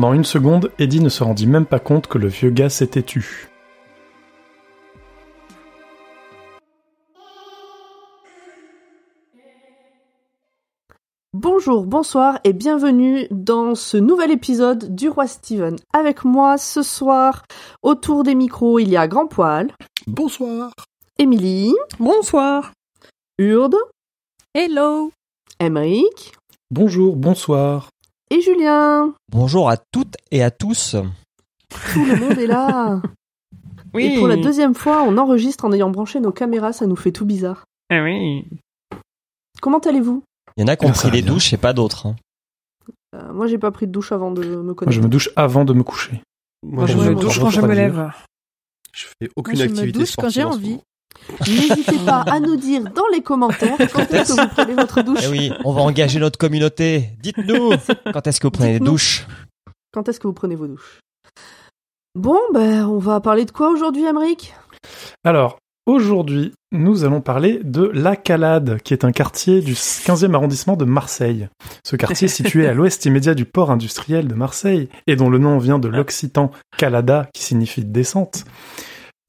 Pendant une seconde, Eddie ne se rendit même pas compte que le vieux gars s'était tu. Bonjour, bonsoir et bienvenue dans ce nouvel épisode du Roi Steven. Avec moi ce soir, autour des micros, il y a Grand Poil, Bonsoir. Émilie, Bonsoir. Urde, Hello. Emeric Bonjour, bonsoir. Et Julien. Bonjour à toutes et à tous. Tout le monde est là. Et pour la deuxième fois, on enregistre en ayant branché nos caméras, ça nous fait tout bizarre. Ah oui. Comment allez-vous? Il y en a qui ont pris bien. douches et pas d'autres. hein. Euh, Moi, j'ai pas pris de douche avant de me Moi, connaître. je me douche avant de me coucher. Moi, je je me me douche quand je me lève. Je fais aucune Moi, je me activité douche quand sportive j'ai en ce envie. moment. N'hésitez pas à nous dire dans les commentaires quand est-ce que vous prenez votre douche. Eh oui, on va engager notre communauté. Dites-nous quand est-ce que vous prenez les douches Quand est-ce que vous prenez vos douches Bon, ben, on va parler de quoi aujourd'hui, Emeric Alors, aujourd'hui, nous allons parler de La Calade, qui est un quartier du 15e arrondissement de Marseille. Ce quartier situé à l'ouest immédiat du port industriel de Marseille, et dont le nom vient de l'occitan calada, qui signifie descente,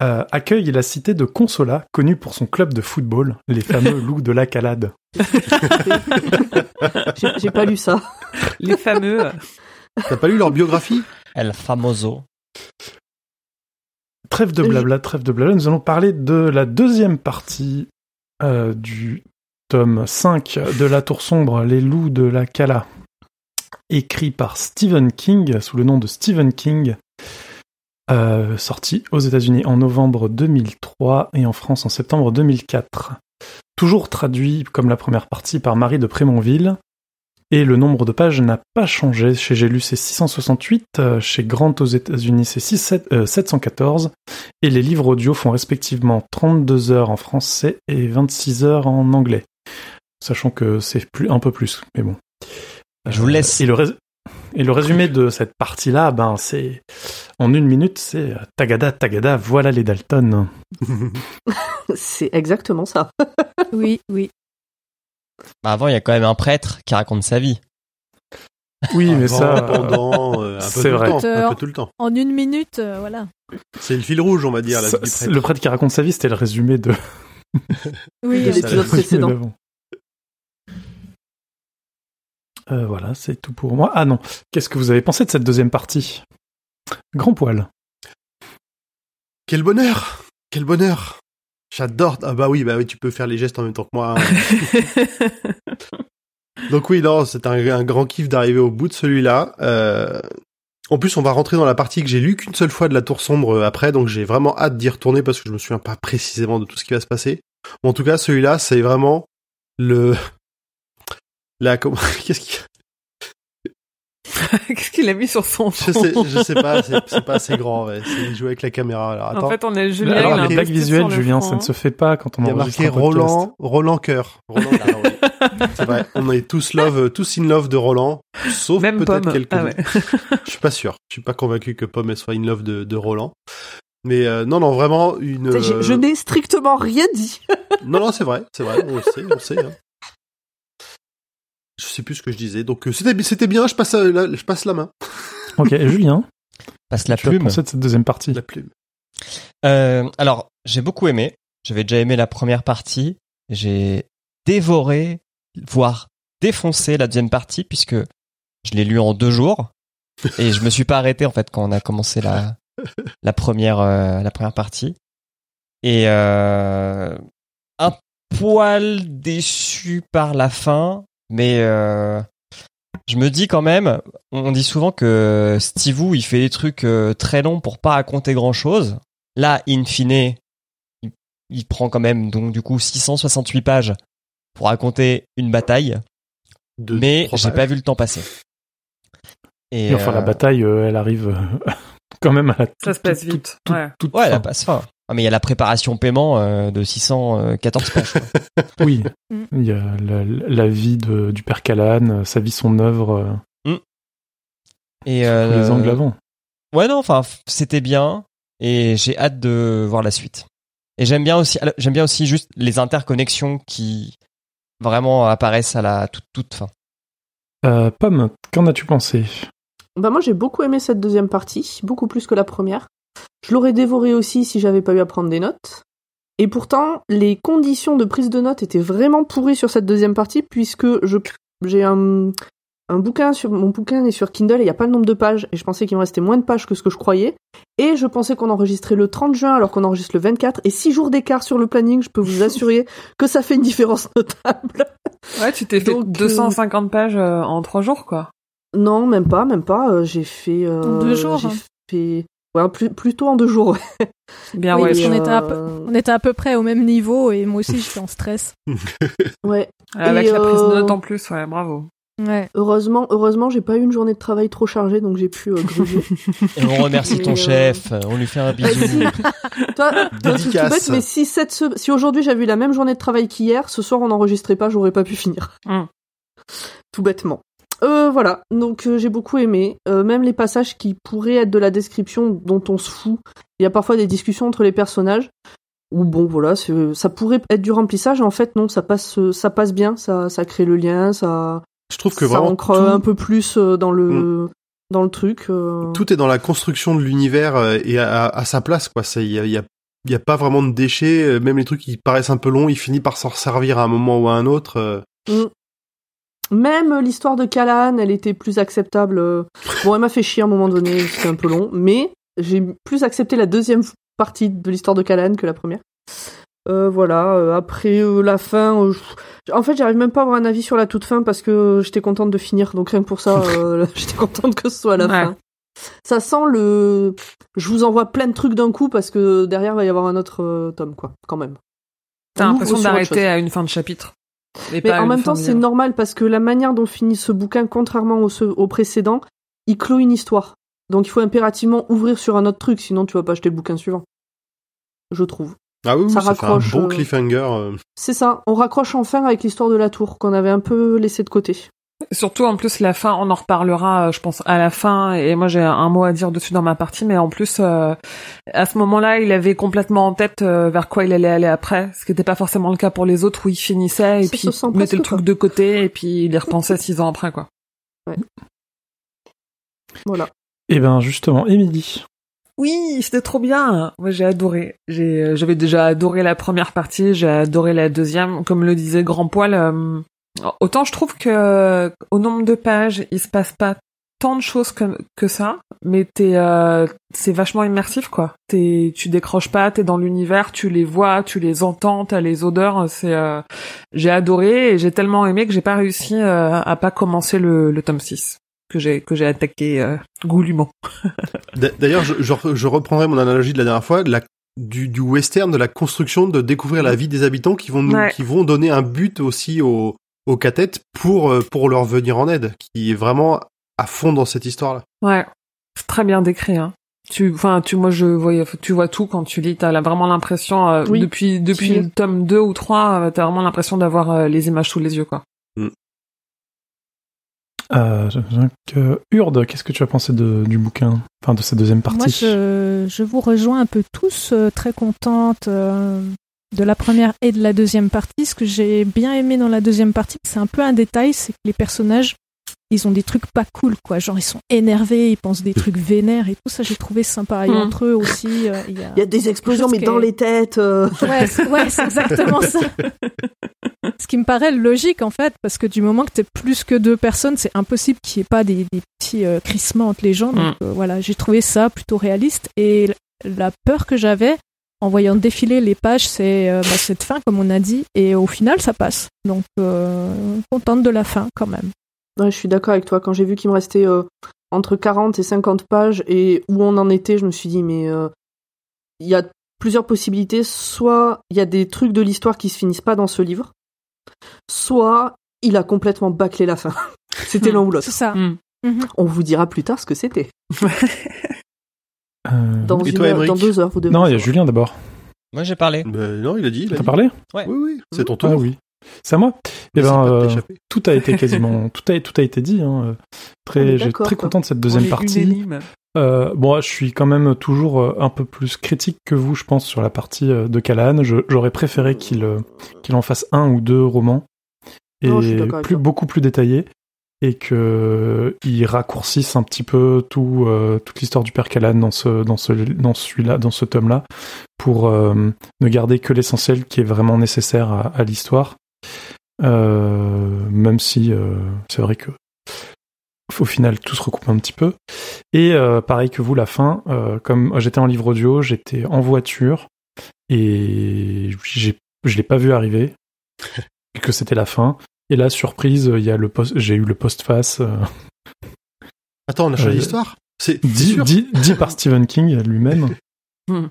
euh, accueille la cité de Consola, connue pour son club de football, les fameux loups de La Calade. J'ai pas lu ça. Les fameux. T'as pas lu leur biographie? El famoso. Trêve de blabla, trêve de blabla, nous allons parler de la deuxième partie euh, du tome 5 de La Tour Sombre, Les Loups de la Cala, écrit par Stephen King, sous le nom de Stephen King, euh, sorti aux États-Unis en novembre 2003 et en France en septembre 2004. Toujours traduit comme la première partie par Marie de Prémonville, et le nombre de pages n'a pas changé. Chez J'ai lu c'est 668, euh, chez Grant aux États-Unis c'est 6, 7, euh, 714, et les livres audio font respectivement 32 heures en français et 26 heures en anglais. Sachant que c'est plus, un peu plus, mais bon. Je vous laisse. Et le, rés- et le résumé de cette partie-là, ben, c'est, en une minute, c'est euh, Tagada, Tagada, voilà les Dalton. C'est exactement ça. Oui, oui. Bah, avant, il y a quand même un prêtre qui raconte sa vie. Oui, mais Avant, ça, pendant, euh, un peu le vrai. temps, un Euh, peu tout le temps. En une minute, euh, voilà. C'est le fil rouge, on va dire, la ça- vie du c'est- prêtre. le prêtre qui raconte sa vie, c'était le résumé de, Oui, De euh, l'épisode précédent. d'avant. Euh, voilà, c'est tout pour moi. Ah non, qu'est-ce que vous avez pensé de cette deuxième partie? Grand poil. Quel bonheur Quel bonheur J'adore. Ah bah oui, bah oui, tu peux faire les gestes en même temps que moi. hein. Donc oui, non, c'est un, un grand kiff d'arriver au bout de celui-là. Euh, En plus, on va rentrer dans la partie que j'ai lue qu'une seule fois de la Tour Sombre euh, après, donc j'ai vraiment hâte d'y retourner parce que je me souviens pas précisément de tout ce qui va se passer. En tout cas, celui-là, c'est vraiment le... La... comment- Qu'est-ce qui... Qu'est-ce qu'il a mis sur son Je sais, je sais pas, c'est pas assez grand, ouais. C'est jouer avec la caméra. Alors, attends. En fait, on a Julien. Alors, il a les un blagues post-it visuelles, sur le Julien, front. ça ne se fait pas quand on Il y a marqué un. Roland, Roland Cœur. Roland Cœur, oui. C'est vrai. On est tous love, tous in love de Roland, sauf peut-être quelques. Ah ouais. Je suis pas sûr. Je suis pas convaincu que Pomme elle soit in love de, de Roland. Mais euh, non, non, vraiment une. Je, euh, je n'ai strictement rien dit. Non, non, c'est vrai, c'est vrai. On le sait, on le sait. hein. Je sais plus ce que je disais. Donc euh, c'était, c'était bien. Je passe, la, je passe la main. Ok, Julien, Passe la plume. de cette deuxième partie La plume. Euh, alors, j'ai beaucoup aimé. J'avais déjà aimé la première partie. J'ai dévoré, voire défoncé la deuxième partie puisque je l'ai lu en deux jours et je me suis pas arrêté en fait quand on a commencé la la première euh, la première partie et euh, un poil déçu par la fin, mais euh, je me dis quand même, on dit souvent que Steve Wu, il fait des trucs euh, très longs pour pas raconter grand chose. Là, in fine, il, il prend quand même donc du coup 668 pages pour raconter une bataille, Deux, mais j'ai pas vu le temps passer. Et Et enfin, la euh, bataille, euh, elle arrive quand même à la Ça se passe toute- vite. toute- Ouais. toute Ouais, fin. la passe fin. Ah, mais il y a la préparation paiement euh, de 614 pages. quoi. Oui, Mm. il y a la, la vie de, du père Callahan, sa vie, son œuvre, euh, Et tous euh, les angles avant. Ouais, non, enfin, c'était bien et j'ai hâte de voir la suite. Et j'aime bien aussi, j'aime bien aussi juste les interconnexions qui vraiment apparaissent à la toute, toute fin. Euh, Pomme, qu'en as-tu pensé? Bah moi j'ai beaucoup aimé cette deuxième partie, beaucoup plus que la première. Je l'aurais dévoré aussi si j'avais pas eu à prendre des notes. Et pourtant, les conditions de prise de notes étaient vraiment pourries sur cette deuxième partie puisque je j'ai un un bouquin sur mon bouquin est sur Kindle et il y a pas le nombre de pages et je pensais qu'il me restait moins de pages que ce que je croyais et je pensais qu'on enregistrait le 30 juin alors qu'on enregistre le 24 et 6 jours d'écart sur le planning, je peux vous assurer que ça fait une différence notable. Ouais, tu t'es fait Donc, euh, 250 pages euh, en trois jours, quoi. Non, même pas, même pas, euh, j'ai fait euh, En deux jours, J'ai hein. fait ouais, plus, plutôt en deux jours. Bien, Oui, ouais. parce qu'on je- était à peu- On était à peu près au même niveau et moi aussi j'étais en stress. ouais. Avec Et, la prise de euh, notes en plus, ouais, bravo. Ouais. Heureusement, heureusement, j'ai pas eu une journée de travail trop chargée, donc j'ai pu euh, gruger. Et on remercie ton euh, chef, on lui fait un bisou. Toi, toi, c'est tout Dédicace. bête, mais si, cette se- si aujourd'hui j'avais eu la même journée de travail qu'hier, ce soir on n'enregistrait pas, j'aurais pas pu finir. Mm. Tout bêtement. Euh, voilà, donc euh, j'ai beaucoup aimé. Euh, même les passages qui pourraient être de la description dont on se fout. Il y a parfois des discussions entre les personnages. Ou bon, voilà, c'est- ça pourrait être du remplissage. En fait, non, ça passe, euh, ça passe bien. Ça, ça crée le lien. Ça, Je trouve que ça vraiment ancre tout, un peu plus euh, dans le, dans le truc. euh. tout est dans la construction de l'univers euh, et à, à sa place, quoi. Il y a, y a- y a pas vraiment de déchets. euh, Même les trucs qui paraissent un peu longs, ils finissent par s'en servir à un moment ou à un autre. euh. Même l'histoire de Callahan, elle était plus acceptable. euh. Bon, elle m'a fait chier à un moment donné, c'était un peu long, mais j'ai plus accepté la deuxième partie de l'histoire de Callahan que la première. Euh, voilà, euh, après euh, la fin, je- en fait, j'arrive même pas à avoir un avis sur la toute fin parce que j'étais contente de finir, donc rien que pour ça, j'étais contente que ce soit la Ouais. fin. Ça sent le. Je vous envoie plein de trucs d'un coup parce que derrière va y avoir un autre tome, quoi, quand même. T'as l'impression d'arrêter à une fin de chapitre. Mais en même temps, c'est normal parce que la manière dont finit ce bouquin, contrairement au, ce- au précédent, il clôt une histoire. Donc il faut impérativement ouvrir sur un autre truc, sinon tu vas pas acheter le bouquin suivant. Je trouve. Ah oui, oui, Ça fait un raccroche, bon euh, cliffhanger. euh. C'est ça, on raccroche enfin avec l'histoire de la tour qu'on avait un peu laissé de côté. Surtout en plus la fin, on en reparlera, euh, je pense, à la fin. Et moi j'ai un mot à dire dessus dans ma partie, mais en plus euh, à ce moment-là, il avait complètement en tête euh, vers quoi il allait aller après, ce qui n'était pas forcément le cas pour les autres où il finissait et Ça puis il mettait le truc de côté et puis il y repensait six ans après quoi. Voilà. Et ben justement, Émilie. Oui, c'était trop bien. Moi, j'ai adoré. J'ai, euh, j'avais déjà adoré la première partie, j'ai adoré la deuxième. Comme le disait Grand Poil, euh, autant je trouve que euh, au nombre de pages, il se passe pas tant de choses que, que ça, mais t'es, euh, c'est vachement immersif, quoi. T'es, tu décroches pas, t'es dans l'univers, tu les vois, tu les entends, t'as les odeurs. C'est, euh, j'ai adoré et j'ai tellement aimé que j'ai pas réussi euh, à pas commencer le, le tome 6 que j'ai que j'ai attaqué euh, goulûment. D'a- D'ailleurs, je, je, je reprendrai mon analogie de la dernière fois, de la, du, du western, de la construction, de découvrir la vie des habitants qui vont nous, Ouais. qui vont donner un but aussi aux, aux catettes pour, euh, pour leur venir en aide, qui est vraiment à fond dans cette histoire-là. Ouais, c'est très bien décrit. Hein. Tu, enfin, tu, moi, je voyais, tu vois tout quand tu lis. T'as la- vraiment l'impression, euh, Oui. depuis depuis le tome 2 ou 3, euh, t'as vraiment l'impression d'avoir euh, les images sous les yeux, quoi. Euh, euh, Urde, qu'est-ce que tu as pensé de, du bouquin? Enfin, de cette deuxième partie? Moi, je, je vous rejoins un peu tous, euh, très contente euh, de la première et de la deuxième partie. Ce que j'ai bien aimé dans la deuxième partie, c'est un peu un détail, c'est que les personnages, ils ont des trucs pas cool, quoi. Genre, ils sont énervés, ils pensent des trucs vénères et tout ça. J'ai trouvé sympa. Et Mm. entre eux aussi, euh, il y a... Il y a des explosions, mais dans est- les têtes. euh. Ouais, c'est ouais, exactement ça. Ce qui me paraît logique en fait, parce que du moment que t'es plus que deux personnes, c'est impossible qu'il n'y ait pas des, des petits euh, crissements entre les gens. Donc euh, voilà, j'ai trouvé ça plutôt réaliste. Et la peur que j'avais en voyant défiler les pages, c'est euh, bah, cette fin, comme on a dit. Et au final, ça passe. Donc euh, contente de la fin quand même. Ouais, je suis d'accord avec toi. Quand j'ai vu qu'il me restait euh, entre 40 et 50 pages et où on en était, je me suis dit, mais euh, il y a plusieurs possibilités. Soit il y a des trucs de l'histoire qui se finissent pas dans ce livre, soit il a complètement bâclé la fin. C'était l'un ou l'autre. C'est ça. Mm. Mhm. On vous dira plus tard ce que c'était. Euh, Dans, Et une toi, heure- dans deux heures, vous devez Non, il y a. Julien d'abord. Moi, j'ai parlé. Ben, non, il a dit. T'as parlé Ouais. Oui, oui, c'est ton tour. Ah oui. C'est à moi Eh ben, euh, tout a été quasiment, tout a, tout a été dit. Hein. Est Très, j'ai très content de cette deuxième partie. Euh, bon, je suis quand même toujours euh, un peu plus critique que vous, je pense, sur la partie euh, de Callahan. J'aurais préféré qu'il euh, qu'il en fasse un ou deux romans et Non, plus beaucoup plus détaillés. Et que ils raccourcissent un petit peu tout euh, toute l'histoire du père Callan dans ce dans ce dans celui-là dans ce tome-là pour euh, ne garder que l'essentiel qui est vraiment nécessaire à, à l'histoire. Euh, même si c'est vrai que au final tout se recoupe un petit peu. Et pareil que vous, la fin, comme j'étais en livre audio, j'étais en voiture et j'ai je l'ai pas vu arriver et que c'était la fin. Et là, surprise, il y a le post, j'ai eu le post-face euh, Attends, on a changé Euh, l'histoire C'est c'est dit, sûr? dit, dit par Stephen King lui-même. Hmm.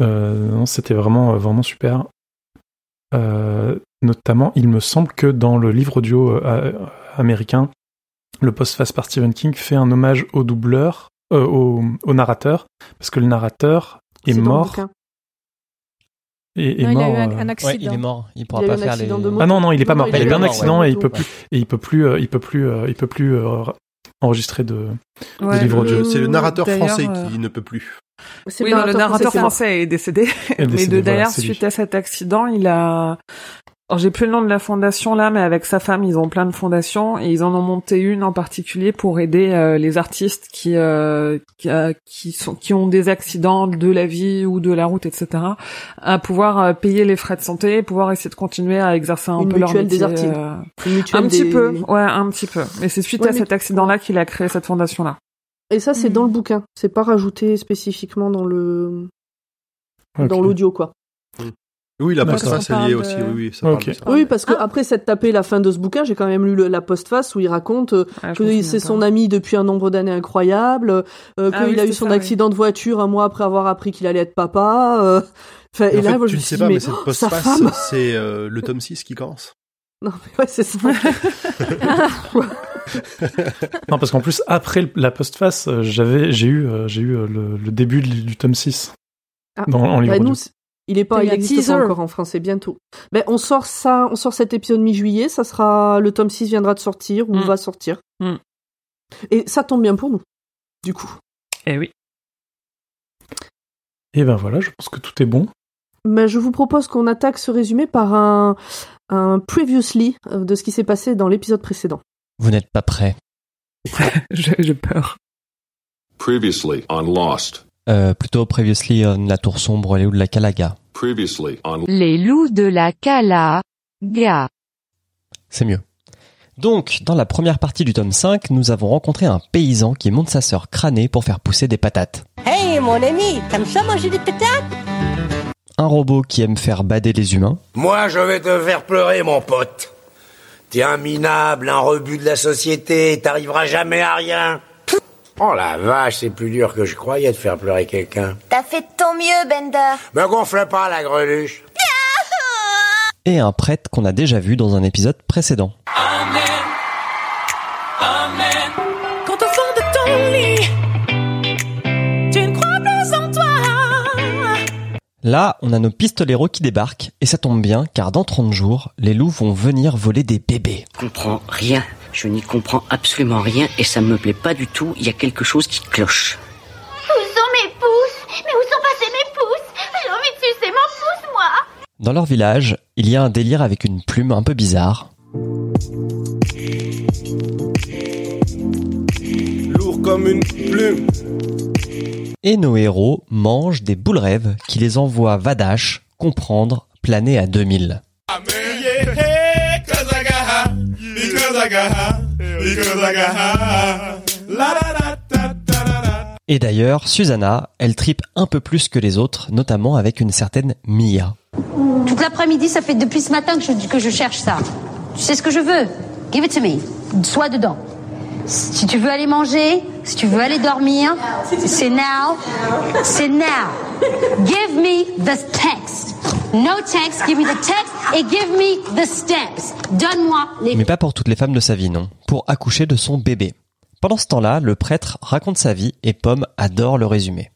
Euh, non, c'était vraiment, euh, vraiment super. Euh, notamment, il me semble que dans le livre audio euh, euh, américain, le post-face par Stephen King fait un hommage au doubleur, euh, au, au narrateur, parce que le narrateur est, C'est dans le mort. Et, est Non, il a mort, eu un, euh, un Ouais, accident. il est mort. Il Il pourra a eu pas un faire les. de. Ah non, non, il est pas mort. non, Il a il eu un mort, accident ouais. et il peut plus, et il peut plus, euh, il peut plus, euh, il peut plus euh, enregistrer de. Ouais, livre audio. C'est le narrateur français euh, qui ne peut plus. Oui, non, le narrateur mort. français est décédé. est Mais décédé, de voilà, d'ailleurs, c'est lui. suite à cet accident, il a. Alors, j'ai plus le nom de la fondation là, mais avec sa femme, ils ont plein de fondations et ils en ont monté une en particulier pour aider euh, les artistes qui euh, qui, euh, qui sont qui ont des accidents de la vie ou de la route, etc. à pouvoir euh, payer les frais de santé, et pouvoir essayer de continuer à exercer un Une peu leur mutuelle des métier. artistes. euh, Une Un petit des- peu, ouais, un petit peu. Mais c'est suite Ouais, à cet accident-là qu'il a créé cette fondation-là. Et ça, c'est Mhm. dans le bouquin. C'est pas rajouté spécifiquement dans le dans l'audio, quoi. Oui, la postface, On elle y est parle aussi. de- Oui, oui, ça Ok. parle de ça. Oui, parce que Ah. après s'être tapé la fin de ce bouquin, j'ai quand même lu le- la postface où il raconte euh, me que c'est son ami depuis un nombre d'années incroyable, euh, Ah qu'il oui, a eu son ça, oui. accident de voiture un mois après avoir appris qu'il allait être papa. euh, enfin, et en là, fait, moi, je tu ne sais pas, mais mais cette postface, c'est euh, le tome 6 qui commence. Non, mais ouais, c'est ça. Non, parce qu'en plus, après la postface, euh, j'avais, j'ai eu, euh, j'ai eu euh, le, le début du, du tome 6. Ah. Dans, en livre Bah, nous, il est pas, il existe pas encore en français bientôt. Ben, on sort ça, on sort cet épisode mi-juillet, ça sera, le tome 6 viendra de sortir, ou Mm. va sortir. Mm. Et ça tombe bien pour nous, du coup. Eh oui. Et ben voilà, je pense que tout est bon. Mais je vous propose qu'on attaque ce résumé par un, un previously euh, de ce qui s'est passé dans l'épisode précédent. Vous n'êtes pas prêts. J'ai peur. Previously on Lost. Euh, plutôt previously on la tour sombre, les loups de la Calaga. Previously on Les loups de la Cala. Ga. C'est mieux. Donc, dans la première partie du tome 5, nous avons rencontré un paysan qui monte sa sœur crânée pour faire pousser des patates. Hey mon ami, t'aimes ça manger des patates? Un robot qui aime faire bader les humains. Moi, je vais te faire pleurer, mon pote. T'es un minable, un rebut de la société, t'arriveras jamais à rien. Oh la vache, c'est plus dur que je croyais de faire pleurer quelqu'un. T'as fait de ton mieux, Bender. Me gonfle pas la greluche. Et un prêtre qu'on a déjà vu dans un épisode précédent. Là, on a nos pistoleros qui débarquent, et ça tombe bien, car dans 30 jours, les loups vont venir voler des bébés. Je comprends rien. Je n'y comprends absolument rien et ça me plaît pas du tout. Il y a quelque chose qui cloche. Où sont mes pouces? Mais où sont passés mes pouces? J'ai envie de sucer mon pouce, moi Dans leur village, il y a un délire avec une plume un peu bizarre. Lourd comme une plume. Et nos héros mangent des boules rêves qui les envoient vadache, comprendre, planer à 2000. Et d'ailleurs, Susanna, elle tripe un peu plus que les autres, notamment avec une certaine Mia. Toute l'après-midi, ça fait depuis ce matin que je, que je cherche ça. Tu sais ce que je veux? Give it to me. Sois dedans. Si tu veux aller manger, si tu veux aller dormir, c'est now. C'est now. Give me the text. No text, give me the text et give me the steps. Donne-moi les Mais pas pour toutes les femmes de sa vie, non. Pour accoucher de son bébé. Pendant ce temps-là, le prêtre raconte sa vie et Pomme adore le résumé.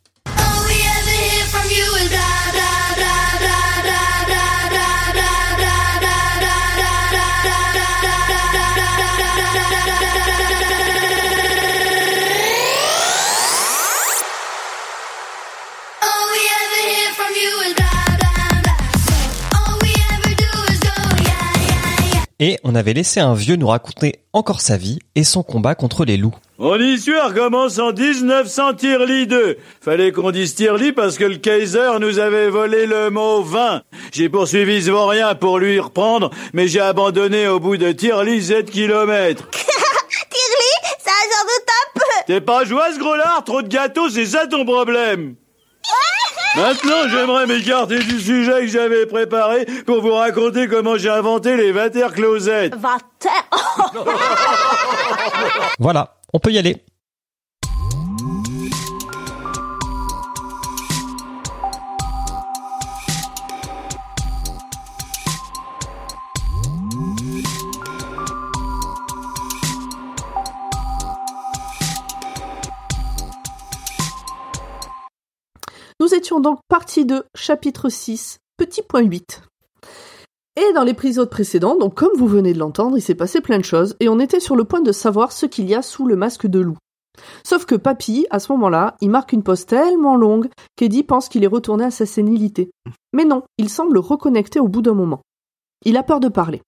Et on avait laissé un vieux nous raconter encore sa vie et son combat contre les loups. Mon histoire commence en 1900 Tirli 2. Fallait qu'on dise Tirli parce que le Kaiser nous avait volé le mot vin. J'ai poursuivi Svorien pour lui reprendre, mais j'ai abandonné au bout de Tirli 7 kilomètres. Tirli, c'est un genre de top T'es pas joie ce gros lard Trop de gâteaux, c'est ça ton problème Maintenant, j'aimerais m'écarter du sujet que j'avais préparé pour vous raconter comment j'ai inventé les Vater Closettes. Va-t'en Voilà, on peut y aller. Nous étions donc partie de chapitre 6, petit point 8. Et dans l'épisode précédent, donc comme vous venez de l'entendre, il s'est passé plein de choses et on était sur le point de savoir ce qu'il y a sous le masque de loup. Sauf que Papy, à ce moment-là, il marque une pause tellement longue qu'Eddie pense qu'il est retourné à sa sénilité. Mais non, il semble reconnecté au bout d'un moment. Il a peur de parler.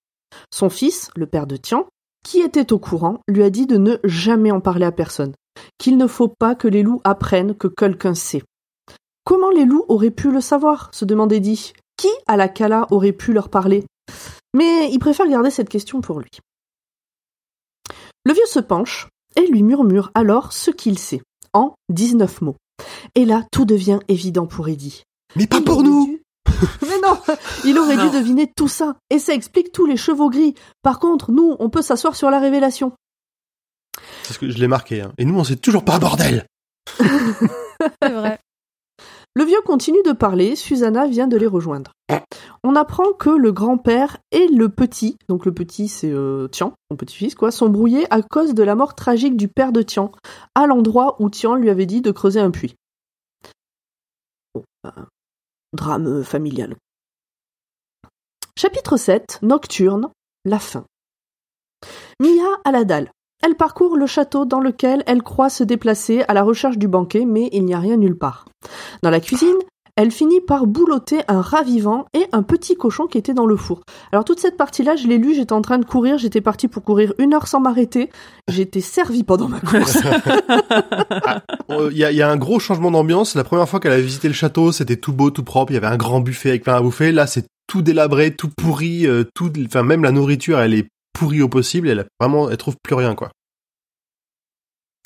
Son fils, le père de Tian, qui était au courant, lui a dit de ne jamais en parler à personne, qu'il ne faut pas que les loups apprennent que quelqu'un sait. Comment les loups auraient pu le savoir se demandait Eddie. Qui à la Cala aurait pu leur parler? Mais il préfère garder cette question pour lui. Le vieux se penche et lui murmure alors ce qu'il sait, en 19 mots. Et là, tout devient évident pour Eddie. Mais pas pour nous Mais non Il aurait Non. dû deviner tout ça, et ça explique tous les chevaux gris. Par contre, nous, on peut s'asseoir sur la révélation. C'est ce que je l'ai marqué. hein. Et nous, on sait toujours pas, bordel C'est vrai. Le vieux continue de parler, Susanna vient de les rejoindre. On apprend que le grand-père et le petit, donc le petit c'est euh, Tian, son petit-fils quoi, sont brouillés à cause de la mort tragique du père de Tian, à l'endroit où Tian lui avait dit de creuser un puits. Ben, drame euh, familial. Chapitre 7, Nocturne, la fin. Mia à la dalle. Elle parcourt le château dans lequel elle croit se déplacer à la recherche du banquet, mais il n'y a rien nulle part. Dans la cuisine, elle finit par boulotter un rat vivant et un petit cochon qui était dans le four. Alors toute cette partie-là, je l'ai lu, j'étais en train de courir, j'étais partie pour courir une heure sans m'arrêter. J'étais servie pendant ma course. Euh, Il y, a, il y a un gros changement d'ambiance. La première fois qu'elle a visité le château, c'était tout beau, tout propre. Il y avait un grand buffet avec plein à bouffer. Là, c'est tout délabré, tout pourri. euh, tout, enfin, même la nourriture, elle est pourrie au possible. Elle a vraiment, elle trouve plus rien, quoi.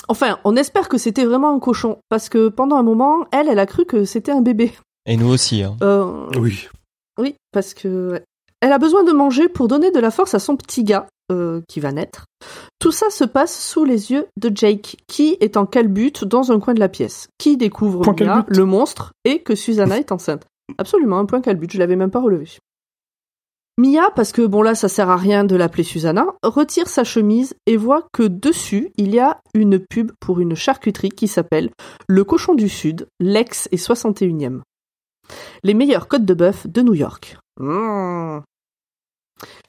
Enfin, on espère que c'était vraiment un cochon, parce que pendant un moment, elle, elle a cru que c'était un bébé. Et nous aussi. Hein. Euh, Oui. Oui, parce que elle a besoin de manger pour donner de la force à son petit gars euh, qui va naître. Tout ça se passe sous les yeux de Jake, qui est en calbute dans un coin de la pièce, qui découvre Mia, calbute. le monstre, et que Susanna est enceinte. Absolument, un point calbute, je l'avais même pas relevé. Mia, parce que bon là ça sert à rien de l'appeler Susanna, retire sa chemise et voit que dessus il y a une pub pour une charcuterie qui s'appelle Le Cochon du Sud, l'ex et 61e. Les meilleures côtes de bœuf de New York. Mmh.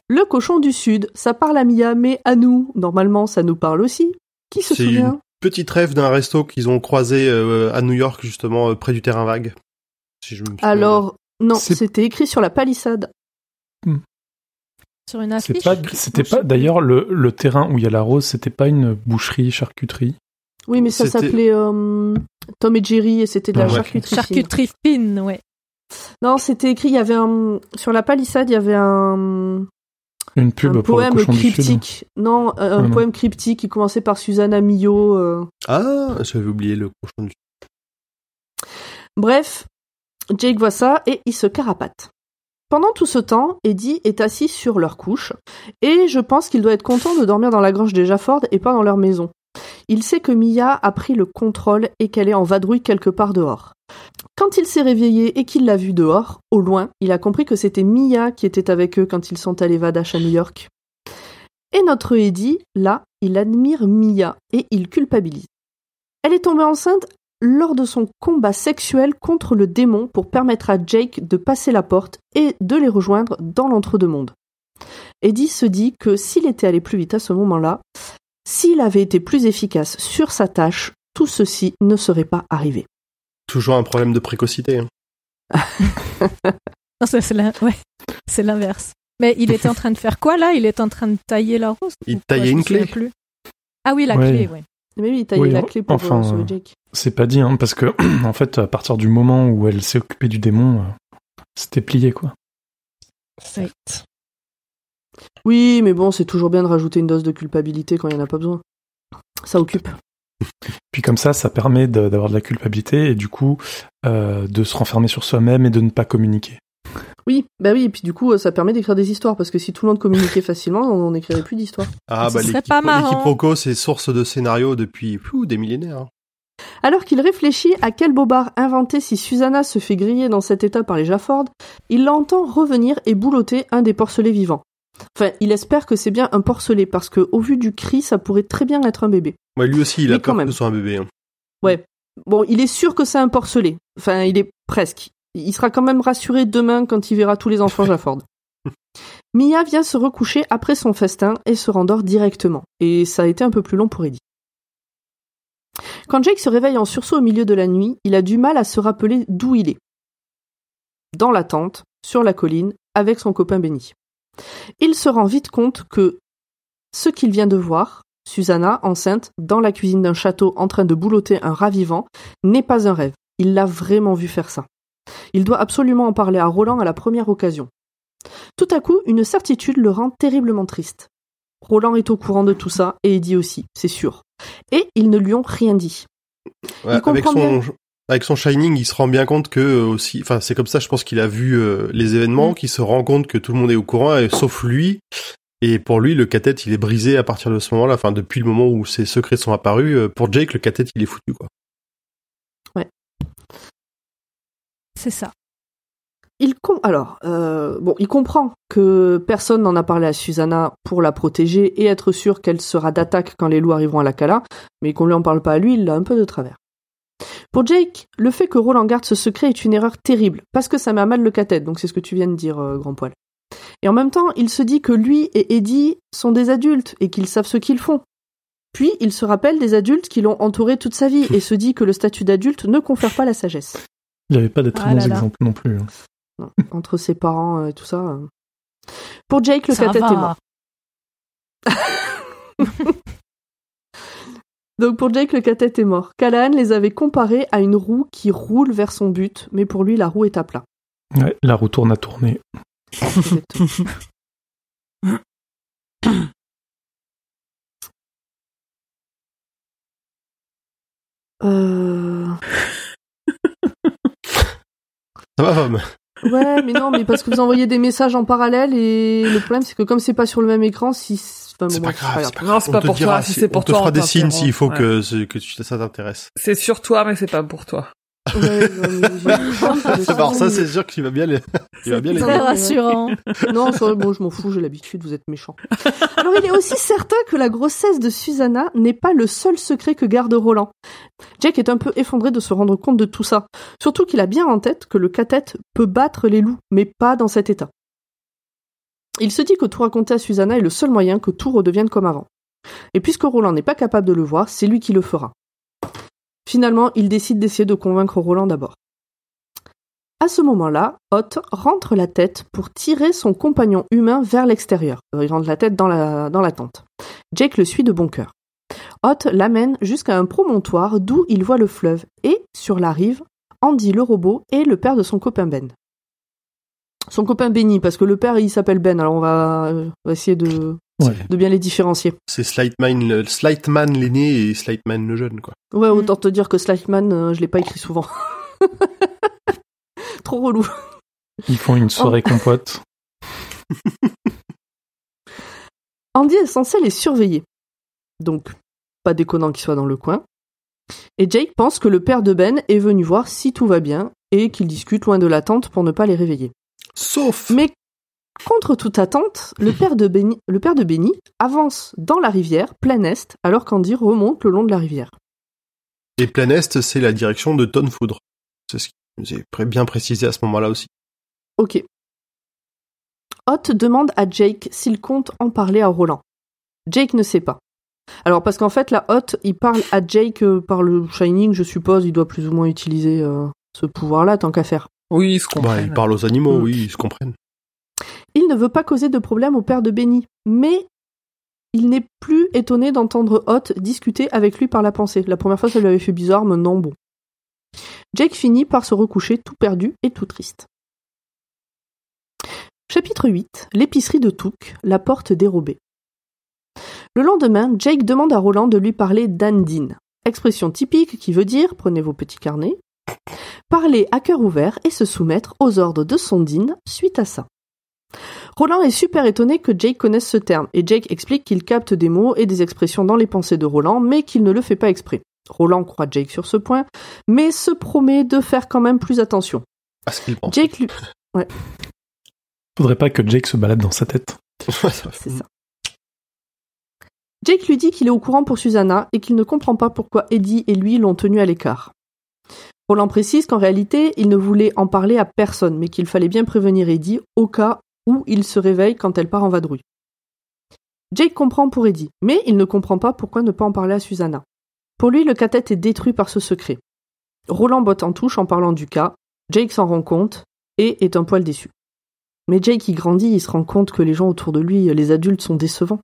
Le cochon du Sud, ça parle à Mia, mais à nous, normalement ça nous parle aussi. Qui se C'est souvient une petite rêve d'un resto qu'ils ont croisé euh, à New York, justement, euh, près du terrain vague. Si je me souviens Alors, non, c'était écrit sur la palissade. Sur une affiche. c'était pas d'ailleurs le, le terrain où il y a la rose, c'était pas une boucherie, charcuterie? Oui, mais ça s'appelait euh, Tom et Jerry et c'était de la Ouais. charcuterie. fine. Charcuterie fine, ouais. Non, c'était écrit, il y avait un... Sur la palissade, il y avait un, Une pub un pour le poème cochon du Sud. cryptique. Non, un, un Ah, non. poème cryptique qui commençait par Susanna Millot. euh. Ah, j'avais oublié le cochon du Bref, Jake voit ça et il se carapate. Pendant tout ce temps, Eddie est assis sur leur couche, et je pense qu'il doit être content de dormir dans la grange des Jafford et pas dans leur maison. Il sait que Mia a pris le contrôle et qu'elle est en vadrouille quelque part dehors. Quand il s'est réveillé et qu'il l'a vue dehors, au loin, il a compris que c'était Mia qui était avec eux quand ils sont allés Vadash à New York. Et notre Eddie, là, il admire Mia et il culpabilise. Elle est tombée enceinte lors de son combat sexuel contre le démon pour permettre à Jake de passer la porte et de les rejoindre dans l'entre-deux-mondes. Eddie se dit que s'il était allé plus vite à ce moment-là, s'il avait été plus efficace sur sa tâche, tout ceci ne serait pas arrivé. Toujours un problème de précocité. hein. C'est ouais. L'inverse. Mais il était en train de faire quoi là? Il est en train de tailler la rose? Il taillait une clé. plus? Ah oui, la Ouais. clé, oui. Mais oui, il taillait Oui, la clé pour enfin, euh, sauver Jake. C'est pas dit, hein, parce que en fait, à partir du moment où elle s'est occupée du démon, euh, c'était plié, quoi. Certes. Oui, mais bon, c'est toujours bien de rajouter une dose de culpabilité quand il n'y en a pas besoin. Ça occupe. Puis comme ça, ça permet de- d'avoir de la culpabilité et du coup euh, de se renfermer sur soi-même et de ne pas communiquer. Oui, bah oui, et puis du coup, euh, ça permet d'écrire des histoires, parce que si tout le monde communiquait facilement, on n'écrirait plus d'histoires. Ah Ce bah l'équipe- pas marrant. c'est source de scénario depuis des millénaires. hein. Alors qu'il réfléchit à quel bobard inventer si Susanna se fait griller dans cet état par les Jafford, il l'entend revenir et boulotter un des porcelets vivants. Enfin, il espère que c'est bien un porcelet, parce que au vu du cri, ça pourrait très bien être un bébé. Ouais, lui aussi, il a Mais quand peur que même. ce soit un bébé. hein. Ouais. Bon, il est sûr que c'est un porcelet. Enfin, il est presque. Il sera quand même rassuré demain quand il verra tous les enfants Jafford. Mia vient se recoucher après son festin et se rendort directement. Et ça a été un peu plus long pour Eddie. Quand Jake se réveille en sursaut au milieu de la nuit, il a du mal à se rappeler d'où il est. Dans la tente, sur la colline, avec son copain Benny. Il se rend vite compte que ce qu'il vient de voir, Susanna, enceinte, dans la cuisine d'un château en train de boulotter un rat vivant, n'est pas un rêve. Il l'a vraiment vu faire ça. Il doit absolument en parler à Roland à la première occasion. Tout à coup, une certitude le rend terriblement triste. Roland est au courant de tout ça, et Eddie aussi, c'est sûr. Et ils ne lui ont rien dit. Ouais, avec son bien. avec son Shining, il se rend bien compte que euh, aussi, enfin c'est comme ça, je pense qu'il a vu euh, les événements, qu'il se rend compte que tout le monde est au courant, et, sauf lui. Et pour lui, le cathète, il est brisé à partir de ce moment-là. Enfin, depuis le moment où ces secrets sont apparus, euh, pour Jake, le cathète, il est foutu, quoi. C'est ça. Il com- alors, euh, bon, il comprend que personne n'en a parlé à Susanna pour la protéger et être sûr qu'elle sera d'attaque quand les loups arriveront à la Cala, mais qu'on lui en parle pas à lui, il l'a un peu de travers. Pour Jake, le fait que Roland garde ce secret est une erreur terrible, parce que ça met à mal le cathète, donc c'est ce que tu viens de dire, euh, grand poil. Et en même temps, il se dit que lui et Eddie sont des adultes et qu'ils savent ce qu'ils font. Puis, il se rappelle des adultes qui l'ont entouré toute sa vie et se dit que le statut d'adulte ne confère pas la sagesse. Il n'y avait pas des très Ah bons là là. exemples non plus. hein. Non, entre ses parents et tout ça. euh. Pour Jake, le cathète est mort. Donc pour Jake, le cathète est mort. Callahan les avait comparés à une roue qui roule vers son but, mais pour lui, la roue est à plat. Ouais, la roue tourne à tourner. Euh... Ça va, femme Ouais, mais non, mais parce que vous envoyez des messages en parallèle et le problème c'est que comme c'est pas sur le même écran, si enfin, bon, C'est pas grave, c'est pas Non, grave. c'est On pas te pour dira toi, si c'est pour on te fera on des signes s'il faut ouais. que, ça t'intéresse. C'est sur toi, mais c'est pas pour toi. Ouais, par ça, c'est sûr qu'il va bien les, il va bien les. Très rassurant. Non, ça, bon, je m'en fous, j'ai l'habitude, vous êtes méchants. Alors, il est aussi certain que la grossesse de Susanna n'est pas le seul secret que garde Roland. Jack est un peu effondré de se rendre compte de tout ça. Surtout qu'il a bien en tête que le cathète peut battre les loups, mais pas dans cet état. Il se dit que tout raconter à Susanna est le seul moyen que tout redevienne comme avant. Et puisque Roland n'est pas capable de le voir, c'est lui qui le fera. Finalement, il décide d'essayer de convaincre Roland d'abord. À ce moment-là, Hot rentre la tête pour tirer son compagnon humain vers l'extérieur. Euh, Il rentre la tête dans la, tente. Jake le suit de bon cœur. Hot l'amène jusqu'à un promontoire d'où il voit le fleuve et, sur la rive, Andy le robot et le père de son copain Ben. Son copain Benny, parce que le père il s'appelle Ben, alors on va, euh, on va essayer de, Ouais. de bien les différencier. C'est Slightman, le, Slightman l'aîné et Slightman le jeune, quoi. Ouais, autant te dire que Slightman, euh, je l'ai pas écrit souvent. Trop relou. Ils font une soirée compote. Andy est censé les surveiller. Donc, pas déconnant qu'il soit dans le coin. Et Jake pense que le père de Ben est venu voir si tout va bien et qu'ils discutent loin de la tente pour ne pas les réveiller. Sauf Mais contre toute attente, le père de Benny, le père de Benny avance dans la rivière, plein est, alors qu'Andy remonte le long de la rivière. Et plein est, c'est la direction de Tonne Foudre. C'est ce qui nous est bien précisé à ce moment-là aussi. Ok. Hot demande à Jake s'il compte en parler à Roland. Jake ne sait pas. Alors parce qu'en fait la Hot, il parle à Jake euh, par le Shining, je suppose, il doit plus ou moins utiliser euh, ce pouvoir-là tant qu'à faire. Oui, ils se Bah, comprennent. ils parlent aux animaux, oui, ils se comprennent. Il ne veut pas causer de problème au père de Benny, mais il n'est plus étonné d'entendre Hot discuter avec lui par la pensée. La première fois, ça lui avait fait bizarre, mais non, bon. Jake finit par se recoucher tout perdu et tout triste. Chapitre 8. L'épicerie de Touk, la porte dérobée. Le lendemain, Jake demande à Roland de lui parler d'Andine, expression typique qui veut dire, prenez vos petits carnets, parler à cœur ouvert et se soumettre aux ordres de Sondine suite à ça. Roland est super étonné que Jake connaisse ce terme, et Jake explique qu'il capte des mots et des expressions dans les pensées de Roland, mais qu'il ne le fait pas exprès. Roland croit Jake sur ce point, mais se promet de faire quand même plus attention. À ce qu'il pense. Jake lui... Ouais, Faudrait pas que Jake se balade dans sa tête. c'est ça. Jake lui dit qu'il est au courant pour Susanna et qu'il ne comprend pas pourquoi Eddie et lui l'ont tenu à l'écart. Roland précise qu'en réalité, il ne voulait en parler à personne, mais qu'il fallait bien prévenir Eddie au cas où il se réveille quand elle part en vadrouille. Jake comprend pour Eddie, mais il ne comprend pas pourquoi ne pas en parler à Susanna. Pour lui, le cathète est détruit par ce secret. Roland botte en touche en parlant du cas, Jake s'en rend compte et est un poil déçu. Mais Jake, il grandit, il se rend compte que les gens autour de lui, les adultes, sont décevants.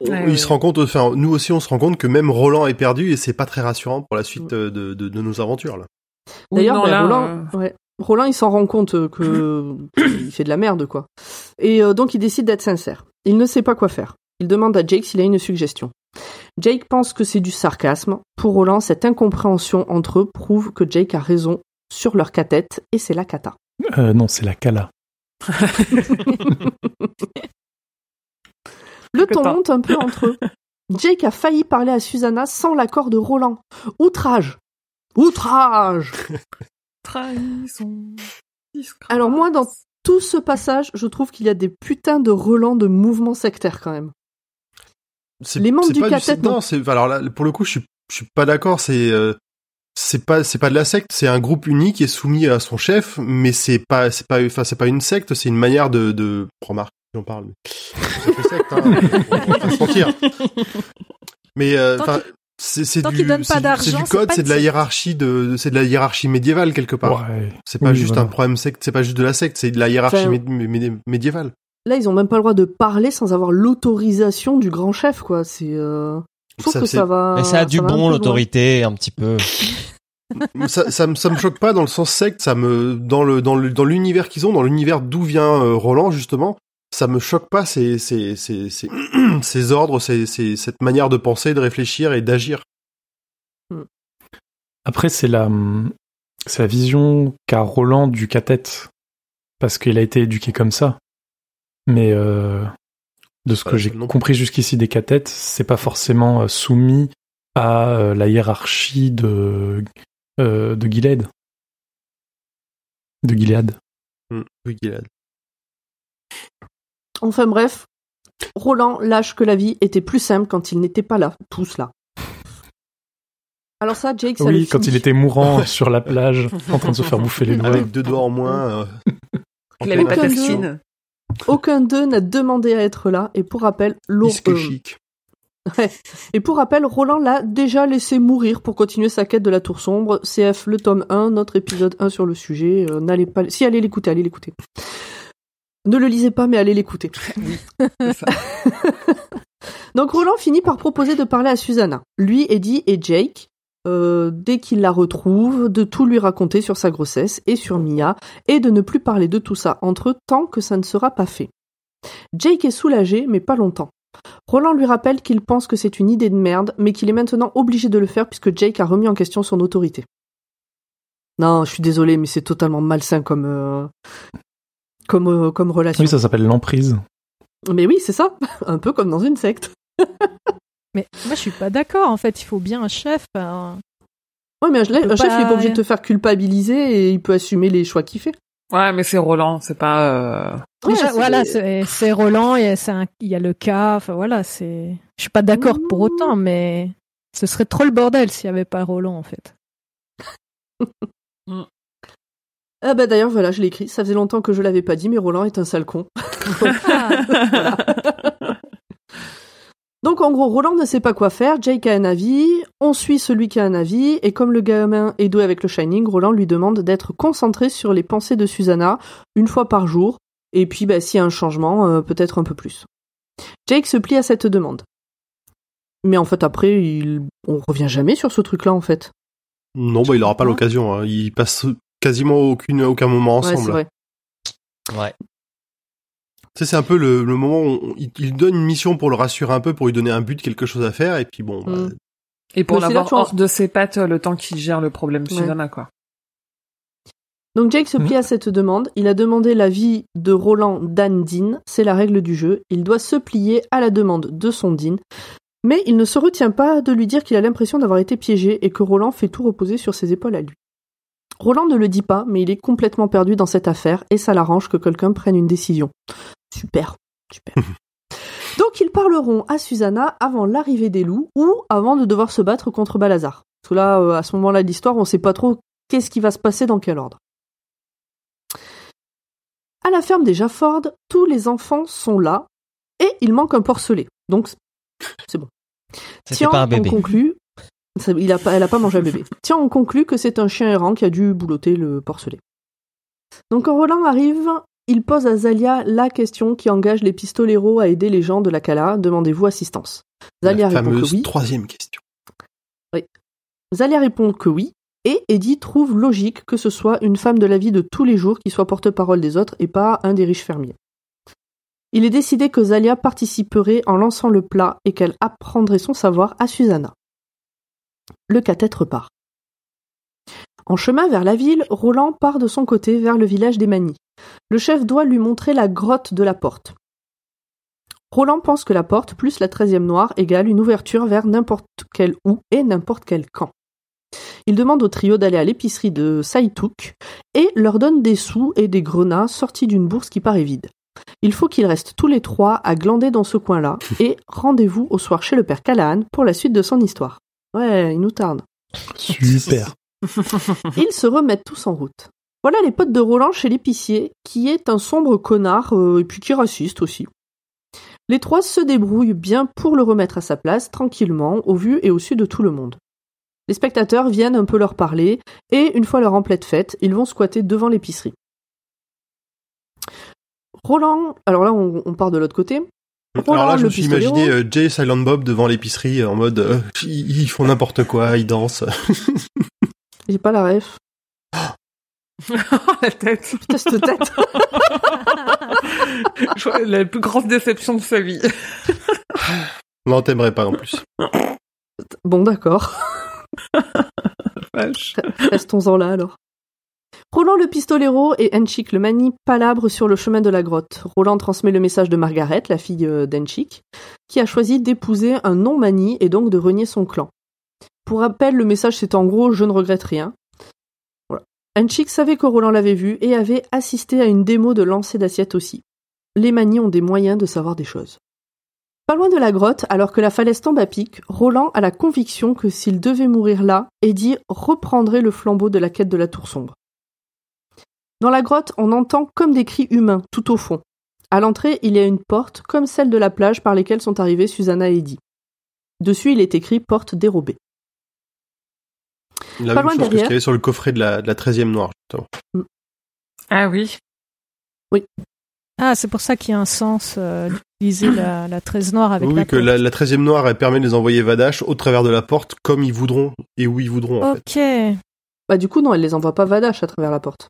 il se rend compte, enfin, nous aussi, on se rend compte que même Roland est perdu et c'est pas très rassurant pour la suite euh, de, de, de nos aventures, là. D'ailleurs, ben, Roland, ouais. Roland, il s'en rend compte euh, que qu'il fait de la merde, quoi. Et euh, donc, il décide d'être sincère. Il ne sait pas quoi faire. Il demande à Jake s'il a une suggestion. Jake pense que c'est du sarcasme. Pour Roland, cette incompréhension entre eux prouve que Jake a raison sur leur cathète et c'est la cata. Euh, non, c'est la Kala. Le ton monte un peu entre eux. Jake a failli parler à Susanna sans l'accord de Roland. Outrage Outrage Trahison. disgrâce. Alors moi, dans tout ce passage, je trouve qu'il y a des putains de relents de mouvements sectaires quand même. C'est- Les membres du pas cathète, non, c'est alors là pour le coup je suis je suis pas d'accord c'est euh, c'est pas c'est pas de la secte c'est un groupe unique qui est soumis à son chef mais c'est pas c'est pas enfin c'est pas une secte c'est une manière de de remarque j'en parle mais secte hein, on va se mentir mais euh, enfin c'est c'est tant du pas d'argent, c'est code pas c'est de la hiérarchie de c'est de la hiérarchie médiévale quelque part Ouais. c'est pas Oui, juste voilà. un problème secte c'est pas juste de la secte c'est de la hiérarchie Enfin, médiévale Là, ils ont même pas le droit de parler sans avoir l'autorisation du grand chef, quoi. C'est. Euh... Je trouve Ça, que c'est- ça va. Mais ça a du bon loin. l'autorité un petit peu. ça, ça, me, ça me choque pas dans le sens secte, ça me dans le dans le dans l'univers qu'ils ont, dans l'univers d'où vient euh, Roland justement, ça me choque pas ces ces ces ces, ces ordres, ces, ces cette manière de penser, de réfléchir et d'agir. Après, c'est la, c'est la vision qu'a Roland du cathète. Parce qu'il a été éduqué comme ça. Mais euh, de ce que j'ai compris jusqu'ici des cathètes, c'est pas forcément euh, soumis à euh, la hiérarchie de, euh, de Gilead. De Gilead. Hmm, Oui, Gilad. Enfin bref, Roland lâche que la vie était plus simple quand il n'était pas là, tous là. Alors ça, Jake, ça le Oui, quand finit. il était mourant sur la plage, en train de se faire bouffer les doigts. Avec deux doigts en moins. euh, Il avait pas Aucun d'assassine. Aucun d'eux n'a demandé à être là, et pour rappel, euh, chic. Ouais. Et pour rappel, Roland l'a déjà laissé mourir pour continuer sa quête de la tour sombre. CF, le tome 1, notre épisode 1 sur le sujet. Euh, n'allez pas, si allez l'écouter, allez l'écouter. Ne le lisez pas, mais allez l'écouter. Donc Roland finit par proposer de parler à Susanna. Lui, Eddie et Jake, euh, dès qu'il la retrouve, de tout lui raconter sur sa grossesse et sur Mia, et de ne plus parler de tout ça entre eux tant que ça ne sera pas fait. Jake est soulagé, mais pas longtemps. Roland lui rappelle qu'il pense que c'est une idée de merde, mais qu'il est maintenant obligé de le faire puisque Jake a remis en question son autorité. Non, je suis désolé, mais c'est totalement malsain comme euh, comme euh, comme relation. Oui, ça s'appelle l'emprise. Mais oui, c'est ça, un peu comme dans une secte. Mais moi, je suis pas d'accord. En fait, il faut bien un chef. un- Ouais, mais un, chef, il est pas- pas obligé de te faire culpabiliser et il peut assumer les choix qu'il fait. Ouais, mais c'est Roland, c'est pas. euh, Ouais, c'est- voilà, c'est Roland, et c'est un- il y a le cas. Enfin voilà, c'est. Je suis pas d'accord pour autant, mais ce serait trop le bordel s'il y avait pas Roland en fait. Ah bah d'ailleurs, voilà, je l'ai écrit. Ça faisait longtemps que je l'avais pas dit, mais Roland est un sale con. Voilà. Donc en gros, Roland ne sait pas quoi faire, Jake a un avis, on suit celui qui a un avis, et comme le gamin est doué avec le Shining, Roland lui demande d'être concentré sur les pensées de Susanna une fois par jour, Et puis, bah, s'il y a un changement, euh, peut-être un peu plus. Jake se plie à cette demande. Mais en fait, après, il... on revient jamais sur ce truc-là, en fait. Non, bah, il aura pas l'occasion. Hein. Ils passent quasiment aucune, aucun moment Ouais, c'est ensemble. vrai. Ouais. Tu sais, c'est un peu le, le moment où on- il, il donne une mission pour le rassurer un peu, pour lui donner un but, quelque chose à faire, et puis bon, bah, Mm. Et pour l'avoir hors de ses pattes euh, le temps qu'il gère le problème Ouais. Susanna, quoi. Donc Jake se plie à cette demande. Il a demandé l'avis de Roland Dan Dean. C'est la règle du jeu. Il doit se plier à la demande de son Dean. Mais il ne se retient pas de lui dire qu'il a l'impression d'avoir été piégé et que Roland fait tout reposer sur ses épaules à lui. Roland ne le dit pas, mais il est complètement perdu dans cette affaire et ça l'arrange que quelqu'un prenne une décision. Super, super. Donc ils parleront à Susanna avant l'arrivée des loups ou avant de devoir se battre contre Balazar. Parce que là, euh, à ce moment-là de l'histoire, on sait pas trop qu'est-ce qui va se passer dans quel ordre. À la ferme des Jafford, tous les enfants sont là et il manque un porcelet. Donc c'est bon. Tiens, on conclut. Il a pas, elle a pas mangé un bébé. Tiens, on conclut que c'est un chien errant qui a dû boulotter le porcelet. Donc quand Roland arrive, il pose à Zalia la question qui engage les pistoleros à aider les gens de la Cala. Demandez-vous assistance. Zalia la répond que oui. troisième question. Zalia répond que oui, et Eddie trouve logique que ce soit une femme de la vie de tous les jours qui soit porte-parole des autres et pas un des riches fermiers. Il est décidé que Zalia participerait en lançant le plat et qu'elle apprendrait son savoir à Susanna. Le cathètre part. En chemin vers la ville, Roland part de son côté vers le village des Manies. Le chef doit lui montrer la grotte de la porte. Roland pense que la porte plus la treizième noire égale une ouverture vers n'importe quel où et n'importe quel camp. Il demande au trio d'aller à l'épicerie de Saïtouk et leur donne des sous et des grenats sortis d'une bourse qui paraît vide. Il faut qu'ils restent tous les trois à glander dans ce coin-là et rendez-vous au soir chez le père Callahan pour la suite de son histoire. Ouais, il nous tarde. Super. Ils se remettent tous en route. Voilà les potes de Roland chez l'épicier, qui est un sombre connard euh, et puis qui est raciste aussi. Les trois se débrouillent bien pour le remettre à sa place, tranquillement, au vu et au su de tout le monde. Les spectateurs viennent un peu leur parler, et une fois leur emplette faite, ils vont squatter devant l'épicerie. Roland, alors là on, on part de l'autre côté. Alors là, je me suis imaginé euh, Jay et Silent Bob devant l'épicerie euh, en mode euh, ils, ils font n'importe quoi, ils dansent. J'ai pas la ref. la tête. Putain, cette tête. Je la plus grande déception de sa vie. non, t'aimerais pas non plus. Bon, d'accord. Restons-en là alors. Roland le pistolero et Henchik le mani palabrent sur le chemin de la grotte. Roland transmet le message de Margaret, la fille euh, d'Henchik, qui a choisi d'épouser un non-mani et donc de renier son clan. Pour rappel, le message c'est en gros je ne regrette rien. Voilà. Savait que Roland l'avait vu et avait assisté à une démo de lancer d'assiette aussi. Les manis ont des moyens de savoir des choses. Pas loin de la grotte, alors que la falaise tombe à pic, Roland a la conviction que s'il devait mourir là, Eddie reprendrait le flambeau de la quête de la tour sombre. Dans la grotte, on entend comme des cris humains, tout au fond. À l'entrée, il y a une porte, comme celle de la plage par lesquelles sont arrivés Susanna et Eddie. Dessus, il est écrit porte dérobée. La Pas même loin chose que ce derrière. qu'il y avait sur le coffret de la, de la 13e noire, justement. Ah oui. Ah, c'est pour ça qu'il y a un sens euh, d'utiliser la, la 13 noire avec oui, la que porte. la, la 13e noire, elle permet de les envoyer Vadash au travers de la porte comme ils voudront et où ils voudront, en fait. Ok. Bah du coup, non, elle les envoie pas Vadash à travers la porte.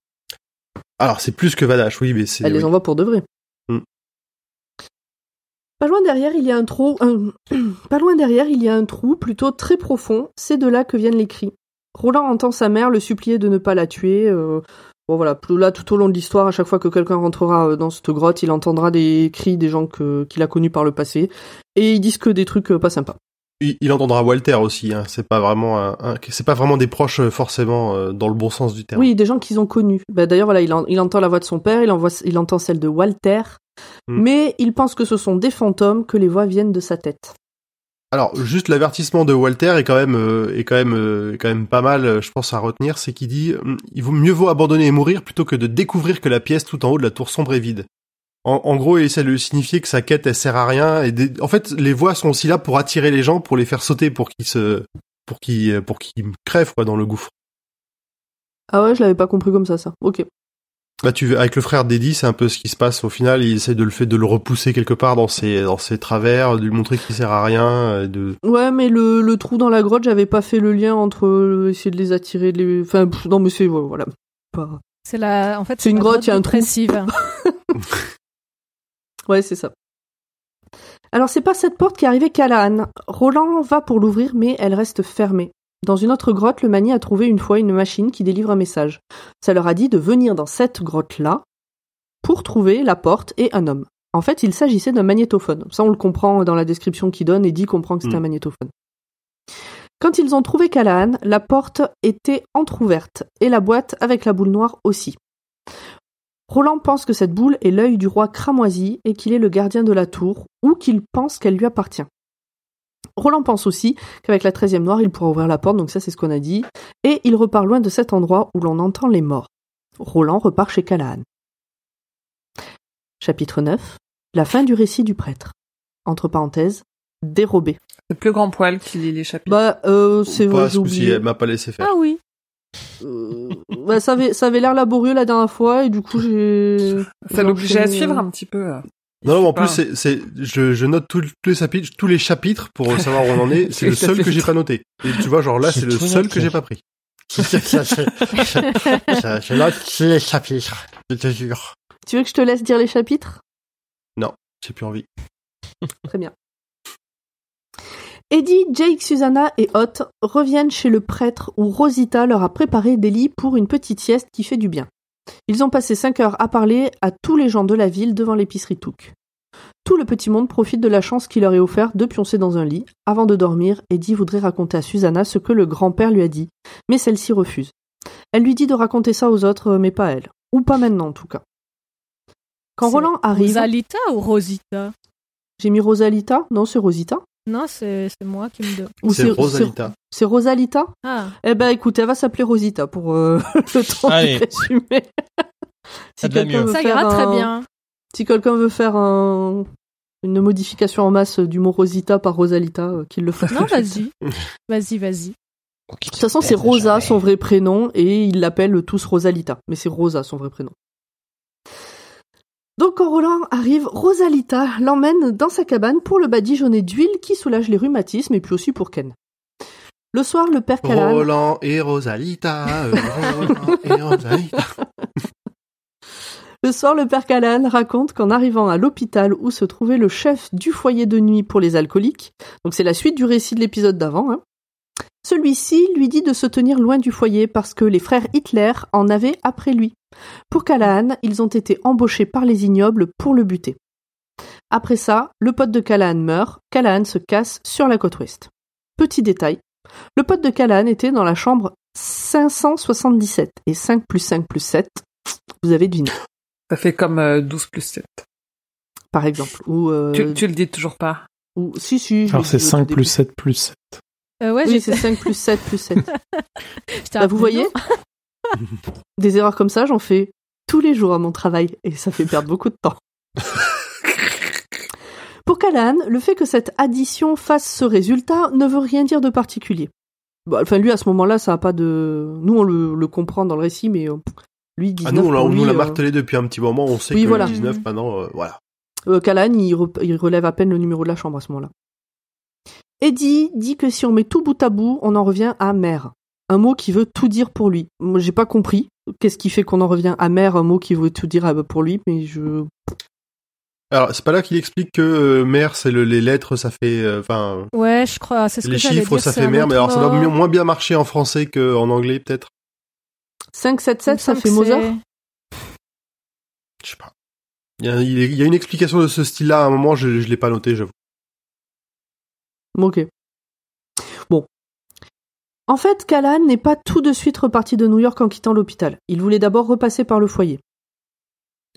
Alors, c'est plus que Vadash, oui, mais c'est. Elle les envoie pour de vrai. Mm. Pas loin derrière, il y a un trou. un- Pas loin derrière, il y a un trou plutôt très profond. C'est de là que viennent les cris. Roland entend sa mère le supplier de ne pas la tuer. euh, Bon voilà, là tout au long de l'histoire, à chaque fois que quelqu'un rentrera euh, dans cette grotte, il entendra des cris des gens qu'il a connus par le passé, et ils disent que des trucs euh, pas sympas. Il, il entendra Walter aussi, hein. C'est pas vraiment un, un- c'est pas vraiment des proches, euh, forcément, euh, dans le bon sens du terme. Oui, des gens qu'ils ont connus. Bah, D'ailleurs, voilà, il, en- il entend la voix de son père, il, envoie, il entend celle de Walter, Mm. mais il pense que ce sont des fantômes, que les voix viennent de sa tête. Alors, juste l'avertissement de Walter est quand même, euh, est quand même, euh, est quand même pas mal, je pense, à retenir. C'est qu'il dit, hum, il vaut mieux vaut abandonner et mourir plutôt que de découvrir que la pièce tout en haut de la tour sombre est vide. En, en gros, il essaie de lui signifier que sa quête, elle sert à rien. Et des- en fait, les voix sont aussi là pour attirer les gens, pour les faire sauter, pour qu'ils se, pour qu'ils, euh, pour qu'ils crèvent quoi dans le gouffre. Ah ouais, je l'avais pas compris comme ça, ça. Ok. Bah, tu veux- avec le frère d'Eddie, c'est un peu ce qui se passe au final. Il essaie de le fait de le repousser quelque part dans ses dans ses travers, de lui montrer qu'il sert à rien, de. Ouais, mais le, le trou dans la grotte, j'avais pas fait le lien entre euh, essayer de les attirer, de les... enfin, pff, non, mais c'est voilà. Pas... C'est la, en fait, C'est une grotte, il y a un trou. Ouais, c'est ça. Alors, c'est pas cette porte qui est arrivée Callahan. Roland va pour l'ouvrir, mais elle reste fermée. Dans une autre grotte, le mani a trouvé une fois une machine qui délivre un message. Ça leur a dit de venir dans cette grotte-là pour trouver la porte et un homme. En fait, il s'agissait d'un magnétophone. Ça, on le comprend dans la description qu'il donne et dit comprend que c'est Mm. un magnétophone. Quand ils ont trouvé Callahan, la porte était entr'ouverte et la boîte avec la boule noire aussi. Roland pense que cette boule est l'œil du roi cramoisi et qu'il est le gardien de la tour, ou qu'il pense qu'elle lui appartient. Roland pense aussi qu'avec la treizième noire, il pourra ouvrir la porte, donc ça c'est ce qu'on a dit, et il repart loin de cet endroit où l'on entend les morts. Roland repart chez Callahan. Chapitre 9. La fin du récit du prêtre. Entre parenthèses, dérobé. Le plus grand poil qui lit les chapitres. Bah, euh, c'est Pas vrai, j'ai oublié. elle m'a pas laissé faire. Ah oui. Euh, bah, ça avait, ça avait l'air laborieux la dernière fois, et du coup j'ai... Ça l'obligeait à suivre un petit peu. Non, non, en plus, c'est, c'est, je, je note tous tous les chapitres, tous les chapitres pour savoir où on en est. C'est le seul que j'ai pas noté. Et tu vois, genre là, c'est le seul noté. que j'ai pas pris. Je note les chapitres, je te jure. Tu veux que je te laisse dire les chapitres? Non, j'ai plus envie. Très bien. Eddie, Jake, Susanna et Hot reviennent chez le prêtre où Rosita leur a préparé des lits pour une petite sieste qui fait du bien. Ils ont passé cinq heures à parler à tous les gens de la ville devant l'épicerie Touk. Tout le petit monde profite de la chance qui leur est offerte de pioncer dans un lit. Avant de dormir, Eddie voudrait raconter à Susanna ce que le grand-père lui a dit, mais celle-ci refuse. Elle lui dit de raconter ça aux autres, mais pas à elle. Ou pas maintenant en tout cas. Quand Roland arrive... Rosalita ou Rosita? J'ai mis Rosalita? Non, c'est Rosita. Non, c'est c'est moi qui me donne. Ou C'est Rosalita. C'est Rosalita? Ah, Eh ben écoute, elle va s'appeler Rosita pour euh, le temps Allez. de résumer. Ça ira très bien. Si quelqu'un veut faire un- une modification en masse du mot Rosita par Rosalita, euh, qu'il le fasse. Non, vas-y. Vas-y, vas-y. De De toute façon, c'est Rosa, son vrai prénom, et ils l'appellent tous Rosalita. Mais c'est Rosa, son vrai prénom. Donc quand Roland arrive, Rosalita l'emmène dans sa cabane pour le badigeonner d'huile qui soulage les rhumatismes et puis aussi pour Ken. Le soir, le père Callahan... Roland et Rosalita. euh, Roland et Rosalita. Le soir, le père Callahan raconte qu'en arrivant à l'hôpital où se trouvait le chef du foyer de nuit pour les alcooliques, donc c'est la suite du récit de l'épisode d'avant, hein, celui-ci lui dit de se tenir loin du foyer parce que les frères Hitler en avaient après lui. Pour Callahan, ils ont été embauchés par les ignobles pour le buter. Après ça, le pote de Callahan meurt, Callahan se casse sur la côte ouest. Petit détail, le pote de Callahan était dans la chambre 577 et 5 plus 5 plus 7, vous avez deviné. Ça fait comme euh, 12 plus 7. par exemple. Ou, euh, Tu, tu le dis toujours pas. ou si, si. Alors c'est dit au 5 tout plus début. 7 plus 7. Euh, ouais, Oui, c'est 5 plus 7 plus 7. J'étais Bah, vous voyez. Des erreurs comme ça, j'en fais tous les jours à mon travail et ça fait perdre beaucoup de temps. Pour Callahan, le fait que cette addition fasse ce résultat ne veut rien dire de particulier. Bah, enfin, lui, à ce moment-là, ça a pas de... Nous, on le, le comprend dans le récit, mais euh, lui, 19 Ah, nous, on nous l'a euh, martelé depuis un petit moment. On sait Oui, que voilà. 19 maintenant, euh, voilà. Euh, Callahan, il, re- il relève à peine le numéro de la chambre à ce moment-là. Eddie dit que si on met tout bout à bout, on en revient à mère. Un mot qui veut tout dire pour lui. Moi, j'ai pas compris. Qu'est-ce qui fait qu'on en revient à mère, un mot qui veut tout dire euh, pour lui, mais je... Alors, c'est pas là qu'il explique que euh, mère, c'est le, les lettres, ça fait, euh, Ouais, je crois, c'est ce les que j'allais chiffres, dire. ça fait mère, mais alors ça doit moins bien marcher en français qu'en anglais, peut-être. 577, Il me ça fait Mozart c'est- Je sais pas. Il y, a, il y a une explication de ce style-là à un moment, je, je l'ai pas noté, j'avoue. Ok. Bon. En fait, Callahan n'est pas tout de suite reparti de New York en quittant l'hôpital. Il voulait d'abord repasser par le foyer.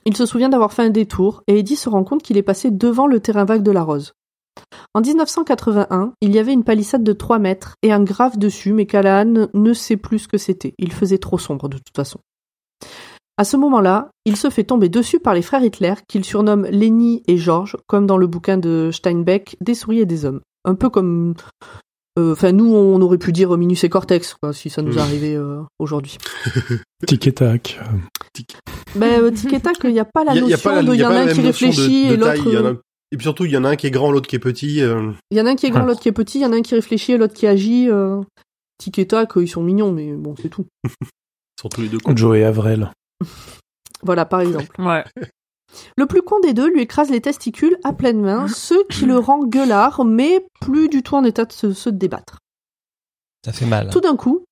Il se souvient d'avoir fait un détour et Eddie se rend compte qu'il est passé devant le terrain vague de la Rose. En 1981, il y avait une palissade de 3 mètres et un grave dessus, mais Callahan ne sait plus ce que c'était. Il faisait trop sombre de toute façon. À ce moment-là, il se fait tomber dessus par les frères Hitler, qu'il surnomme Lenny et George, comme dans le bouquin de Steinbeck, Des souris et des hommes. Un peu comme Euh, Enfin, nous, on aurait pu dire Minus et Cortex, quoi, si ça nous Mm. arrivait euh, aujourd'hui. Tic et tac. Ben, euh, tic et tac, il n'y a pas la Il y a- il y a notion pas la- de, il y en a un qui notion de- réfléchit de et taille, l'autre. Et puis surtout, il y en a un qui est grand, l'autre qui est petit. euh. Il y en a un qui est grand, Ah. l'autre qui est petit, il y en a un qui réfléchit et l'autre qui agit. Euh... Tic et tac, ils sont mignons, mais bon, c'est tout. Ils sont tous les deux cons. Joe et Avril. Voilà, par exemple. Ouais. Le plus con des deux lui écrase les testicules à pleine main, ce qui le rend gueulard, mais plus du tout en état de se, se débattre. Ça fait mal. Tout d'un coup,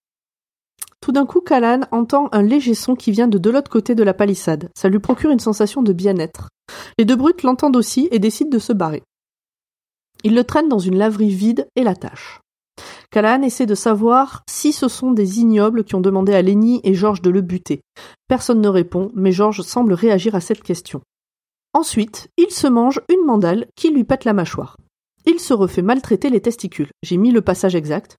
tout d'un coup, Callan entend un léger son qui vient de de l'autre côté de la palissade. Ça lui procure une sensation de bien-être. Les deux brutes l'entendent aussi et décident de se barrer. Ils le traînent dans une laverie vide et l'attachent. Callahan essaie de savoir si ce sont des ignobles qui ont demandé à Lenny et George de le buter. Personne ne répond, mais George semble réagir à cette question. Ensuite, il se mange une mandale qui lui pète la mâchoire. Il se refait maltraiter les testicules. J'ai mis le passage exact.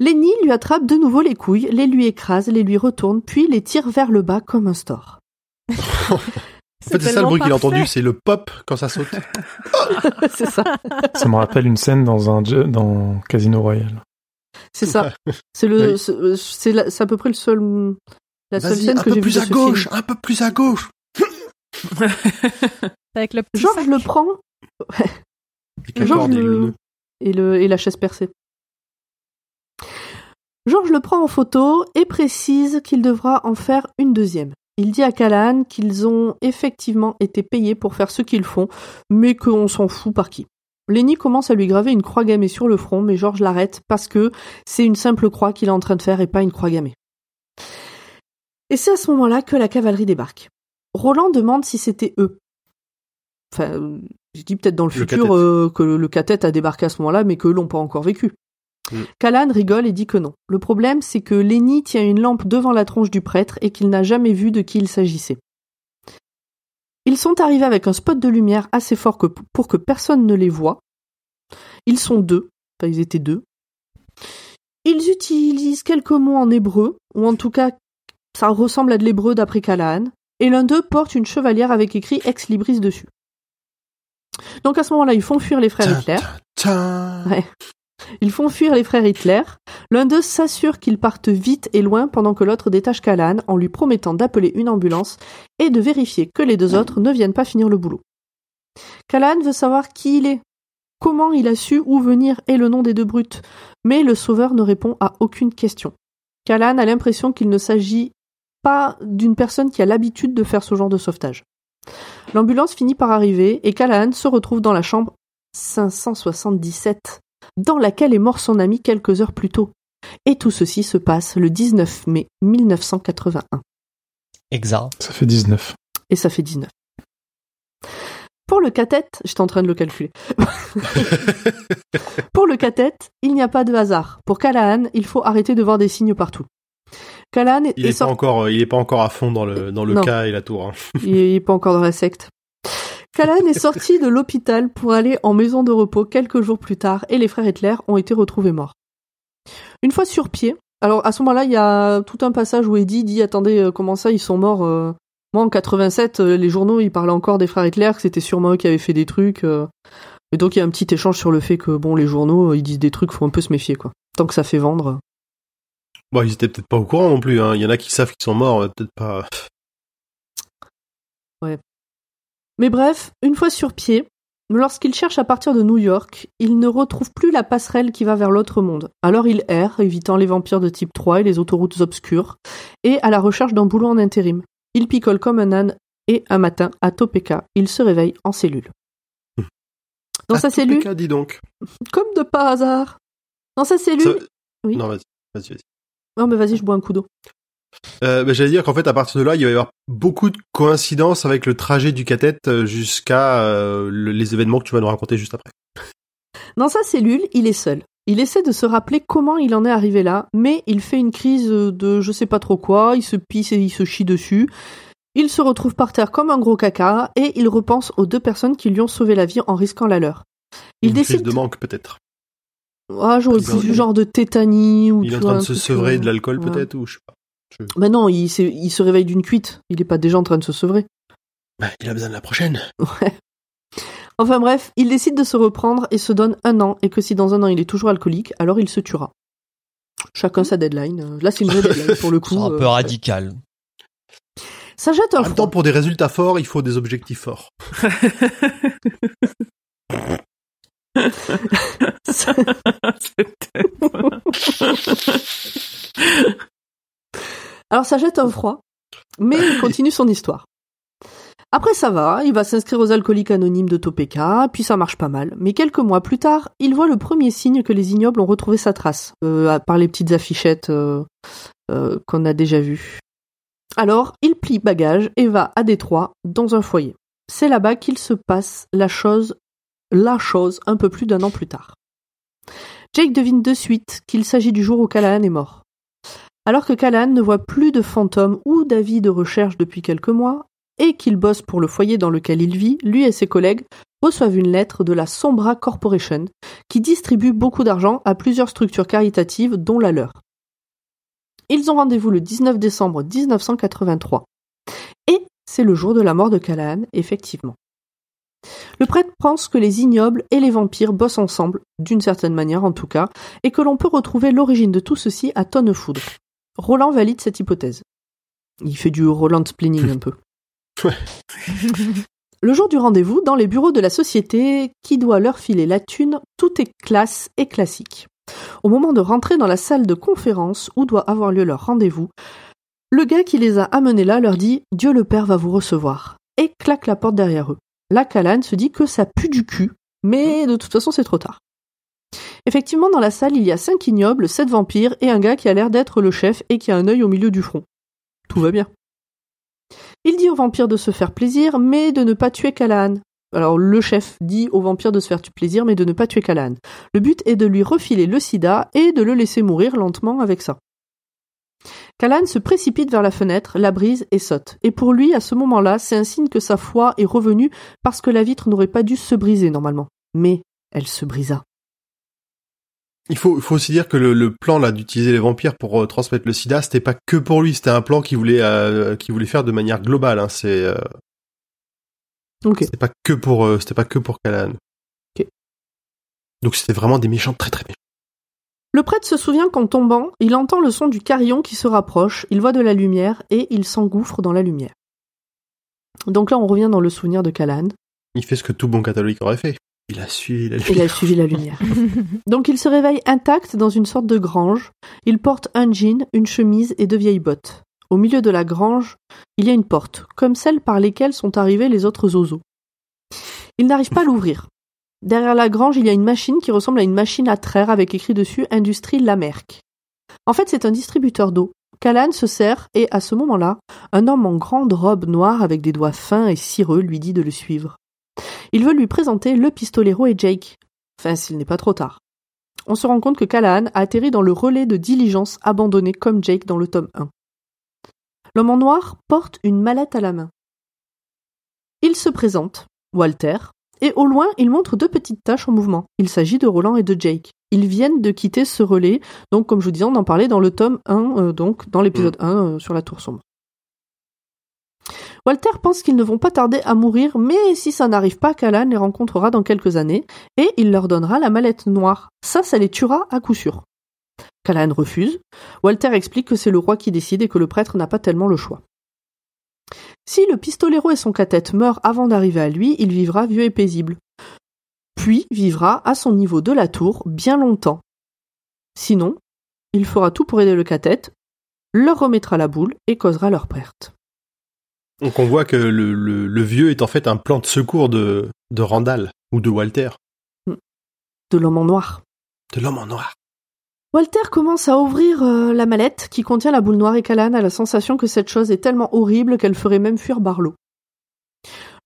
Lenny lui attrape de nouveau les couilles, les lui écrase, les lui retourne, puis les tire vers le bas comme un store. En fait, c'est ça le bruit qu'il a entendu, c'est le pop quand ça saute. c'est ça. Ça me rappelle une scène dans un jeu- dans Casino Royale. C'est ça. C'est le, Oui. c'est- c'est la- c'est à peu près le seul, la seule scène un que peu j'ai vue plus de à ce gauche, film. un peu plus à gauche. Avec le petit Georges sac. le prend. Avec la Georges corde et le- et, le, et la chaise percée. Georges le prend en photo et précise qu'il devra en faire une deuxième. Il dit à Callahan qu'ils ont effectivement été payés pour faire ce qu'ils font, mais qu'on s'en fout par qui. Lenny commence à lui graver une croix gammée sur le front, mais Georges l'arrête parce que c'est une simple croix qu'il est en train de faire et pas une croix gammée. Et c'est à ce moment-là que la cavalerie débarque. Roland demande si c'était eux. Enfin, je dis peut-être dans le, Le futur euh, que le cathète a débarqué à ce moment-là, mais qu'eux l'ont pas encore vécu. Mm. Callan rigole et dit que non. Le problème, c'est que Lenny tient une lampe devant la tronche du prêtre et qu'il n'a jamais vu de qui il s'agissait. Ils sont arrivés avec un spot de lumière assez fort que- pour que personne ne les voie. Ils sont deux, enfin ils étaient deux. Ils utilisent quelques mots en hébreu, ou en tout cas ça ressemble à de l'hébreu d'après Callahan, et l'un d'eux porte une chevalière avec écrit Ex Libris dessus. Donc à ce moment-là, ils font fuir les frères Hitler. Tiens. Ouais. Ils font fuir les frères Hitler. L'un d'eux s'assure qu'ils partent vite et loin pendant que l'autre détache Callahan en lui promettant d'appeler une ambulance et de vérifier que les deux autres ne viennent pas finir le boulot. Callahan veut savoir qui il est, comment il a su où venir et le nom des deux brutes, mais le sauveur ne répond à aucune question. Callahan a l'impression qu'il ne s'agit pas d'une personne qui a l'habitude de faire ce genre de sauvetage. L'ambulance finit par arriver et Callahan se retrouve dans la chambre 577 dans laquelle est mort son ami quelques heures plus tôt. Et tout ceci se passe le 19 mai 1981. Exact. Ça fait 19. Et ça fait 19. Pour le cathète, j'étais en train de le calculer. Pour le cathète, il n'y a pas de hasard. Pour Callahan, il faut arrêter de voir des signes partout. Callahan est, Il est, pas sorti- encore, il est pas encore à fond dans le, dans le Non. cas et la tour. hein. Il est pas encore dans la secte. Callahan est sorti de l'hôpital pour aller en maison de repos quelques jours plus tard et les frères Hitler ont été retrouvés morts. Une fois sur pied, alors à ce moment-là, il y a tout un passage où Eddie dit attendez, euh, comment ça, ils sont morts euh, Moi en 87, euh, les journaux ils parlaient encore des frères Hitler, que c'était sûrement eux qui avaient fait des trucs. Et donc il y a un petit échange sur le fait que bon, les journaux ils disent des trucs, faut un peu se méfier quoi. Tant que ça fait vendre. Bon, ils étaient peut-être pas au courant non plus. Hein. Il y en a qui savent qu'ils sont morts, peut-être pas. Ouais. Mais bref, une fois sur pied, lorsqu'il cherche à partir de New York, il ne retrouve plus la passerelle qui va vers l'autre monde. Alors il erre, évitant les vampires de type 3 et les autoroutes obscures, et à la recherche d'un boulot en intérim. Il picole comme un âne, et un matin, à Topeka, il se réveille en cellule. Dans sa tout cellule, dis donc. comme de par hasard. Dans sa cellule. Ça- Oui. Non, vas-y, vas-y, vas-y. Non mais vas-y, je bois un coup d'eau. Euh, bah, J'allais dire qu'en fait, à partir de là, il va y avoir beaucoup de coïncidences avec le trajet du cathète euh, jusqu'à euh, le- les événements que tu vas nous raconter juste après. Dans sa cellule, il est seul. Il essaie de se rappeler comment il en est arrivé là, mais il fait une crise de je sais pas trop quoi, il se pisse et il se chie dessus. Il se retrouve par terre comme un gros caca et il repense aux deux personnes qui lui ont sauvé la vie en risquant la leur. Il Une décide crise de manque, peut-être. Ah, j'aurais plus du genre de tétanie ou Il est en train de se sevrer de l'alcool, ouais. peut-être, ou je sais pas. Je- Ben non, il, se réveille d'une cuite. Il est pas déjà en train de se sevrer. Bah, il a besoin de la prochaine. Ouais. Enfin bref, il décide de se reprendre et se donne un an, et que si dans un an il est toujours alcoolique, alors il se tuera. Chacun sa deadline. Là, c'est une vraie deadline pour le coup. C'est un euh, peu radical. Ça jette un En même temps, pour des résultats forts, il faut des objectifs forts. Alors ça jette un froid, mais il continue son histoire. Après ça va, il va s'inscrire aux alcooliques anonymes de Topeka, puis ça marche pas mal. Mais quelques mois plus tard, il voit le premier signe que les ignobles ont retrouvé sa trace, euh, à part les petites affichettes euh, euh, qu'on a déjà vues. Alors, il plie bagage et va à Détroit, dans un foyer. C'est là-bas qu'il se passe la chose, la chose un peu plus d'un an plus tard. Jake devine de suite qu'il s'agit du jour où Callahan est mort. Alors que Callahan ne voit plus de fantômes ou d'avis de recherche depuis quelques mois, et qu'il bosse pour le foyer dans lequel il vit, lui et ses collègues reçoivent une lettre de la Sombra Corporation, qui distribue beaucoup d'argent à plusieurs structures caritatives, dont la leur. Ils ont rendez-vous le 19 décembre 1983. Et c'est le jour de la mort de Callahan, effectivement. Le prêtre pense que les ignobles et les vampires bossent ensemble, d'une certaine manière en tout cas, et que l'on peut retrouver l'origine de tout ceci à tonne foudre. Roland valide cette hypothèse. Il fait du Roland splaining un peu. Le jour du rendez-vous, dans les bureaux de la société qui doit leur filer la thune, tout est classe et classique. Au moment de rentrer dans la salle de conférence où doit avoir lieu leur rendez-vous, le gars qui les a amenés là leur dit Dieu le Père va vous recevoir et claque la porte derrière eux. Là, Callan se dit que ça pue du cul, mais de toute façon c'est trop tard. Effectivement, dans la salle, il y a cinq ignobles, sept vampires et un gars qui a l'air d'être le chef et qui a un œil au milieu du front. Tout va bien. Il dit aux vampires de se faire plaisir, mais de ne pas tuer Callahan. Alors le chef dit aux vampires de se faire plaisir, mais de ne pas tuer Callahan. Le but est de lui refiler le sida et de le laisser mourir lentement avec ça. Callahan se précipite vers la fenêtre, la brise et saute. Et pour lui, à ce moment-là, c'est un signe que sa foi est revenue parce que la vitre n'aurait pas dû se briser normalement. Mais elle se brisa. Il faut, il faut aussi dire que le, le plan là d'utiliser les vampires pour euh, transmettre le sida, c'était pas que pour lui, c'était un plan qu'il voulait, euh, qu'il voulait faire de manière globale. Hein, c'est, euh, c'était pas que pour, euh, c'était pas que pour Callahan. Ok. Donc c'était vraiment des méchants très très méchants. Le prêtre se souvient qu'en tombant, il entend le son du carillon qui se rapproche, il voit de la lumière et il s'engouffre dans la lumière. Donc là, on revient dans le souvenir de Callahan. Il fait ce que tout bon catholique aurait fait. Il a suivi la lumière. Il a suivi la lumière. Donc il se réveille intact dans une sorte de grange. Il porte un jean, une chemise et de vieilles bottes. Au milieu de la grange, il y a une porte, comme celle par lesquelles sont arrivés les autres oiseaux. Il n'arrive pas à l'ouvrir. Derrière la grange, il y a une machine qui ressemble à une machine à traire avec écrit dessus Industrie Lamerck. En fait, c'est un distributeur d'eau. Callan se sert et, à ce moment-là, un homme en grande robe noire avec des doigts fins et cireux lui dit de le suivre. Il veut lui présenter le pistolero et Jake. Enfin, s'il n'est pas trop tard. On se rend compte que Callahan a atterri dans le relais de diligence abandonné comme Jake dans le tome 1. L'homme en noir porte une mallette à la main. Il se présente, Walter, et au loin il montre deux petites taches en mouvement. Il s'agit de Roland et de Jake. Ils viennent de quitter ce relais, donc comme je vous disais, on en parlait dans le tome 1, euh, donc dans l'épisode 1 euh, sur la tour sombre. Walter pense qu'ils ne vont pas tarder à mourir, mais si ça n'arrive pas, Callan les rencontrera dans quelques années, et il leur donnera la mallette noire. Ça, ça les tuera à coup sûr. Callan refuse. Walter explique que c'est le roi qui décide et que le prêtre n'a pas tellement le choix. Si le pistolero et son cathète meurent avant d'arriver à lui, il vivra vieux et paisible. Puis vivra à son niveau de la tour bien longtemps. Sinon, il fera tout pour aider le cathète, leur remettra la boule et causera leur perte. Donc on voit que le, le, le vieux est en fait un plan de secours de, de Randall ou de Walter. De l'homme en noir. De l'homme en noir. Walter commence à ouvrir euh, la mallette qui contient la boule noire et Callan a la sensation que cette chose est tellement horrible qu'elle ferait même fuir Barlow.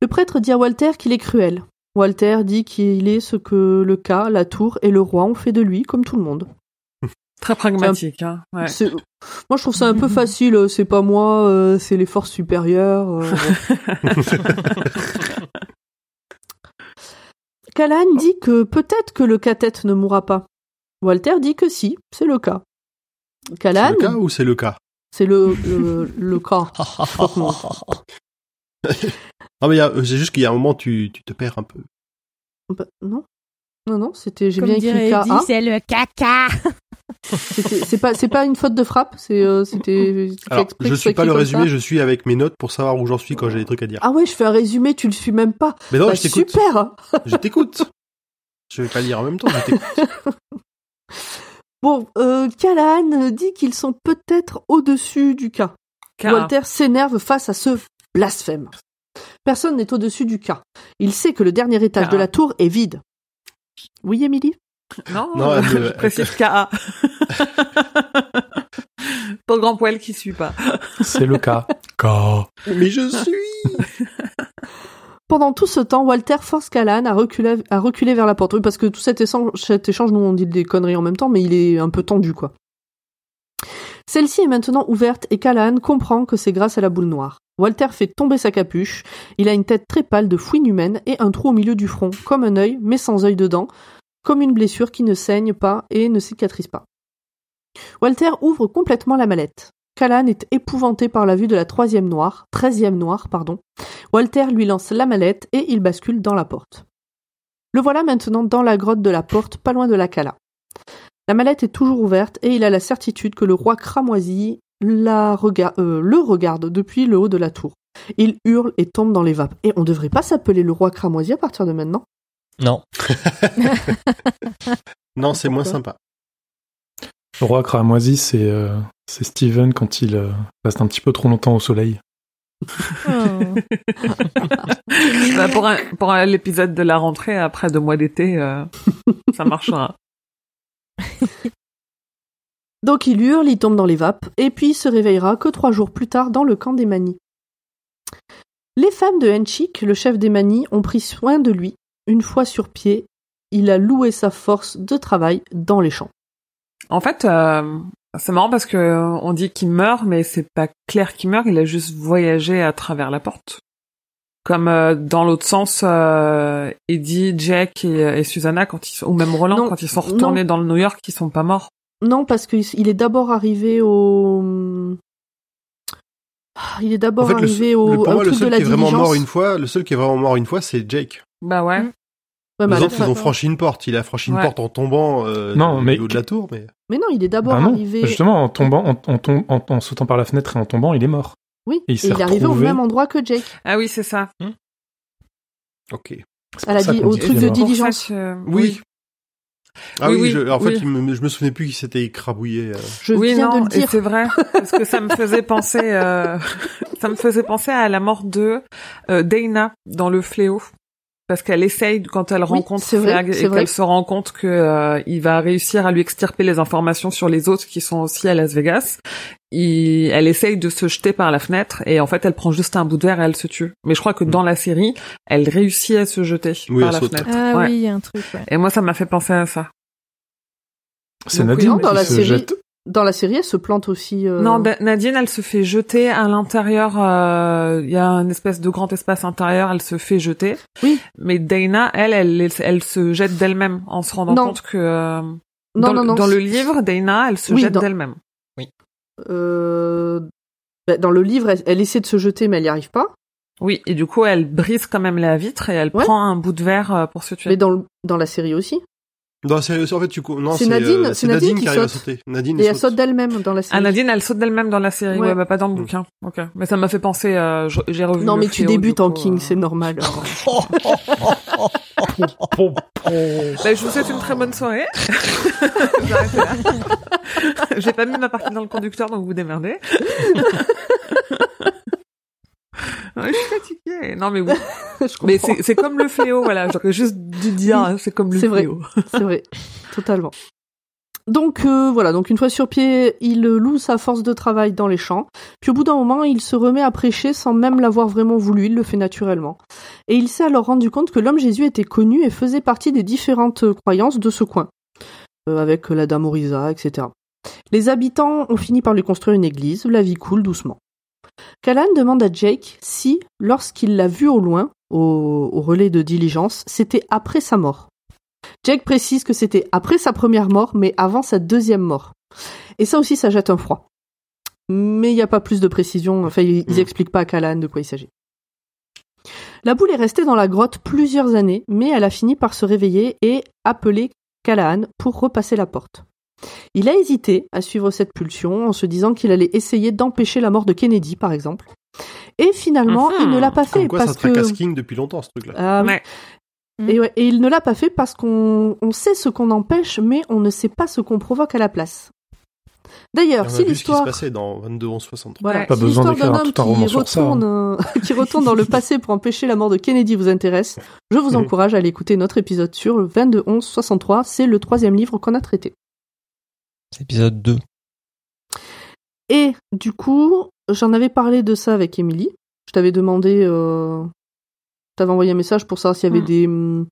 Le prêtre dit à Walter qu'il est cruel. Walter dit qu'il est ce que le cas, la tour et le roi ont fait de lui, comme tout le monde. Très pragmatique, hein. Ouais. C'est- Moi, je trouve ça un peu facile. euh, C'est pas moi, euh, c'est les forces supérieures. euh, dit que peut-être que le cathète ne mourra pas. Walter dit que si, c'est le cas. C'est Callan, le cas ou c'est le cas? C'est le, le, le cas. Non mais a- c'est juste qu'il y a un moment tu, tu te perds un peu. Bah, non. Non, non, c'était, j'ai bien écrit c'est le caca. C'est pas, c'est pas une faute de frappe, c'est, euh, c'était. Alors, je suis pas le résumé, ça. je suis avec mes notes pour savoir où j'en suis quand j'ai des trucs à dire. Ah ouais, je fais un résumé, tu le suis même pas. Mais non, Bah, je t'écoute. Super. Je t'écoute. Je vais pas lire en même temps, je t'écoute. Bon, euh, Callahan dit qu'ils sont peut-être au-dessus du cas. Car- Walter s'énerve face à ce blasphème. Personne n'est au-dessus du cas. Il sait que le dernier étage Car- de la tour est vide. Oui, Émilie? Non, Non, me- je précise KA. Pour le grand poil qui suit pas. C'est le cas. Mais je suis. Pendant tout ce temps, Walter force Callahan à reculer, à reculer vers la porte. Oui, parce que tout cet échange, cet échange, nous on dit des conneries en même temps, mais il est un peu tendu, quoi. Celle-ci est maintenant ouverte et Callahan comprend que c'est grâce à la boule noire. Walter fait tomber sa capuche. Il a une tête très pâle de fouine humaine et un trou au milieu du front, comme un œil, mais sans œil dedans, comme une blessure qui ne saigne pas et ne cicatrise pas. Walter ouvre complètement la mallette. Callahan est épouvanté par la vue de la troisième noire, treizième noire, pardon. Walter lui lance la mallette et il bascule dans la porte. Le voilà maintenant dans la grotte de la porte, pas loin de la cala. La mallette est toujours ouverte et il a la certitude que le roi cramoisi euh, le regarde depuis le haut de la tour. Il hurle et tombe dans les vapes. Et on devrait pas s'appeler le roi cramoisi à partir de maintenant? Non. Non, c'est moins sympa. Le roi cramoisi, c'est euh, c'est Steven quand il euh, reste un petit peu trop longtemps au soleil. Bah, pour l'épisode de la rentrée après deux mois d'été, euh, ça marchera. Donc il hurle, il tombe dans les vapes, et puis se réveillera que trois jours plus tard dans le camp des manies. Les femmes de Henchik, le chef des manies, ont pris soin de lui. Une fois sur pied, il a loué sa force de travail dans les champs. En fait, euh, c'est marrant parce que euh, on dit qu'il meurt, mais c'est pas clair qu'il meurt. Il a juste voyagé à travers la porte. Comme euh, dans l'autre sens, euh, Eddie, Jack et, et Susanna, quand ils sont, ou même Roland, Non, quand ils sont retournés non. dans le New York, ils sont pas morts. Non, parce qu'il il est d'abord arrivé au... Il est d'abord En fait, le, arrivé le- au pour un moi, le truc de seul qui est vraiment mort une fois, le seul qui est vraiment mort une fois, c'est Jake. Bah ouais. Ouais, mais à Les autres, ils ont franchi une porte. Il a franchi une Ouais. porte en tombant euh, Non, mais- haut de la tour, mais Mais non, il est d'abord Bah non, arrivé... justement, en tombant, en, en tom- en- en sautant par la fenêtre et en tombant, il est mort. Oui, Et et il est arrivé au même endroit que Jake. Ah oui, c'est ça. ok. C'est Elle a dit au truc de diligence. que- Oui. Ah Oui, oui, oui, je- en fait, oui. il me- je me souvenais plus qu'il s'était écrabouillé. euh. Je oui, viens non, de le dire. c'est vrai, parce que ça me faisait penser, euh, ça me faisait penser à la mort de euh, Dana dans Le Fléau, parce qu'elle essaye quand elle Oui, rencontre c'est et qu'elle se rend compte que euh, il va réussir à lui extirper les informations sur les autres qui sont aussi à Las Vegas. Il, elle essaye de se jeter par la fenêtre et en fait elle prend juste un bout de verre et elle se tue. Mais je crois que dans la série, elle réussit à se jeter Oui, par la saute. fenêtre. Ah Ouais. oui, il y a un truc, ouais. Et moi ça m'a fait penser à ça. C'est oui, Nadine non, dans qui la se série- jette. Dans la série, elle se plante aussi... euh, Non, Da- Nadine, elle se fait jeter à l'intérieur. euh, Il y a un espèce de grand espace intérieur. Elle se fait jeter. Oui. Mais Dana, elle, elle, elle, se jette d'elle-même en se rendant Non. compte que euh, Non, dans, non, non, dans le livre, Dana, elle se Oui, jette dans- d'elle-même. euh, bah, dans le livre, elle, elle essaie de se jeter, mais elle n'y arrive pas. Oui, et du coup, elle brise quand même la vitre et elle Ouais. prend un bout de verre pour se tuer. Mais dans, le- dans la série aussi. Dans la série aussi, en fait, tu non, C'est c'est Nadine- euh, c'est c'est Nadine Nadine qui qui arrive à saute. sauter. Nadine Et elle saute. saute d'elle-même dans la série. Ah, Nadine, elle saute d'elle-même dans la série, ouais, Ouais. bah pas dans le bouquin. Ok, mais ça m'a fait penser. euh, J'ai revu. Non, mais tu débutes en coup, King, euh. c'est normal. Bah, je vous souhaite une très bonne soirée. J'ai pas mis ma partie dans le conducteur, donc vous démerdez. Je suis fatiguée. Non, mais. Je Mais c'est c'est comme le fléau, voilà. J'aurais juste dû dire, hein, c'est comme le fléau. C'est vrai, totalement. Donc euh, voilà, donc une fois sur pied, il loue sa force de travail dans les champs. Puis au bout d'un moment, il se remet à prêcher sans même l'avoir vraiment voulu, il le fait naturellement. Et il s'est alors rendu compte que l'homme Jésus était connu et faisait partie des différentes croyances de ce coin, Euh, avec la dame Orisa, etc. Les habitants ont fini par lui construire une église, la vie coule doucement. Callan demande à Jake si, lorsqu'il l'a vu au loin, au, au relais de diligence, c'était après sa mort. Jake précise que c'était après sa première mort, mais avant sa deuxième mort. Et ça aussi, ça jette un froid. Mais il n'y a pas plus de précision, enfin, ils, ils expliquent pas à Callan de quoi il s'agit. La boule est restée dans la grotte plusieurs années, mais elle a fini par se réveiller et appeler Callahan pour repasser la porte. Il a hésité à suivre cette pulsion en se disant qu'il allait essayer d'empêcher la mort de Kennedy, par exemple. Et finalement, il ne l'a pas fait Comme quoi, parce ça que King depuis longtemps, ce truc-là. Ah. Et, ouais, et il ne l'a pas fait parce qu'on on sait ce qu'on empêche, mais on ne sait pas ce qu'on provoque à la place. D'ailleurs, si vu ce qui se l'histoire passait dans 22 11 60. voilà, Pas si besoin l'histoire d'un tout un homme roman qui sur ça, hein. retourne, euh, qui retourne dans le passé pour empêcher la mort de Kennedy vous intéresse, je vous encourage à aller écouter notre épisode sur le 22 11 63. C'est le troisième livre qu'on a traité. C'est épisode 2. Et du coup, j'en avais parlé de ça avec Émilie. Je t'avais demandé, euh... t'avais envoyé un message pour savoir s'il y avait Mm. des, hum,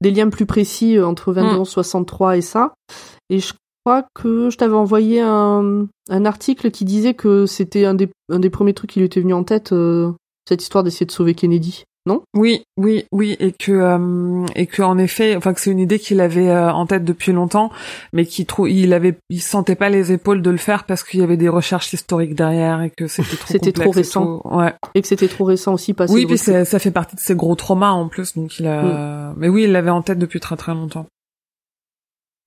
des liens plus précis euh, entre 22 Mm. 11 63 et ça. Et je crois que je t'avais envoyé un, un article qui disait que c'était un des, un des premiers trucs qui lui était venu en tête, euh, cette histoire d'essayer de sauver Kennedy. Non? Oui, oui, oui, et que euh, et que en effet, enfin que c'est une idée qu'il avait euh, en tête depuis longtemps, mais qu'il trouve, il avait, il sentait pas les épaules de le faire parce qu'il y avait des recherches historiques derrière et que c'était trop C'était trop et récent. tout. Ouais. Et que c'était trop récent aussi passé. Oui, le puis ça fait partie de ses gros traumas en plus, donc il a. Mais oui, il l'avait en tête depuis très très longtemps.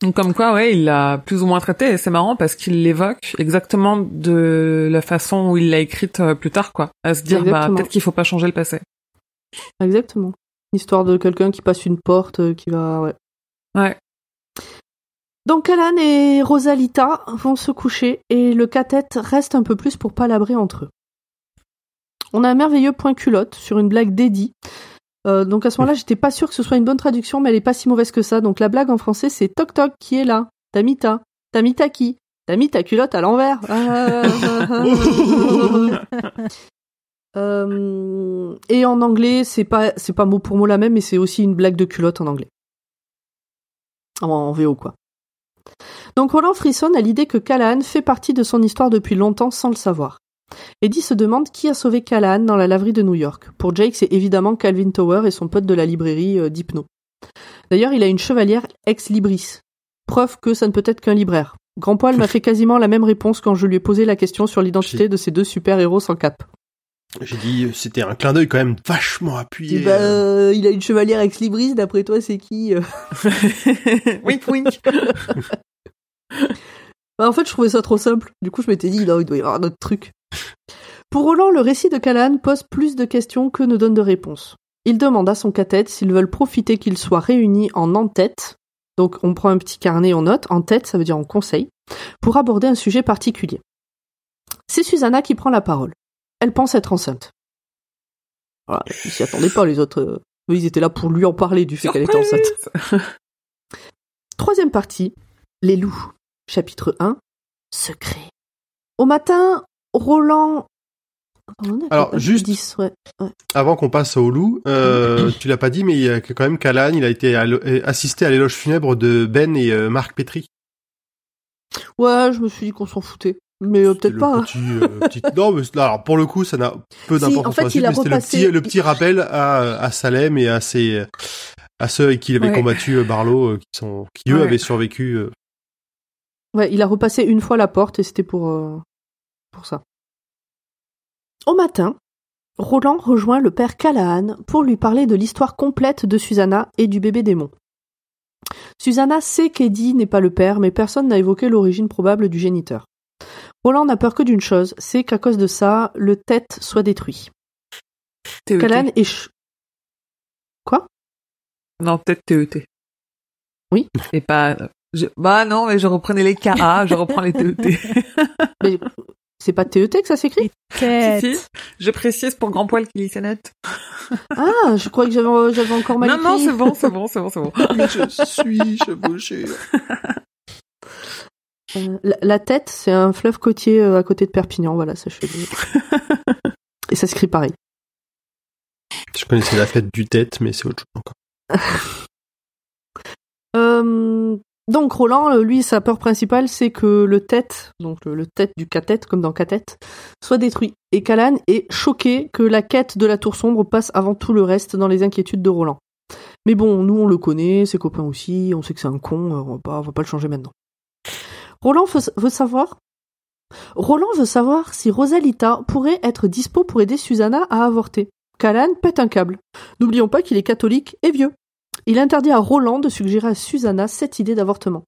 Donc comme quoi, ouais, il l'a plus ou moins traité. Et c'est marrant parce qu'il l'évoque exactement de la façon où il l'a écrite euh, plus tard, quoi. À se dire, bah peut-être qu'il faut pas changer le passé. Exactement. Histoire de quelqu'un qui passe une porte, euh, qui va. Ouais. Ouais. Donc Alan et Rosalita vont se coucher et le cathète reste un peu plus pour palabrer entre eux. On a un merveilleux point culotte sur une blague d'Eddie. Euh, donc à ce moment-là, j'étais pas sûre que ce soit une bonne traduction, mais elle est pas si mauvaise que ça. Donc la blague en français, c'est Toc Toc qui est là. T'as mis ta. T'as mis ta qui? T'as mis ta culotte à l'envers. Ah, ah, ah, ah. Euh, et en anglais, c'est pas c'est pas mot pour mot la même, mais c'est aussi une blague de culotte en anglais. En, en VO quoi. Donc Roland frissonne à l'idée que Callahan fait partie de son histoire depuis longtemps sans le savoir. Eddie se demande qui a sauvé Callahan dans la laverie de New York. Pour Jake, c'est évidemment Calvin Tower et son pote de la librairie euh, d'Hypno. D'ailleurs, il a une chevalière ex-libris. Preuve que ça ne peut être qu'un libraire. Grand Poil m'a fait quasiment la même réponse quand je lui ai posé la question sur l'identité de ces deux super-héros sans cap. J'ai dit, euh, c'était un clin d'œil quand même vachement appuyé. Euh, il a une chevalière ex-libris, d'après toi, c'est qui euh wink wink. Bah, en fait, je trouvais ça trop simple. Du coup, je m'étais dit, non, il doit y avoir un autre truc. Pour Roland, le récit de Callahan pose plus de questions que ne donne de réponses. Il demande à son cathète s'ils veulent profiter qu'ils soient réunis en en-tête. Donc, on prend un petit carnet, on note. En tête, ça veut dire en conseil. Pour aborder un sujet particulier. C'est Susanna qui prend la parole. Elle pense être enceinte. Voilà, ils s'y attendaient pas, les autres. euh, Eux, ils étaient là pour lui en parler du fait qu'elle était enceinte. Troisième partie, les loups. Chapitre 1, secret. Au matin, Roland... Alors, juste- 10, ouais, ouais. Avant qu'on passe au loup, euh, tu l'as pas dit, mais il y a quand même Callahan, il a été euh, assisté à l'éloge funèbre de Ben et euh, Marc Petrie. Ouais, je me suis dit qu'on s'en foutait. Mais euh, peut-être pas. petit, euh, petit- Non, mais là, alors pour le coup, ça n'a peu Si, d'importance en fait, il a le repassé- petit, le petit rappel à, à Salem et à ses, à ceux avec qui il avait Ouais. combattu euh, Barlow, qui sont, qui eux Ouais. avaient survécu. Ouais, il a repassé une fois la porte et c'était pour, euh, pour ça. Au matin, Roland rejoint le père Callahan pour lui parler de l'histoire complète de Susanna et du bébé démon. Susanna sait qu'Eddie n'est pas le père, mais personne n'a évoqué l'origine probable du géniteur. Roland n'a peur que d'une chose, c'est qu'à cause de ça, le tête soit détruit. TET. Callahan est... ch- Quoi? Non, peut-être TET. Oui. Et pas. je- Bah non, mais je reprenais les KA, je reprends les TET. Mais c'est pas TET que ça s'écrit? Si, si. Je précise pour Grand Poil qui lit ses notes. Ah, je croyais que j'avais j'avais encore mal Non, non, c'est bon, c'est bon, c'est bon, c'est bon. je suis chevauché. La, la tête, c'est un fleuve côtier euh, à côté de Perpignan, voilà, sachez-le. Et ça s'écrit pareil. Je connaissais la fête du tête, mais c'est autre chose encore. Euh, donc Roland, euh, lui, sa peur principale, c'est que le tête, donc le, le tête du cathète, comme dans cathète, soit détruit. Et Calan est choqué que la quête de la tour sombre passe avant tout le reste dans les inquiétudes de Roland. Mais bon, nous on le connaît, ses copains aussi, on sait que c'est un con, on va pas, on va pas le changer maintenant. Roland veut, savoir? Roland veut savoir si Rosalita pourrait être dispo pour aider Susanna à avorter. Callahan pète un câble. N'oublions pas qu'il est catholique et vieux. Il interdit à Roland de suggérer à Susanna cette idée d'avortement.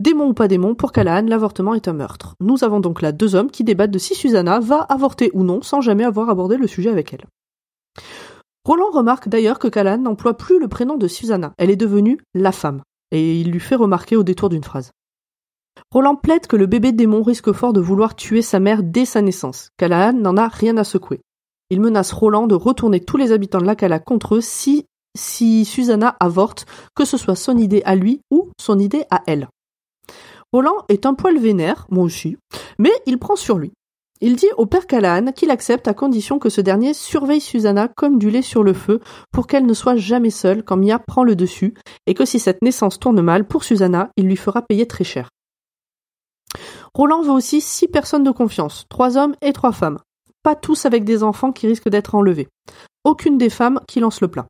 Démon ou pas démon, pour Callahan, l'avortement est un meurtre. Nous avons donc là deux hommes qui débattent de si Susanna va avorter ou non sans jamais avoir abordé le sujet avec elle. Roland remarque d'ailleurs que Callahan n'emploie plus le prénom de Susanna. Elle est devenue la femme. Et il lui fait remarquer au détour d'une phrase. Roland plaide que le bébé démon risque fort de vouloir tuer sa mère dès sa naissance. Callahan n'en a rien à secouer. Il menace Roland de retourner tous les habitants de la Cala contre eux si, si Susanna avorte, que ce soit son idée à lui ou son idée à elle. Roland est un poil vénère, moi aussi, mais il prend sur lui. Il dit au père Callahan qu'il accepte à condition que ce dernier surveille Susanna comme du lait sur le feu pour qu'elle ne soit jamais seule quand Mia prend le dessus et que si cette naissance tourne mal pour Susanna, il lui fera payer très cher. Roland veut aussi six personnes de confiance, trois hommes et trois femmes. Pas tous avec des enfants qui risquent d'être enlevés. Aucune des femmes qui lance le plat.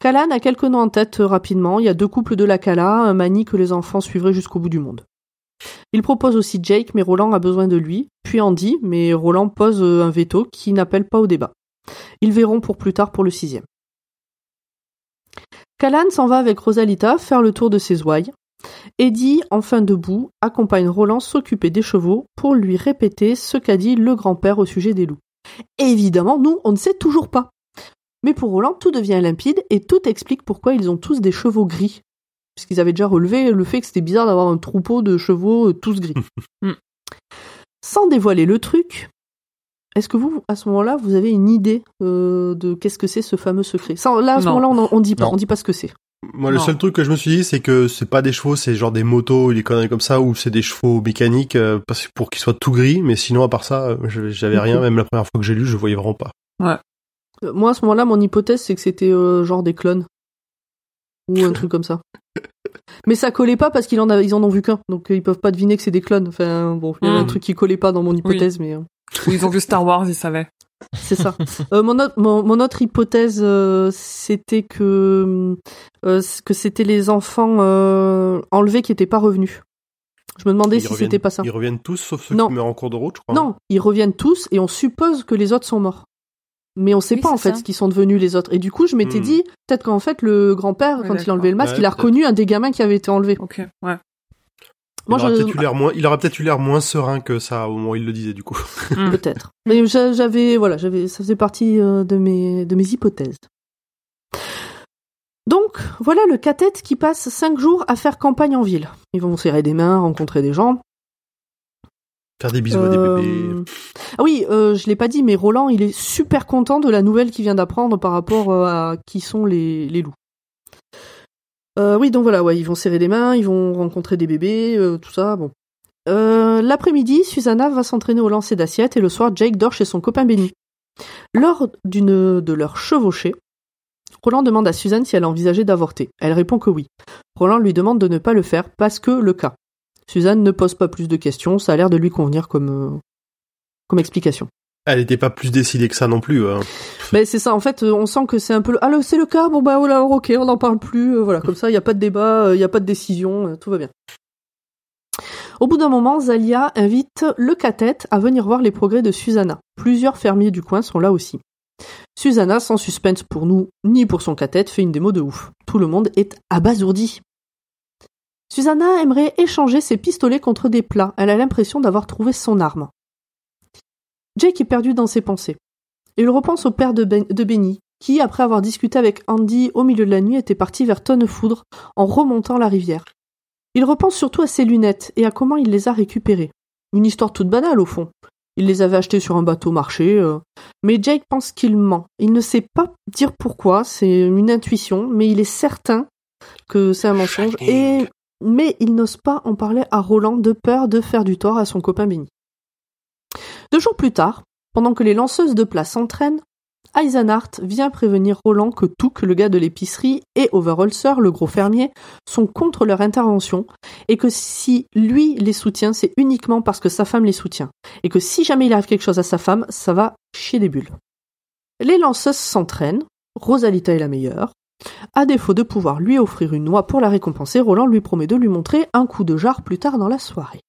Callahan a quelques noms en tête euh, rapidement. Il y a deux couples de la Cala, un mani que les enfants suivraient jusqu'au bout du monde. Il propose aussi Jake, mais Roland a besoin de lui, puis Andy, mais Roland pose euh, un veto qui n'appelle pas au débat. Ils verront pour plus tard pour le sixième. Callahan s'en va avec Rosalita faire le tour de ses ouailles. Eddie, enfin debout, accompagne Roland s'occuper des chevaux pour lui répéter ce qu'a dit le grand-père au sujet des loups. Évidemment, nous, on ne sait toujours pas. Mais pour Roland, tout devient limpide et tout explique pourquoi ils ont tous des chevaux gris. Puisqu'ils avaient déjà relevé le fait que c'était bizarre d'avoir un troupeau de chevaux euh, tous gris. Mm. Sans dévoiler le truc, est-ce que vous, à ce moment-là, vous avez une idée euh, de qu'est-ce que c'est ce fameux secret? Sans- Là, à ce Non. moment-là, on, on dit pas, Non. on dit pas ce que c'est. Moi, le seul truc que je me suis dit, c'est que c'est pas des chevaux, c'est genre des motos ou des conneries comme ça, ou c'est des chevaux mécaniques euh, parce- pour qu'ils soient tout gris. Mais sinon, à part ça, euh, j'avais rien. Même la première fois que j'ai lu, je voyais vraiment pas. Ouais. Euh, Moi, à ce moment-là, mon hypothèse, c'est que c'était euh, genre des clones. Ou un truc comme ça. Mais ça collait pas parce qu'ils en, a- ils en ont vu qu'un. Donc, ils peuvent pas deviner que c'est des clones. Enfin, bon, il y avait un truc qui collait pas dans mon hypothèse, mais... euh, Ou ils ont vu Star Wars, ils savaient. C'est ça. Euh, mon, autre, mon, mon autre hypothèse, euh, c'était que euh, que c'était les enfants euh, enlevés qui étaient pas revenus. Je me demandais Ils si reviennent- c'était pas ça. Ils reviennent tous, sauf ceux Non. qui meurent en cours de route, je crois. Non, ils reviennent tous et on suppose que les autres sont morts. Mais on sait Oui, pas en fait ça. ce qu'ils sont devenus les autres. Et du coup, je m'étais Hmm. dit peut-être qu'en fait le grand-père, Ouais, quand il a enlevé le masque, Ouais, il a reconnu un des gamins qui avait été enlevé. Ok, ouais. Il, je- peut-être eu l'air moins, il aurait peut-être eu l'air moins serein que ça au moment où il le disait, du coup. Mm. Peut-être. Mais j'a- j'avais, voilà, j'avais, ça faisait partie euh, de mes, de mes hypothèses. Donc, voilà le cathète qui passe cinq jours à faire campagne en ville. Ils vont serrer des mains, rencontrer des gens. Faire des bisous à Euh, des bébés. Ah oui, euh, je l'ai pas dit, mais Roland, il est super content de la nouvelle qu'il vient d'apprendre par rapport euh, à qui sont les, les loups. Euh, oui, donc voilà, ils vont serrer des mains, ils vont rencontrer des bébés, euh, tout ça, bon. Euh, L'après-midi, Susanna va s'entraîner au lancer d'assiettes et le soir, Jake dort chez son copain Benny. Lors d'une de leurs chevauchées, Roland demande à Suzanne si elle a envisagé d'avorter. Elle répond que oui. Roland lui demande de ne pas le faire parce que le cas. Suzanne ne pose pas plus de questions, ça a l'air de lui convenir comme, comme explication. Elle n'était pas plus décidée que ça non plus. hein. Mais c'est ça, en fait, euh, on sent que c'est un peu le... Ah, c'est le cas, bon bah voilà, ok, on n'en parle plus, euh, voilà, comme ça, il n'y a pas de débat, il n'y a pas de décision, euh, tout va bien. Au bout d'un moment, Zalia invite le cathète à venir voir les progrès de Susanna. Plusieurs fermiers du coin sont là aussi. Susanna, sans suspense pour nous, ni pour son cathète, fait une démo de ouf. Tout le monde est abasourdi. Susanna aimerait échanger ses pistolets contre des plats. Elle a l'impression d'avoir trouvé son arme. Jake est perdu dans ses pensées. Il repense au père de, ben de Benny, qui, après avoir discuté avec Andy au milieu de la nuit, était parti vers Tonnefoudre en remontant la rivière. Il repense surtout à ses lunettes et à comment il les a récupérées. Une histoire toute banale au fond. Il les avait achetées sur un bateau marché, euh, mais Jake pense qu'il ment. Il ne sait pas dire pourquoi, c'est une intuition, mais il est certain que c'est un mensonge, et mais il n'ose pas en parler à Roland de peur de faire du tort à son copain Benny. Deux jours plus tard, pendant que les lanceuses de plats s'entraînent, Eisenhart vient prévenir Roland que Touk, le gars de l'épicerie, et Overholzer, le gros fermier, sont contre leur intervention, et que si lui les soutient, c'est uniquement parce que sa femme les soutient, et que si jamais il arrive quelque chose à sa femme, ça va chier des bulles. Les lanceuses s'entraînent, Rosalita est la meilleure. À défaut de pouvoir lui offrir une noix pour la récompenser, Roland lui promet de lui montrer un coup de jarre plus tard dans la soirée.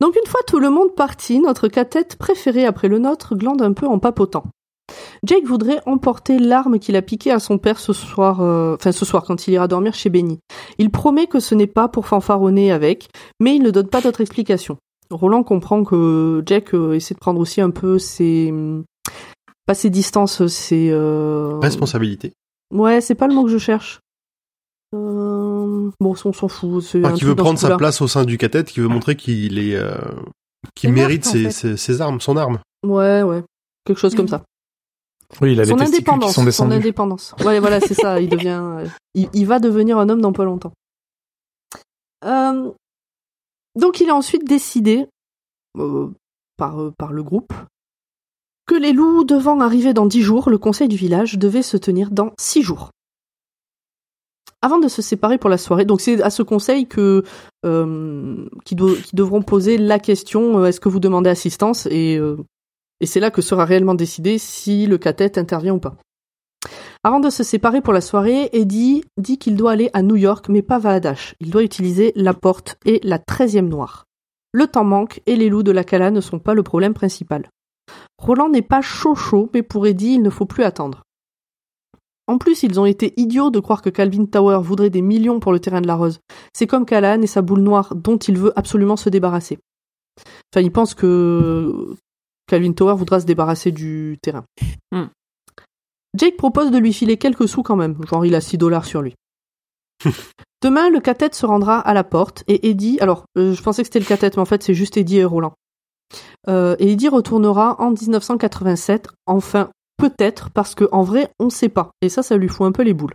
Donc une fois tout le monde parti, notre cathète préféré après le nôtre glande un peu en papotant. Jake voudrait emporter l'arme qu'il a piquée à son père ce soir, euh, enfin ce soir quand il ira dormir chez Benny. Il promet que ce n'est pas pour fanfaronner avec, mais il ne donne pas d'autre explication. Roland comprend que Jack euh, essaie de prendre aussi un peu ses, pas ses distances, ses euh... Responsabilité. Ouais, c'est pas le mot que je cherche. Euh... Bon, on s'en fout. c'est Enfin, un qui veut prendre sa place au sein du catet, qui veut montrer qu'il est, euh, qu'il mérite ses, fait. ses, ses armes, son arme. Ouais, ouais, quelque chose comme ça. Oui, il a son les testicules qui indépendance, sont son indépendance. Ouais, voilà, c'est ça. Il devient, euh, il, il va devenir un homme dans pas longtemps. Euh, donc, il a ensuite décidé, euh, par, euh, par le groupe, que les loups devant arriver dans dix jours, le conseil du village devait se tenir dans six jours. Avant de se séparer pour la soirée, donc c'est à ce conseil que euh, qui, devront poser la question euh, est-ce que vous demandez assistance? Et euh, et c'est là que sera réellement décidé si le catet intervient ou pas. Avant de se séparer pour la soirée, Eddie dit qu'il doit aller à New York, mais pas Valadash. Il doit utiliser la porte et la 13e noire. Le temps manque et les loups de la Cala ne sont pas le problème principal. Roland n'est pas chaud chaud, mais pour Eddie, il ne faut plus attendre. En plus, ils ont été idiots de croire que Calvin Tower voudrait des millions pour le terrain de la Rose. C'est comme Callahan et sa boule noire dont il veut absolument se débarrasser. Enfin, il pense que Calvin Tower voudra se débarrasser du terrain. Hmm. Jake propose de lui filer quelques sous quand même, genre il a 6 dollars sur lui. Demain, le catet se rendra à la porte et Eddie, alors euh, je pensais que c'était le catet, mais en fait c'est juste Eddie et Roland. Euh, et Eddie retournera en 1987, enfin peut-être, parce que en vrai on sait pas, et ça ça lui fout un peu les boules.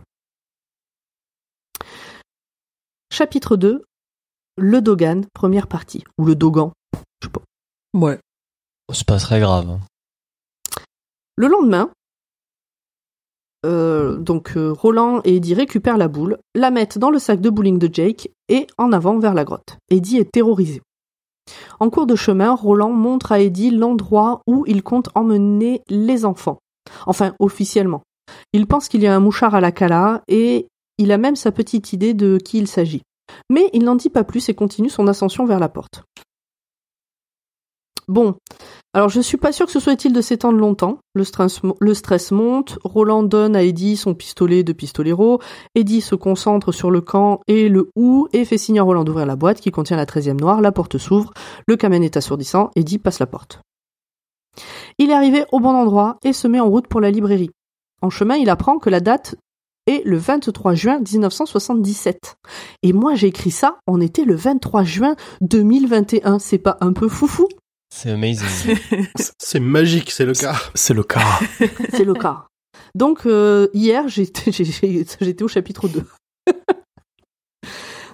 Chapitre 2, le Dogan, première partie, ou le Dogan, je sais pas. Ouais. C'est pas très grave. Le lendemain, euh, donc euh, Roland et Eddie récupèrent la boule, la mettent dans le sac de bowling de Jake et en avant vers la grotte. Eddie est terrorisé. En cours de chemin, Roland montre à Eddie l'endroit où il compte emmener les enfants. Enfin, officiellement. Il pense qu'il y a un mouchard à la cala et il a même sa petite idée de qui il s'agit. Mais il n'en dit pas plus et continue son ascension vers la porte. Bon, alors je suis pas sûr que ce soit utile de s'étendre longtemps. Le stress, monte, Roland donne à Eddie son pistolet de pistolero, Eddie se concentre sur le camp et le ou et fait signe à Roland d'ouvrir la boîte qui contient la 13e noire, la porte s'ouvre, le camion est assourdissant, Eddie passe la porte. Il est arrivé au bon endroit et se met en route pour la librairie. En chemin, il apprend que la date est le 23 juin 1977. Et moi j'ai écrit ça, on était le 23 juin 2021, c'est pas un peu foufou? C'est amazing. C'est magique, c'est le cas. C'est le cas. C'est le cas. Donc euh, hier, j'étais au chapitre 2.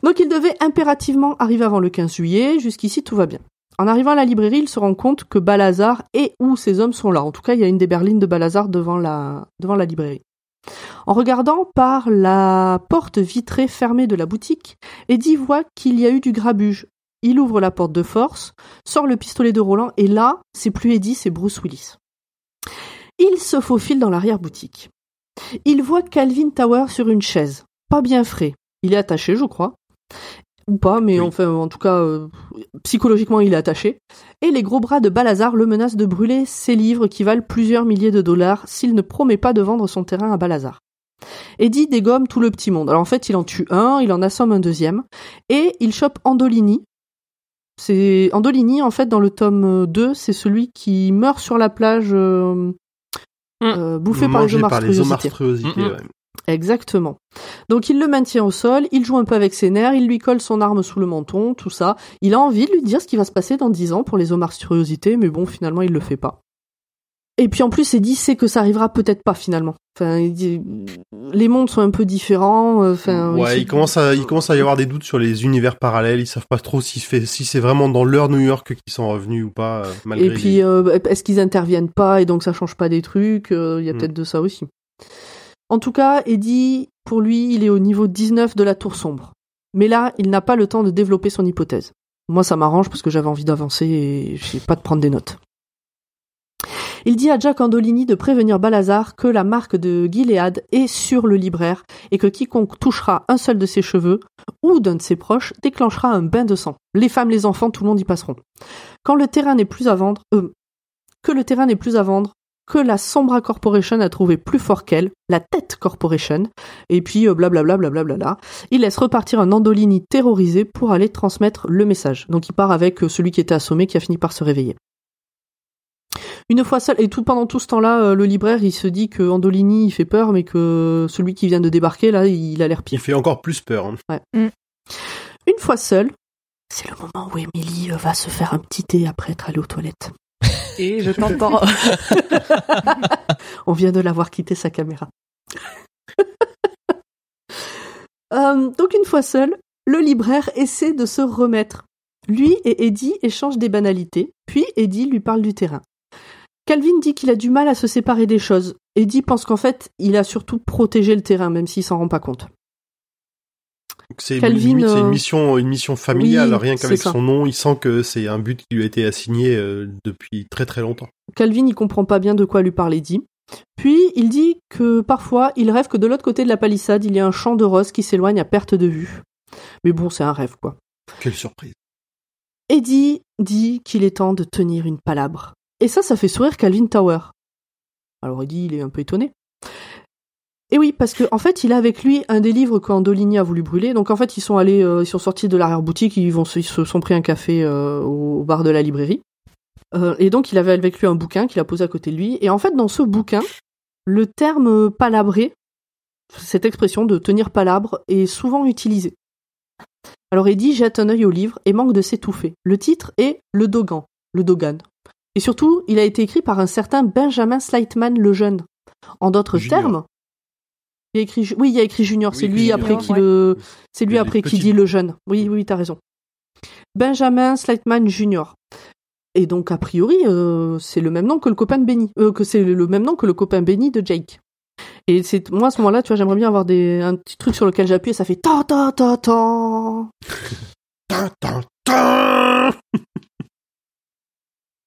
Donc il devait impérativement arriver avant le 15 juillet, jusqu'ici tout va bien. En arrivant à la librairie, il se rend compte que Balazar et ou ses hommes sont là. En tout cas, il y a une des berlines de Balazar devant la, devant la librairie. En regardant par la porte vitrée fermée de la boutique, Eddie voit qu'il y a eu du grabuge. Il ouvre la porte de force, sort le pistolet de Roland, et là, c'est plus Eddie, c'est Bruce Willis. Il se faufile dans l'arrière-boutique. Il voit Calvin Tower sur une chaise, pas bien frais. Il est attaché, je crois. Ou pas, mais enfin, en tout cas, euh, psychologiquement, il est attaché. Et les gros bras de Balazar le menacent de brûler ses livres qui valent plusieurs milliers de dollars s'il ne promet pas de vendre son terrain à Balazar. Eddie dégomme tout le petit monde. Alors en fait, il en tue un, il en assomme un deuxième, et il chope Andolini. C'est Andolini, en fait, dans le tome 2, c'est celui qui meurt sur la plage, euh, euh, bouffé par par les monstruosités, ouais. Exactement. Donc il le maintient au sol, il joue un peu avec ses nerfs, il lui colle son arme sous le menton, tout ça. Il a envie de lui dire ce qui va se passer dans 10 ans pour les monstruosités, mais bon, finalement, il le fait pas. Et puis en plus, Eddie sait que ça arrivera peut-être pas finalement. Enfin, les mondes sont un peu différents. euh, Enfin, Ouais, il commence à, il commence à y avoir des doutes sur les univers parallèles. Ils savent pas trop si, c'est vraiment dans leur New York qu'ils sont revenus ou pas, euh, malgré Et puis, les- euh, est-ce qu'ils interviennent pas et donc ça change pas des trucs euh, Il y a Mm. peut-être de ça aussi. En tout cas, Eddie, pour lui, il est au niveau 19 de la tour sombre. Mais là, il n'a pas le temps de développer son hypothèse. Moi, ça m'arrange parce que j'avais envie d'avancer et j'ai pas de prendre des notes. Il dit à Jack Andolini de prévenir Balazar que la marque de Gilead est sur le libraire et que quiconque touchera un seul de ses cheveux ou d'un de ses proches déclenchera un bain de sang. Les femmes, les enfants, tout le monde y passeront. Quand le terrain n'est plus à vendre, euh, que le terrain n'est plus à vendre, que la Sombra Corporation a trouvé plus fort qu'elle, la Tête Corporation, et puis euh, blablabla blablabla. Il laisse repartir un Andolini terrorisé pour aller transmettre le message. Donc il part avec euh, celui qui était assommé qui a fini par se réveiller. Une fois seul, et tout pendant tout ce temps-là, euh, le libraire il se dit que Andolini il fait peur, mais que celui qui vient de débarquer là, il a l'air pire. Il fait encore plus peur. hein. Ouais. Une fois seul, c'est le moment où Emily euh, va se faire un petit thé après être allée aux toilettes. Et je t'entends. On vient de l'avoir quitté sa caméra. Euh, donc une fois seul, le libraire essaie de se remettre. Lui et Eddie échangent des banalités, puis Eddie lui parle du terrain. Calvin dit qu'il a du mal à se séparer des choses. Eddie pense qu'en fait, il a surtout protégé le terrain, même s'il s'en rend pas compte. C'est Calvin, c'est euh, une mission, une mission familiale. oui, rien qu'avec son nom, il sent que c'est un but qui lui a été assigné euh, depuis très très longtemps. Calvin, il comprend pas bien de quoi lui parle Eddie. Puis, il dit que parfois, il rêve que de l'autre côté de la palissade, il y a un champ de roses qui s'éloigne à perte de vue. Mais bon, c'est un rêve, quoi. Quelle surprise. Eddie dit qu'il est temps de tenir une palabre. Et ça, ça fait sourire Calvin Tower. Alors Eddie, il est un peu étonné. Et oui, parce que en fait, il a avec lui un des livres qu'Andolini a voulu brûler. Donc en fait, ils sont allés, euh, ils sont sortis de l'arrière-boutique, ils, vont, se- ils se sont pris un café euh, au bar de la librairie. Euh, et donc, il avait avec lui un bouquin qu'il a posé à côté de lui. Et en fait, dans ce bouquin, le terme palabrer, cette expression de tenir palabre, est souvent utilisé. Alors Eddie jette un œil au livre et manque de s'étouffer. Le titre est Le Dogan. Le Dogan. Et surtout, il a été écrit par un certain Benjamin Slightman le Jeune. En d'autres termes, il a écrit, oui, il a écrit Junior. Oui, c'est lui Junior, après qui ouais. le, c'est lui après qui dit le jeune. Oui, oui, t'as raison. Benjamin Slightman Junior. Et donc, a priori, euh, c'est le même nom que le copain de Benny. Euh, que c'est le même nom que le copain Benny de Jake. Et c'est, moi, à ce moment-là, tu vois, j'aimerais bien avoir des, un petit truc sur lequel j'appuie et ça fait ta ta ta ta. Tin, tin, tin.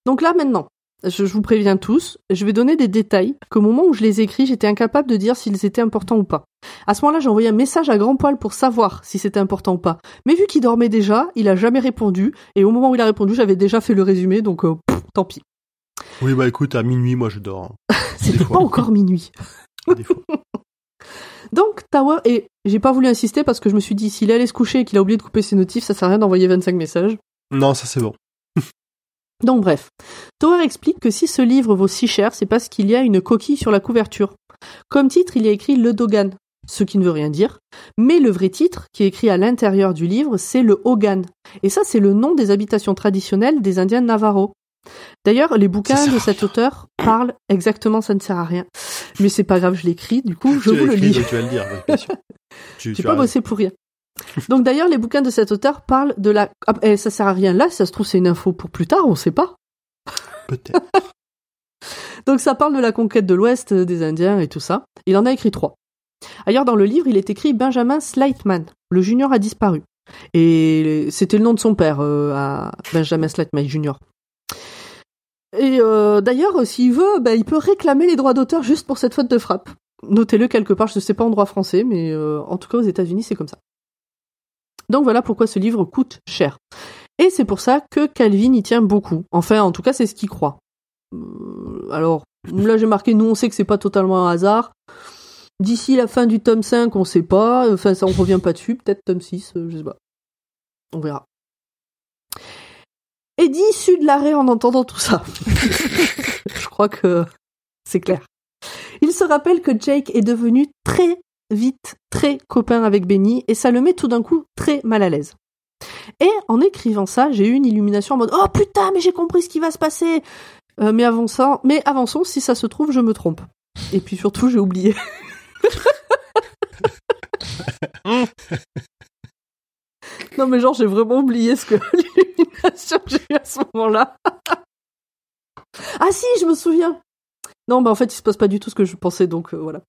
Donc là, maintenant, je, je vous préviens tous, je vais donner des détails qu'au moment où je les écris, j'étais incapable de dire s'ils étaient importants ou pas. À ce moment-là, j'ai envoyé un message à Grand Poil pour savoir si c'était important ou pas. Mais vu qu'il dormait déjà, il a jamais répondu, et au moment où il a répondu, j'avais déjà fait le résumé, donc euh, pff, tant pis. Oui, bah écoute, à minuit, moi je dors. hein. C'était pas encore minuit. Des fois. Donc, Tower, et j'ai pas voulu insister parce que je me suis dit, s'il allait se coucher et qu'il a oublié de couper ses notifs, ça sert à rien d'envoyer 25 messages. Non, ça c'est bon. Donc bref, Tower explique que si ce livre vaut si cher, c'est parce qu'il y a une coquille sur la couverture. Comme titre, il y a écrit Le Dogan, ce qui ne veut rien dire, mais le vrai titre, qui est écrit à l'intérieur du livre, c'est le Hogan. Et ça, c'est le nom des habitations traditionnelles des Indiens Navarro. D'ailleurs, les bouquins de cet auteur parlent exactement, ça ne sert à rien. Mais c'est pas grave, je l'écris, du coup, je Tu vous le lis. tu vas le dire, bien sûr. Tu, tu pas as- bossé pour rien. Donc d'ailleurs, les bouquins de cet auteur parlent de la... Ah, eh, ça sert à rien là, ça se trouve c'est une info pour plus tard, on sait pas. Peut-être. Donc ça parle de la conquête de l'Ouest euh, des Indiens et tout ça. Il en a écrit trois. Ailleurs dans le livre, il est écrit Benjamin Slightman. Le junior a disparu. Et c'était le nom de son père, euh, à Benjamin Slightman Junior. Et euh, d'ailleurs, s'il veut, bah, il peut réclamer les droits d'auteur juste pour cette faute de frappe. Notez-le quelque part, je ne sais pas en droit français, mais euh, en tout cas aux États-Unis, c'est comme ça. Donc voilà pourquoi ce livre coûte cher. Et c'est pour ça que Calvin y tient beaucoup. Enfin, en tout cas, c'est ce qu'il croit. Euh, alors, là j'ai marqué, nous on sait que c'est pas totalement un hasard. D'ici la fin du tome 5, on sait pas. Enfin, ça on revient pas dessus. Peut-être tome 6, euh, je sais pas. On verra. Eddie sue de l'arrêt en entendant tout ça. je crois que c'est clair. Il se rappelle que Jake est devenu très vite très copain avec Benny et ça le met tout d'un coup très mal à l'aise. Et en écrivant ça, j'ai eu une illumination en mode Oh putain, mais j'ai compris ce qui va se passer. Euh, mais avançons, mais avançons, si ça se trouve, je me trompe. Et puis surtout, j'ai oublié. non mais genre, j'ai vraiment oublié ce que l'illumination que j'ai eu à ce moment-là. ah si, je me souviens. Non, bah en fait, il se passe pas du tout ce que je pensais, donc euh, voilà.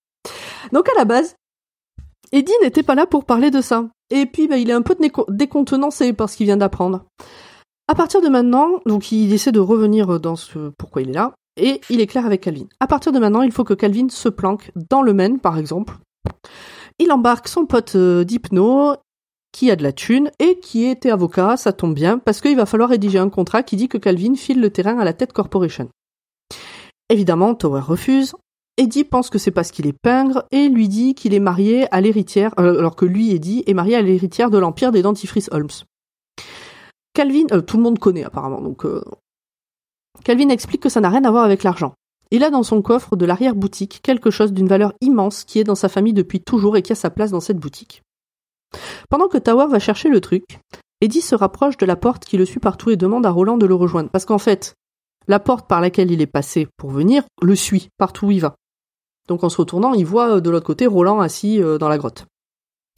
Donc à la base, Eddie n'était pas là pour parler de ça. Et puis, bah, il est un peu déco- décontenancé par ce qu'il vient d'apprendre. À partir de maintenant, donc il essaie de revenir dans ce pourquoi il est là, et il est clair avec Calvin. À partir de maintenant, il faut que Calvin se planque dans le Maine, par exemple. Il embarque son pote euh, d'hypno, qui a de la thune, et qui était avocat, ça tombe bien, parce qu'il va falloir rédiger un contrat qui dit que Calvin file le terrain à la tête corporation. Évidemment, Tower refuse. Eddie pense que c'est parce qu'il est pingre et lui dit qu'il est marié à l'héritière, euh, alors que lui, Eddie, est marié à l'héritière de l'empire des dentifrices Holmes. Calvin, euh, tout le monde connaît apparemment, donc euh, Calvin explique que ça n'a rien à voir avec l'argent. Il a dans son coffre de l'arrière-boutique quelque chose d'une valeur immense qui est dans sa famille depuis toujours et qui a sa place dans cette boutique. Pendant que Tower va chercher le truc, Eddie se rapproche de la porte qui le suit partout et demande à Roland de le rejoindre. Parce qu'en fait, la porte par laquelle il est passé pour venir le suit partout où il va. Donc en se retournant, il voit euh, de l'autre côté Roland assis euh, dans la grotte.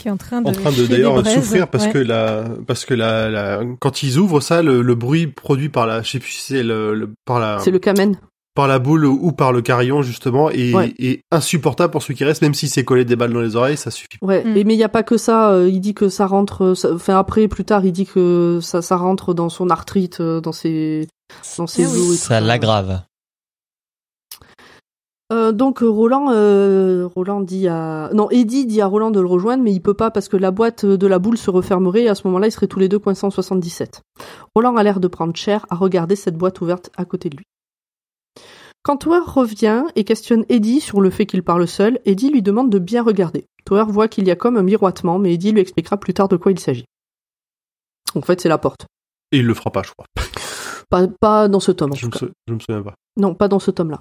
Qui est en train de, en train de d'ailleurs souffrir parce Ouais. que la parce que la, la quand ils ouvrent ça le, le bruit produit par la je sais plus si c'est le, le- par la C'est le Kamen. par la boule ou par le carillon justement est, Ouais. est insupportable pour celui qui reste même si c'est collé des balles dans les oreilles ça suffit Ouais, Mm. et mais il n'y a pas que ça. euh, il dit que ça rentre. ça- Enfin après, plus tard, il dit que ça, ça rentre dans son arthrite, dans ses, dans ses oui. os et tout Ça l'aggrave. Euh, donc Roland, euh, Roland dit à, non, Eddie dit à Roland de le rejoindre, mais il peut pas parce que la boîte de la boule se refermerait et à ce moment-là, ils seraient tous les deux coincés en 77. Roland a l'air de prendre cher à regarder cette boîte ouverte à côté de lui. Quand Tower revient et questionne Eddie sur le fait qu'il parle seul, Eddie lui demande de bien regarder. Tower voit qu'il y a comme un miroitement, mais Eddie lui expliquera plus tard de quoi il s'agit. En fait, c'est la porte. et il le fera pas je crois Pas, pas dans ce tome, en je tout me, cas. sou- je me souviens pas Non, pas dans ce tome-là.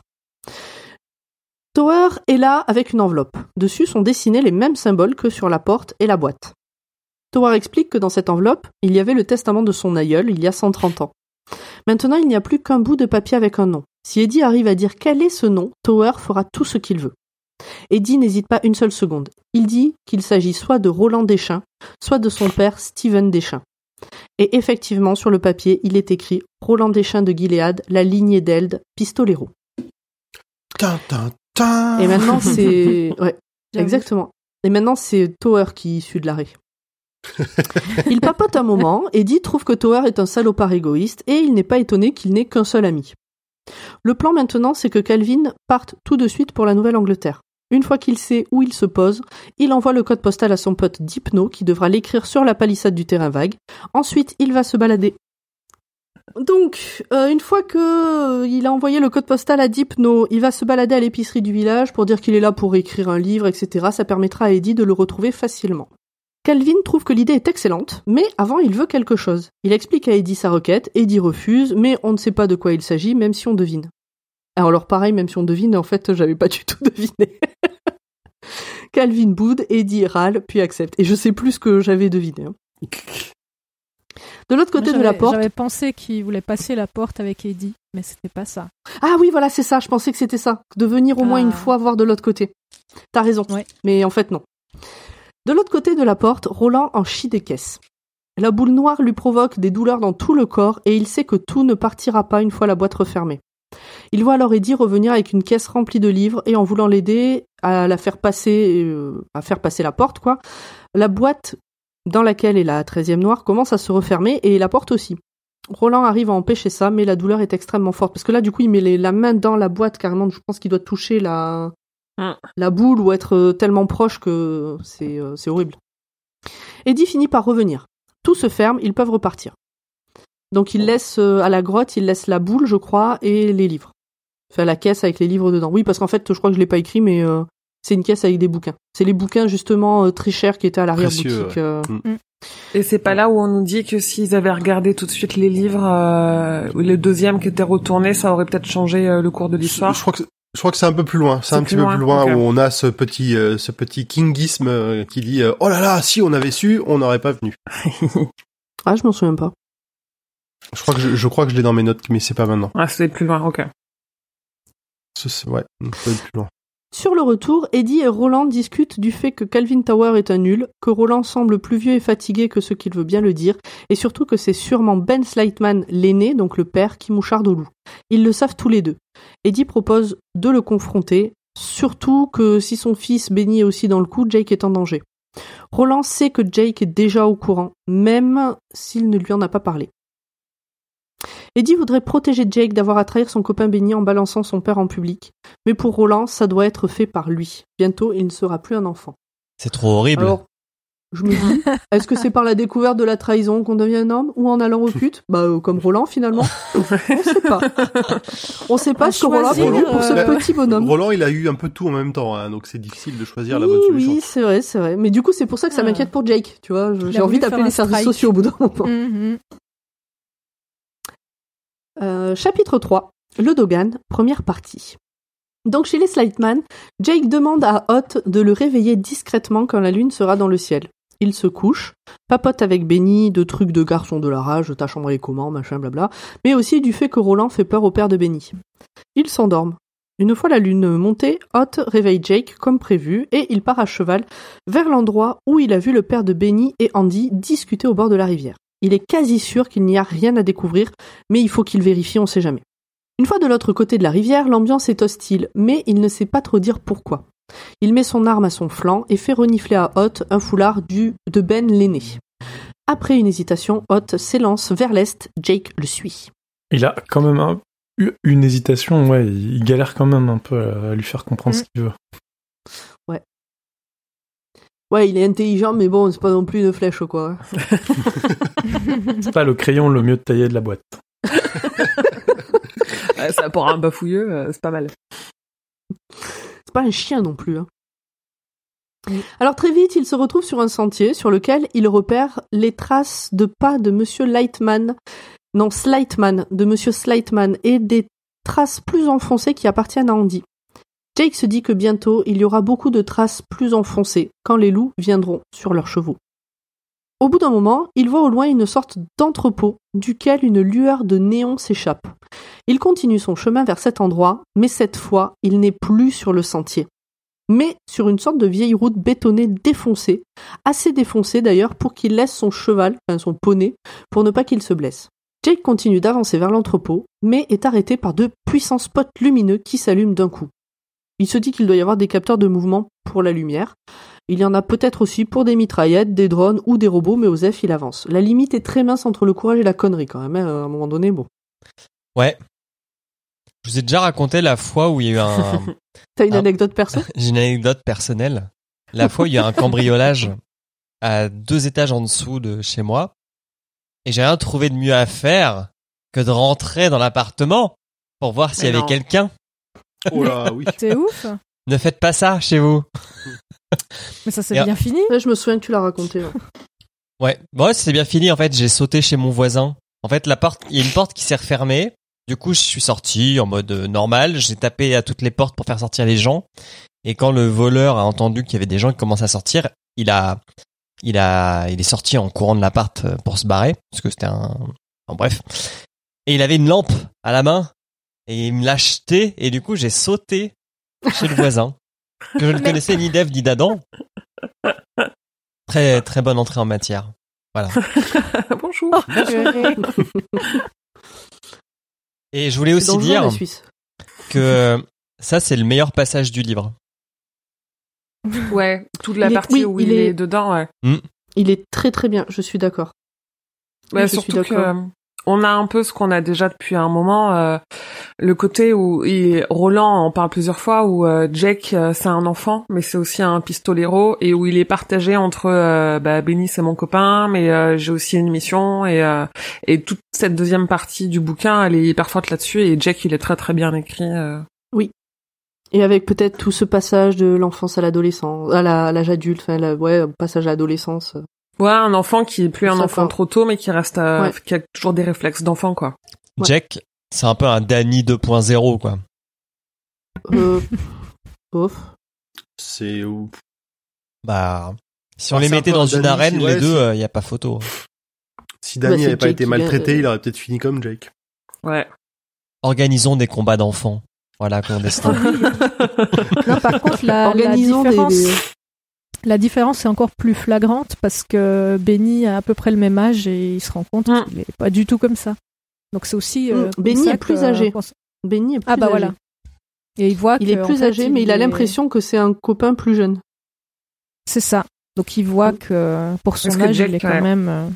Tower est là avec une enveloppe. Dessus sont dessinés les mêmes symboles que sur la porte et la boîte. Tower explique que dans cette enveloppe, il y avait le testament de son aïeul il y a 130 ans. Maintenant, il n'y a plus qu'un bout de papier avec un nom. Si Eddie arrive à dire quel est ce nom, Tower fera tout ce qu'il veut. Eddie n'hésite pas une seule seconde. Il dit qu'il s'agit soit de Roland Deschamps, soit de son père Stephen Deschamps. Et effectivement, sur le papier, il est écrit Roland Deschamps de Gilead, la lignée d'Eld, Pistolero. Et maintenant, c'est. Ouais, exactement. Et maintenant, c'est Tower qui est issu de l'arrêt. il papote un moment, Eddie trouve que Tower est un salopard égoïste et il n'est pas étonné qu'il n'ait qu'un seul ami. Le plan maintenant, c'est que Calvin parte tout de suite pour la Nouvelle-Angleterre. Une fois qu'il sait où il se pose, il envoie le code postal à son pote Dipno qui devra l'écrire sur la palissade du terrain vague. Ensuite, il va se balader. Donc, euh, une fois que euh, il a envoyé le code postal à Dipno, il va se balader à l'épicerie du village pour dire qu'il est là pour écrire un livre, etc. Ça permettra à Eddie de le retrouver facilement. Calvin trouve que l'idée est excellente, mais avant il veut quelque chose. Il explique à Eddie sa requête, Eddie refuse, mais on ne sait pas de quoi il s'agit, même si on devine. Alors, pareil, même si on devine, en fait, j'avais pas du tout deviné. Calvin boude, Eddie râle, puis accepte. Et je sais plus ce que j'avais deviné. hein. De l'autre côté de la porte. J'avais pensé qu'il voulait passer la porte avec Eddie, mais c'était pas ça. Ah oui, voilà, c'est ça. Je pensais que c'était ça. De venir au moins Ah. une fois voir de l'autre côté. T'as raison. Mais en fait, non. De l'autre côté de la porte, Roland en chie des caisses. La boule noire lui provoque des douleurs dans tout le corps et il sait que tout ne partira pas une fois la boîte refermée. Il voit alors Eddie revenir avec une caisse remplie de livres et en voulant l'aider à la faire passer, euh, à faire passer la porte, quoi, la boîte dans laquelle est la treizième noire commence à se refermer et la porte aussi. Roland arrive à empêcher ça, mais la douleur est extrêmement forte. Parce que là, du coup, il met les- la main dans la boîte, carrément. Je pense qu'il doit toucher la, la boule ou être euh, tellement proche que c'est euh, c'est horrible. Eddie finit par revenir. Tout se ferme, ils peuvent repartir. Donc il laisse euh, à la grotte, il laisse la boule, je crois, et les livres. Enfin, la caisse avec les livres dedans. Oui, parce qu'en fait, je crois que je l'ai pas écrit, mais euh, c'est une caisse avec des bouquins. C'est les bouquins, justement, euh, très chers qui étaient à l'arrière-boutique. Précieux, ouais. euh. Mm. Et c'est pas là où on nous dit que s'ils avaient regardé tout de suite les livres, euh, le deuxième qui était retourné, ça aurait peut-être changé euh, le cours de l'histoire. Je crois que je crois que c'est un peu plus loin. C'est C'est un petit peu plus loin où on a ce petit euh, ce petit kingisme euh, qui dit euh, oh là là si on avait su on n'aurait pas venu. Ah, je m'en souviens pas. Je crois que je, je crois que je l'ai dans mes notes mais c'est pas maintenant. Ah, c'est plus loin, ok. C'est- ouais, être plus loin. Sur le retour, Eddie et Roland discutent du fait que Calvin Tower est un nul, que Roland semble plus vieux et fatigué que ce qu'il veut bien le dire, et surtout que c'est sûrement Ben Slightman, l'aîné, donc le père, qui moucharde au loup. Ils le savent tous les deux. Eddie propose de le confronter, surtout que si son fils Benny est aussi dans le coup, Jake est en danger. Roland sait que Jake est déjà au courant, même s'il ne lui en a pas parlé. Eddie voudrait protéger Jake d'avoir à trahir son copain Benny en balançant son père en public, mais pour Roland, ça doit être fait par lui. Bientôt, il ne sera plus un enfant. C'est trop horrible. Alors, Je me dis, est-ce que c'est par la découverte de la trahison qu'on devient un homme ou en allant au pute? Bah euh, comme Roland finalement. On sait pas. On sait pas ce que Roland a prévu pour ce euh, petit bonhomme. Roland, il a eu un peu tout en même temps, hein, donc c'est difficile de choisir la Oui, bonne solution. oui, c'est vrai, c'est vrai. Mais du coup, c'est pour ça que ça Ah. m'inquiète pour Jake, tu vois. J'ai envie d'appeler les services sociaux au bout d'un moment. Mhm. Euh, chapitre 3. Le Dogan, première partie. Donc chez les Slightman, Jake demande à Hot de le réveiller discrètement quand la lune sera dans le ciel. Il se couche, papote avec Benny de trucs de garçon de la rage, ta chambre est comment, machin blabla, mais aussi du fait que Roland fait peur au père de Benny. Ils s'endorment. Une fois la lune montée, Hot réveille Jake comme prévu et il part à cheval vers l'endroit où il a vu le père de Benny et Andy discuter au bord de la rivière. Il est quasi sûr qu'il n'y a rien à découvrir, mais il faut qu'il vérifie, on sait jamais. Une fois de l'autre côté de la rivière, l'ambiance est hostile, mais il ne sait pas trop dire pourquoi. Il met son arme à son flanc et fait renifler à Hot un foulard du de Ben l'aîné. Après une hésitation, Hot s'élance vers l'est, Jake le suit. Il a quand même un- une hésitation, ouais, il galère quand même un peu à lui faire comprendre Mm. ce qu'il veut. Ouais. Il est intelligent, mais bon, c'est pas non plus une flèche, quoi. C'est pas le crayon le mieux taillé de la boîte. Ouais, ça pour un bafouilleux, euh, c'est pas mal. C'est pas un chien non plus. hein. Alors très vite, il se retrouve sur un sentier sur lequel il repère les traces de pas de Monsieur Lightman, non Slightman, de Monsieur Slightman et des traces plus enfoncées qui appartiennent à Andy. Jake se dit que bientôt il y aura beaucoup de traces plus enfoncées quand les loups viendront sur leurs chevaux. Au bout d'un moment, il voit au loin une sorte d'entrepôt duquel une lueur de néon s'échappe. Il continue son chemin vers cet endroit, mais cette fois, il n'est plus sur le sentier, mais sur une sorte de vieille route bétonnée défoncée, assez défoncée d'ailleurs pour qu'il laisse son cheval, enfin son poney, pour ne pas qu'il se blesse. Jake continue d'avancer vers l'entrepôt, mais est arrêté par deux puissants spots lumineux qui s'allument d'un coup. Il se dit qu'il doit y avoir des capteurs de mouvement pour la lumière. Il y en a peut-être aussi pour des mitraillettes, des drones ou des robots, mais Osef il avance. La limite est très mince entre le courage et la connerie quand même, hein, à un moment donné, bon. Ouais. Je vous ai déjà raconté la fois où il y a eu un. T'as une un- anecdote perso? J'ai une anecdote personnelle. La fois où il y a un cambriolage à deux étages en dessous de chez moi, et j'ai rien trouvé de mieux à faire que de rentrer dans l'appartement pour voir s'il y avait quelqu'un. Oh là, oui. C'est ouf. Ne faites pas ça chez vous. Mais ça s'est Et- bien fini. Ouais, je me souviens que tu l'as raconté. ouais. Ouais, bon, ouais, c'est bien fini. En fait, j'ai sauté chez mon voisin. En fait, la porte, il y a une porte qui s'est refermée. Du coup, je suis sorti en mode euh, normal. J'ai tapé à toutes les portes pour faire sortir les gens. Et quand le voleur a entendu qu'il y avait des gens qui commençaient à sortir, il a, il a, il est sorti en courant de l'appart euh, pour se barrer parce que c'était un, en bref. Et il avait une lampe à la main et il me l'a jeté et du coup, j'ai sauté chez le voisin que je ne connaissais ni d'Ève ni d'Adam. Très, très bonne entrée en matière. Voilà. Bonjour. Et je voulais aussi dire que ça, c'est le meilleur passage du livre. Ouais, toute la Il est- partie oui, où il il, est... est- dedans, ouais. Il est très très bien, je suis d'accord. Ouais, Oui, je suis surtout que d'accord. euh, on a un peu ce qu'on a déjà depuis un moment, euh, le côté où Roland en parle plusieurs fois, où euh, Jake euh, c'est un enfant, mais c'est aussi un pistolero, et où il est partagé entre euh, bah, Benny c'est mon copain, mais euh, j'ai aussi une mission, et euh, et toute cette deuxième partie du bouquin, elle est hyper forte là-dessus, et Jake il est très très bien écrit. euh. Et avec peut-être tout ce passage de l'enfance à l'adolescence, à l'âge adulte, enfin, ouais, passage à l'adolescence. Ouais, un enfant qui est plus un enfant trop tôt, mais qui reste, euh, Ouais. qui a toujours des réflexes d'enfant, quoi. Ouais. Jack, c'est un peu un Danny 2.0, quoi. Euh. C'est où? Bah, si on Ah, les un mettait dans un une Danny, arène, ouais, les deux, il y a pas photo. Si Danny Bah, n'avait pas Jake été maltraité, euh, il aurait peut-être fini comme Jake. Ouais. Organisons des combats d'enfants. Voilà, clandestins. Non, par contre, la, la des- différence, des- la différence est encore plus flagrante parce que Benny a à peu près le même âge et il se rend compte Mm. qu'il est pas du tout comme ça. Donc c'est aussi. euh, Mm, Benny est plus que- âgé. pense- Benny est plus Ah bah âgé. voilà. Et il voit Il est en plus fait, âgé, mais il a est- l'impression que c'est un copain plus jeune. C'est ça. Donc il voit que pour son que âge, Jack, il est ouais. quand même.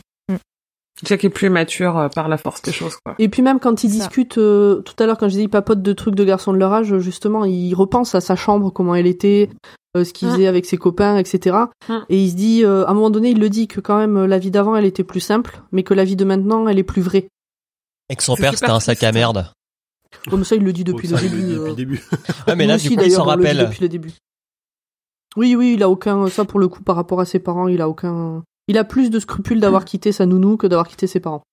Euh, Jack est plus mature euh, par la force des choses, quoi. Et puis même quand ils discutent, euh, tout à l'heure quand je disais ils papotent de trucs de garçons de leur âge, justement, il repense à sa chambre, comment elle était, euh, ce qu'il Mm. faisait avec ses copains, etc. Mm. Et il se dit, euh, à un moment donné, il le dit que quand même la vie d'avant, elle était plus simple, mais que la vie de maintenant, elle est plus vraie. Et que son C'est père, c'était un sac à merde. Comme ça, il le dit depuis Oh, le ça, début. le dit depuis le début. Ouais, mais là, aussi, du coup, il s'en on le dit rappelle. depuis le début. Oui, oui, il a aucun, ça pour le coup, par rapport à ses parents, il a aucun, il a plus de scrupules d'avoir quitté sa nounou que d'avoir quitté ses parents.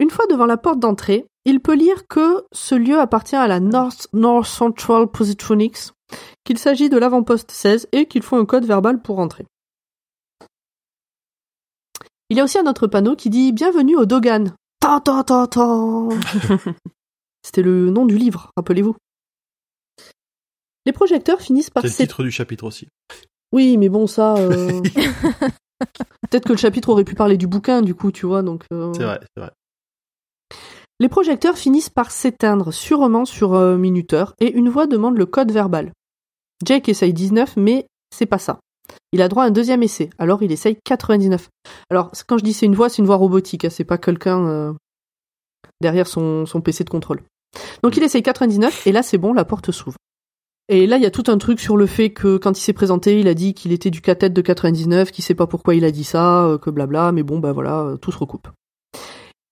Une fois devant la porte d'entrée, il peut lire que ce lieu appartient à la North, North Central Positronics, qu'il s'agit de l'avant-poste 16 et qu'il faut un code verbal pour entrer. Il y a aussi un autre panneau qui dit Bienvenue au Dogan. Ta ta ta ta. C'était le nom du livre, rappelez-vous. Les projecteurs finissent par C'est le titre du chapitre aussi. Oui, mais bon, ça. euh, Peut-être que le chapitre aurait pu parler du bouquin, du coup, tu vois, donc. euh, C'est vrai, c'est vrai. Les projecteurs finissent par s'éteindre sûrement sur euh, minuteur et une voix demande le code verbal. Jake essaye 19, mais c'est pas ça. Il a droit à un deuxième essai, alors il essaye 99. Alors, quand je dis c'est une voix, c'est une voix robotique, hein, c'est pas quelqu'un euh, derrière son, son PC de contrôle. Donc il essaye 99 et là c'est bon, la porte s'ouvre. Et là, il y a tout un truc sur le fait que quand il s'est présenté, il a dit qu'il était du cathète de 99, qu'il sait pas pourquoi il a dit ça, euh, que blabla, mais bon, bah voilà, euh, tout se recoupe.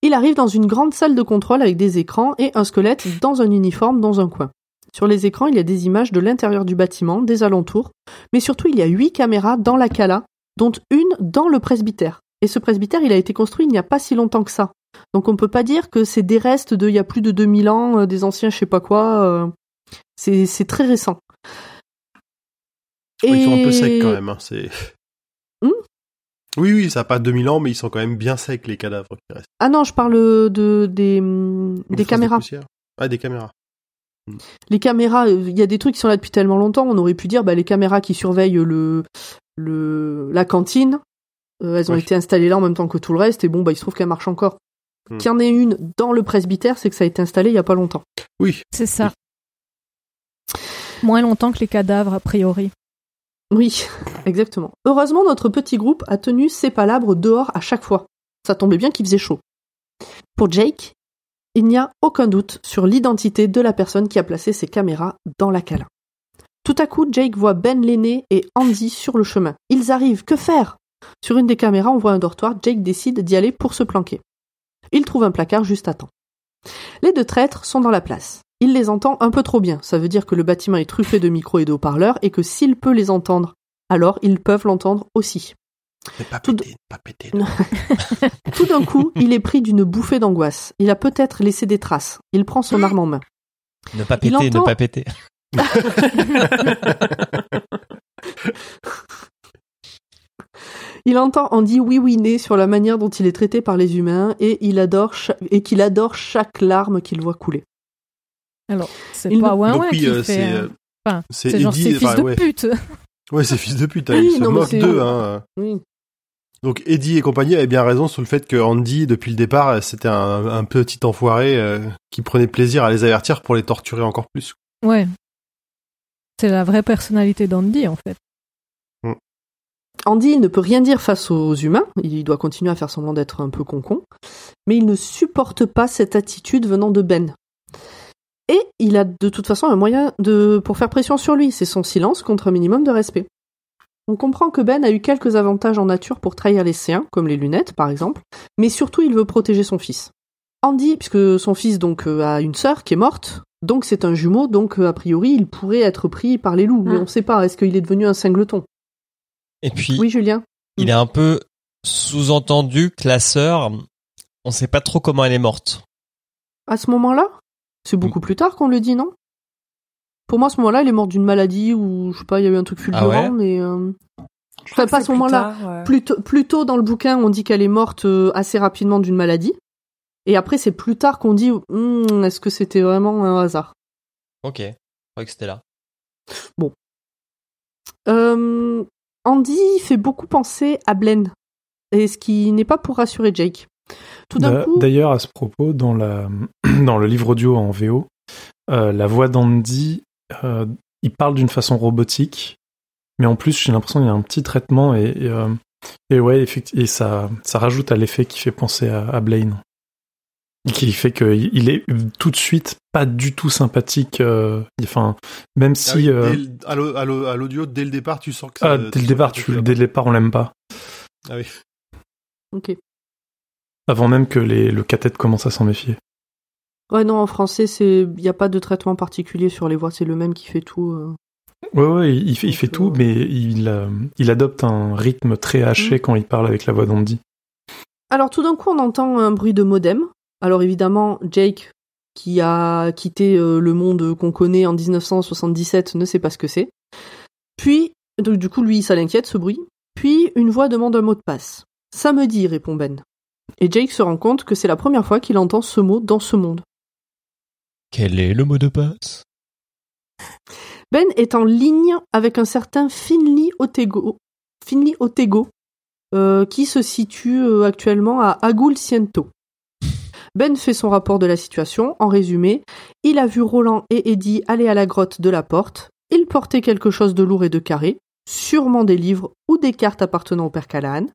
Il arrive dans une grande salle de contrôle avec des écrans et un squelette dans un uniforme dans un coin. Sur les écrans, il y a des images de l'intérieur du bâtiment, des alentours, mais surtout il y a huit caméras dans la cala, dont une dans le presbytère. Et ce presbytère, il a été construit il n'y a pas si longtemps que ça. Donc on peut pas dire que c'est des restes de il y a plus de 2000 ans, euh, des anciens je sais pas quoi. Euh, c'est c'est très récent. Ils sont un peu secs quand même. Hein, c'est... Hmm? Oui, oui, ça n'a pas 2000 ans, mais ils sont quand même bien secs, les cadavres qui restent. Ah non, je parle de des, des caméras. poussière. Ah, des caméras. Les caméras, euh, il y a des trucs qui sont là depuis tellement longtemps, on aurait pu dire bah, les caméras qui surveillent le, le la cantine, euh, elles ont Oui. été installées là en même temps que tout le reste et bon bah il se trouve qu'elles marchent encore. Hmm. Qu'il y en ait une dans le presbytère, c'est que ça a été installé il y a pas longtemps. Oui. C'est ça. Moins longtemps que les cadavres, a priori. Oui, exactement. Heureusement, notre petit groupe a tenu ses palabres dehors à chaque fois. Ça tombait bien qu'il faisait chaud. Pour Jake, il n'y a aucun doute sur l'identité de la personne qui a placé ses caméras dans la cala. Tout à coup, Jake voit Ben l'aîné et Andy sur le chemin. Ils arrivent, que faire? Sur une des caméras, on voit un dortoir, Jake décide d'y aller pour se planquer. Il trouve un placard juste à temps. Les deux traîtres sont dans la place. Il les entend un peu trop bien, ça veut dire que le bâtiment est truffé de micros et de haut-parleurs et que s'il peut les entendre, alors ils peuvent l'entendre aussi. Pas Tout pété, pas pété. Tout d'un coup, il est pris d'une bouffée d'angoisse. Il a peut-être laissé des traces. Il prend son arme en main. Ne pas Il péter, ne entend- pas péter. Il entend Andy oui-oui-né sur la manière dont il est traité par les humains et il adore et qu'il adore chaque larme qu'il voit couler. Alors, c'est Il pas Ouin Ouin oui, qui euh, fait. c'est, euh, euh, Enfin, c'est c'est genre Eddie, fils enfin, de ouais. pute. Ouais, c'est fils de pute, hein, Oui, ils se non, moquent d'eux. Hein. Oui. Donc Eddie et compagnie avaient bien raison sur le fait que Andy, depuis le départ, c'était un, un petit enfoiré euh, qui prenait plaisir à les avertir pour les torturer encore plus. Ouais. C'est la vraie personnalité d'Andy, en fait. Andy il ne peut rien dire face aux humains, il doit continuer à faire semblant d'être un peu concon, mais il ne supporte pas cette attitude venant de Ben. Et il a de toute façon un moyen de pour faire pression sur lui, c'est son silence contre un minimum de respect. On comprend que Ben a eu quelques avantages en nature pour trahir les siens, comme les lunettes par exemple, mais surtout il veut protéger son fils. Andy, puisque son fils donc euh, a une sœur qui est morte, donc c'est un jumeau, donc euh, a priori il pourrait être pris par les loups, mais Mm. on sait pas, est-ce qu'il est devenu un singleton? Et puis, Oui Julien il est un peu sous-entendu que la sœur, on sait pas trop comment elle est morte. À ce moment-là? C'est beaucoup plus tard qu'on le dit, non? Pour moi, à ce moment-là, il est mort d'une maladie ou je sais pas, il y a eu un truc fulgurant, Ah ouais? mais euh, Je enfin, pas à ce plus moment-là. ouais. Plus, tôt- plus tôt dans le bouquin, on dit qu'elle est morte euh, assez rapidement d'une maladie, et après, c'est plus tard qu'on dit Hmm, est-ce que c'était vraiment un hasard? Ok, je croyais que c'était là. Euh, Andy fait beaucoup penser à Blaine, et ce qui n'est pas pour rassurer Jake. Tout d'un D'a- coup, D'ailleurs, à ce propos, dans, la, dans le livre audio en VO, euh, la voix d'Andy, euh, il parle d'une façon robotique, mais en plus, j'ai l'impression qu'il y a un petit traitement et, et, euh, Et ouais, effectivement, et ça, ça rajoute à l'effet qui fait penser à, à Blaine. Et Qui fait qu'il il est tout de suite pas du tout sympathique. euh, enfin, même Ah si oui, dès le- à l'au- à l'au- à l'audio, dès le départ, tu sens que ça- ah, tu dès le départ, tu dès le départ, on l'aime pas. Ah oui. Ok. Avant même que les, le catet commence à s'en méfier. Ouais, non, en français, il n'y a pas de traitement particulier sur les voix, c'est le même qui fait tout. euh. Ouais, ouais, il fait, il fait tout, mais il, euh, il adopte un rythme très haché quand il parle avec la voix d'Andy. Alors tout d'un coup, on entend un bruit de modem. Alors évidemment, Jake, qui a quitté euh, le monde qu'on connaît en 1977, ne sait pas ce que c'est. Puis, donc, du coup, lui, ça l'inquiète, ce bruit. Puis, une voix demande un mot de passe. Samedi, répond Ben. Et Jake se rend compte que c'est la première fois qu'il entend ce mot dans ce monde. Quel est le mot de passe? Ben est en ligne avec un certain Finley Otego, Finley Otego euh, qui se situe euh, actuellement à Agulciento. Ben fait son rapport de la situation. En résumé, il a vu Roland et Eddie aller à la grotte de la porte. Ils portaient quelque chose de lourd et de carré, sûrement des livres ou des cartes appartenant au père Callahan.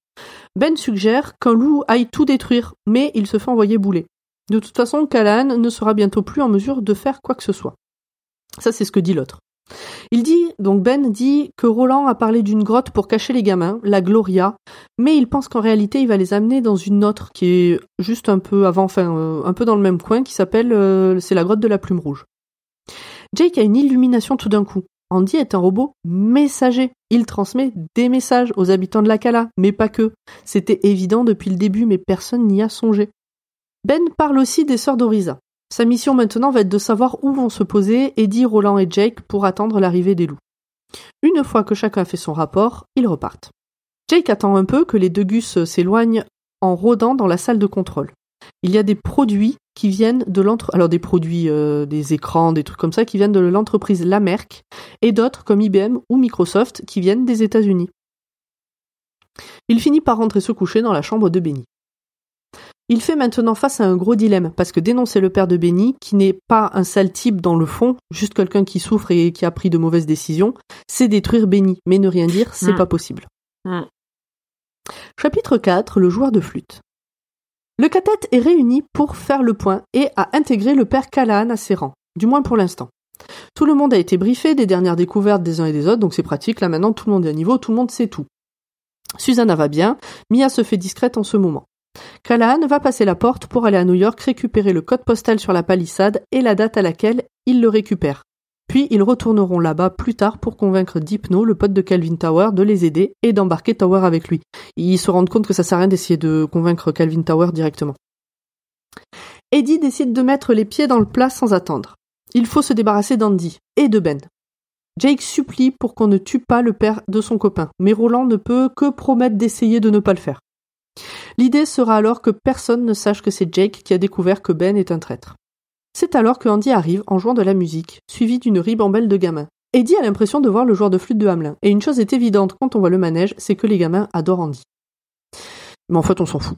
Ben suggère qu'un loup aille tout détruire, mais il se fait envoyer bouler. De toute façon, Callahan ne sera bientôt plus en mesure de faire quoi que ce soit. Ça, c'est ce que dit l'autre. Il dit, donc Ben dit que Roland a parlé d'une grotte pour cacher les gamins, la Gloria, mais il pense qu'en réalité il va les amener dans une autre qui est juste un peu avant, enfin euh, un peu dans le même coin, qui s'appelle, euh, c'est la grotte de la Plume Rouge. Jake a une illumination tout d'un coup. Andy est un robot messager. Il transmet des messages aux habitants de la Cala, mais pas que. C'était évident depuis le début, mais personne n'y a songé. Ben parle aussi des sœurs d'Orisa. Sa mission maintenant va être de savoir où vont se poser Eddie, Roland et Jake pour attendre l'arrivée des loups. Une fois que chacun a fait son rapport, ils repartent. Jake attend un peu que les deux gus s'éloignent en rôdant dans la salle de contrôle. Il y a des produits qui viennent de l'entre... Alors des produits, euh, des écrans, des trucs comme ça, qui viennent de l'entreprise Lamerck, et d'autres comme IBM ou Microsoft qui viennent des États-Unis. Il finit par rentrer se coucher dans la chambre de Benny. Il fait maintenant face à un gros dilemme, parce que dénoncer le père de Benny, qui n'est pas un sale type dans le fond, juste quelqu'un qui souffre et qui a pris de mauvaises décisions, c'est détruire Benny, mais ne rien dire, c'est Mm. pas possible. Mm. Chapitre 4, le joueur de flûte. Le catet est réuni pour faire le point et a intégré le père Callahan à ses rangs, du moins pour l'instant. Tout le monde a été briefé des dernières découvertes des uns et des autres, donc c'est pratique, là maintenant tout le monde est à niveau, tout le monde sait tout. Susanna va bien, Mia se fait discrète en ce moment. Callahan va passer la porte pour aller à New York récupérer le code postal sur la palissade et la date à laquelle il le récupère. Puis ils retourneront là-bas plus tard pour convaincre Dipno, le pote de Calvin Tower, de les aider et d'embarquer Tower avec lui. Ils se rendent compte que ça sert à rien d'essayer de convaincre Calvin Tower directement. Eddie décide de mettre les pieds dans le plat sans attendre. Il faut se débarrasser d'Andy et de Ben. Jake supplie pour qu'on ne tue pas le père de son copain, mais Roland ne peut que promettre d'essayer de ne pas le faire. L'idée sera alors que personne ne sache que c'est Jake qui a découvert que Ben est un traître. C'est alors que Andy arrive en jouant de la musique, suivi d'une ribambelle de gamins. Eddie a l'impression de voir le joueur de flûte de Hamelin, et une chose est évidente quand on voit le manège, c'est que les gamins adorent Andy. Mais en fait, on s'en fout.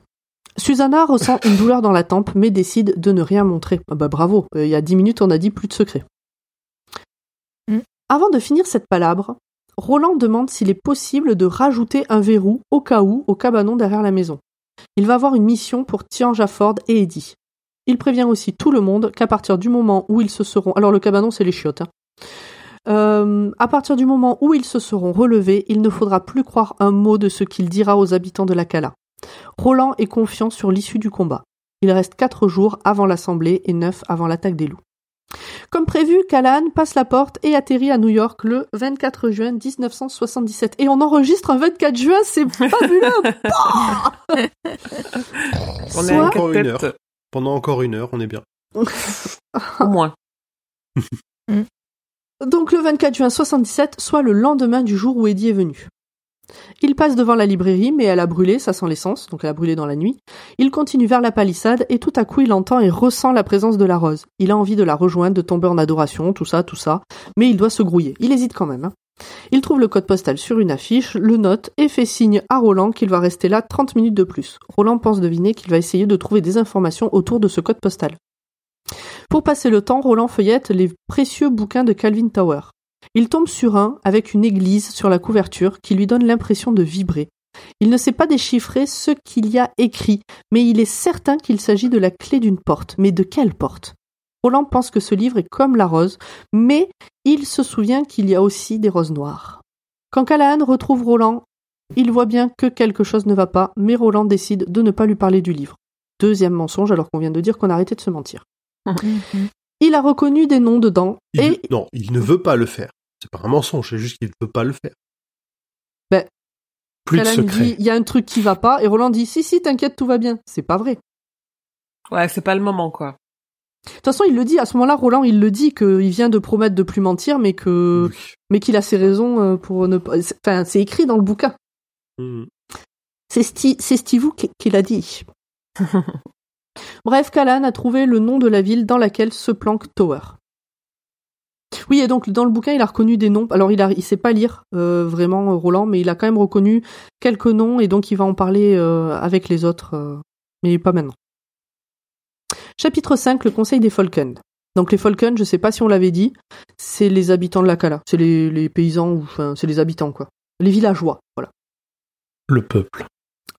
Susanna ressent une douleur dans la tempe, mais décide de ne rien montrer. Ah bah bravo, euh, il y a dix minutes on a dit plus de secrets. Avant de finir cette palabre, Roland demande s'il est possible de rajouter un verrou au cas où au cabanon derrière la maison. Il va avoir une mission pour Tian Jafford et Eddie. Il prévient aussi tout le monde qu'à partir du moment où ils se seront... Alors le cabanon c'est les chiottes. hein. Euh, à partir du moment où ils se seront relevés, il ne faudra plus croire un mot de ce qu'il dira aux habitants de la Cala. Roland est confiant sur l'issue du combat. Il reste quatre jours avant l'assemblée et neuf avant l'attaque des loups. Comme prévu, Callahan passe la porte et atterrit à New York le 24 juin 1977. Et on enregistre un 24 juin, c'est fabuleux On est encore une heure. Pendant encore une heure, on est bien. Au moins. Donc le 24 juin 77, soit le lendemain du jour où Eddie est venu. Il passe devant la librairie, mais elle a brûlé, ça sent l'essence, donc elle a brûlé dans la nuit. Il continue vers la palissade et tout à coup il entend et ressent la présence de la rose. Il a envie de la rejoindre, de tomber en adoration, tout ça, tout ça, mais il doit se grouiller. Il hésite quand même. hein. Il trouve le code postal sur une affiche, le note et fait signe à Roland qu'il va rester là 30 minutes de plus. Roland pense deviner qu'il va essayer de trouver des informations autour de ce code postal. Pour passer le temps, Roland feuillette les précieux bouquins de Calvin Tower. Il tombe sur un avec une église sur la couverture qui lui donne l'impression de vibrer. Il ne sait pas déchiffrer ce qu'il y a écrit, mais il est certain qu'il s'agit de la clé d'une porte. Mais de quelle porte? Roland pense que ce livre est comme la rose, mais il se souvient qu'il y a aussi des roses noires. Quand Callahan retrouve Roland, il voit bien que quelque chose ne va pas, mais Roland décide de ne pas lui parler du livre. Deuxième mensonge alors qu'on vient de dire qu'on arrêtait de se mentir. Il a reconnu des noms dedans Il- et Non, il ne veut pas le faire. C'est pas un mensonge, c'est juste qu'il ne veut pas le faire. ben, Plus de Callahan secret. dit il y a un truc qui va pas et Roland dit si si t'inquiète tout va bien. C'est pas vrai. Ouais, c'est pas le moment, quoi. De toute façon, il le dit à ce moment-là, Roland, il le dit qu'il vient de promettre de plus mentir, mais que mais qu'il a ses raisons euh, pour ne pas. c'est- Enfin, c'est écrit dans le bouquin. Hmm. C'est Sti- Steve qui, qui l'a dit. Bref, Callan a trouvé le nom de la ville dans laquelle se planque Tower. Oui, et donc dans le bouquin, il a reconnu des noms. Alors, il a, il sait pas lire euh, vraiment euh, Roland, mais il a quand même reconnu quelques noms et donc il va en parler euh, avec les autres, euh, mais pas maintenant. Chapitre 5, le conseil des Folken. Donc les Folken, je sais pas si on l'avait dit, c'est les habitants de la Cala. C'est les, les paysans, ou enfin, c'est les habitants, quoi. Les villageois, voilà. Le peuple.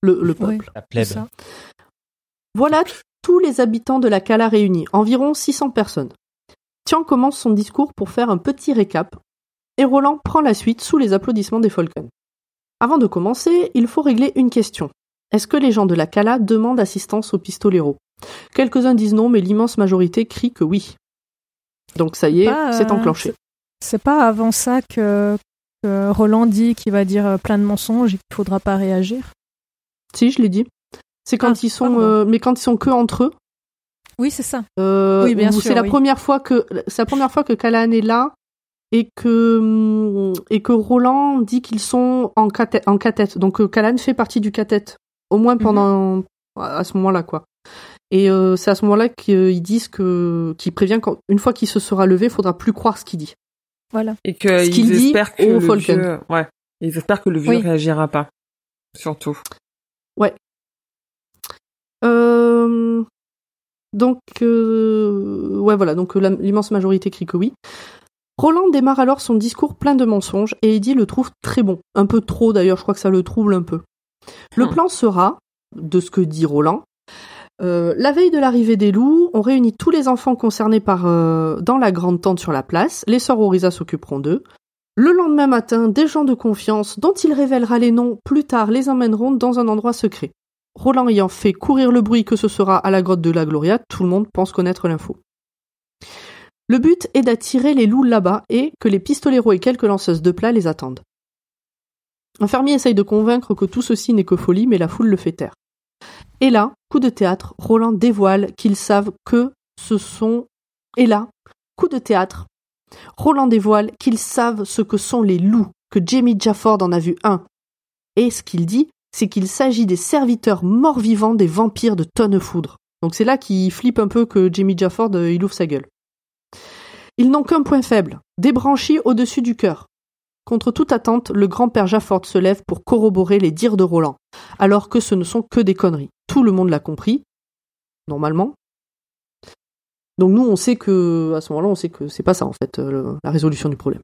Le, le peuple. La plèbe. Voilà tous les habitants de la Cala réunis, environ 600 personnes. Tian commence son discours pour faire un petit récap, et Roland prend la suite sous les applaudissements des Folken. Avant de commencer, il faut régler une question. Est-ce que les gens de la Cala demandent assistance aux pistoleros Quelques-uns disent non, mais l'immense majorité crie que oui. Donc ça y est, c'est euh, enclenché. c'est- pas avant ça que, que Roland dit qu'il va dire euh, plein de mensonges et qu'il faudra pas réagir? Si, je l'ai dit. C'est quand ils sont, euh, mais quand ils sont que entre eux. Oui, c'est ça. Euh, Oui, bien sûr, C'est la oui. première fois que c'est la première fois que Callahan est là et que hum, et que Roland dit qu'ils sont en cathète, en. Donc Callahan fait partie du cathète, au moins Mhm. pendant à ce moment-là quoi. Et euh, c'est à ce moment-là qu'ils disent que qu'il prévient qu'une fois qu'il se sera levé, il faudra plus croire ce qu'il dit. Voilà. Et Ce qu'il qu'ils dit espèrent que au le Falcon. vieux, ouais, ils espèrent que le vieux Oui. réagira pas. Surtout. Ouais. Euh, donc, euh, ouais, voilà. Donc, la- l'immense majorité crie que oui. Roland démarre alors son discours plein de mensonges et Eddie le trouve très bon. Un peu trop d'ailleurs, je crois que ça le trouble un peu. Le plan sera, de ce que dit Roland, euh, la veille de l'arrivée des loups, on réunit tous les enfants concernés par euh, dans la grande tente sur la place. Les sœurs Orisa s'occuperont d'eux. Le lendemain matin, des gens de confiance, dont il révélera les noms plus tard, les emmèneront dans un endroit secret. Roland ayant fait courir le bruit que ce sera à la grotte de la Gloria, tout le monde pense connaître l'info. Le but est d'attirer les loups là-bas et que les pistoleros et quelques lanceuses de plats les attendent. Un fermier essaye de convaincre que tout ceci n'est que folie, mais la foule le fait taire. Et là, coup de théâtre, Roland dévoile qu'ils savent que ce sont... Et là, coup de théâtre, Roland dévoile qu'ils savent ce que sont les loups, que Jamie Jafford en a vu un. Et ce qu'il dit, c'est qu'il s'agit des serviteurs morts-vivants des vampires de Tonnefoudre. Donc c'est là qu'il flippe un peu que Jamie Jafford, euh, il ouvre sa gueule. Ils n'ont qu'un point faible, des au-dessus du cœur. Contre toute attente, le grand-père Jafford se lève pour corroborer les dires de Roland, alors que ce ne sont que des conneries. Tout le monde l'a compris, normalement. Donc nous, on sait que, à ce moment-là, on sait que c'est pas ça, en fait, euh, la résolution du problème.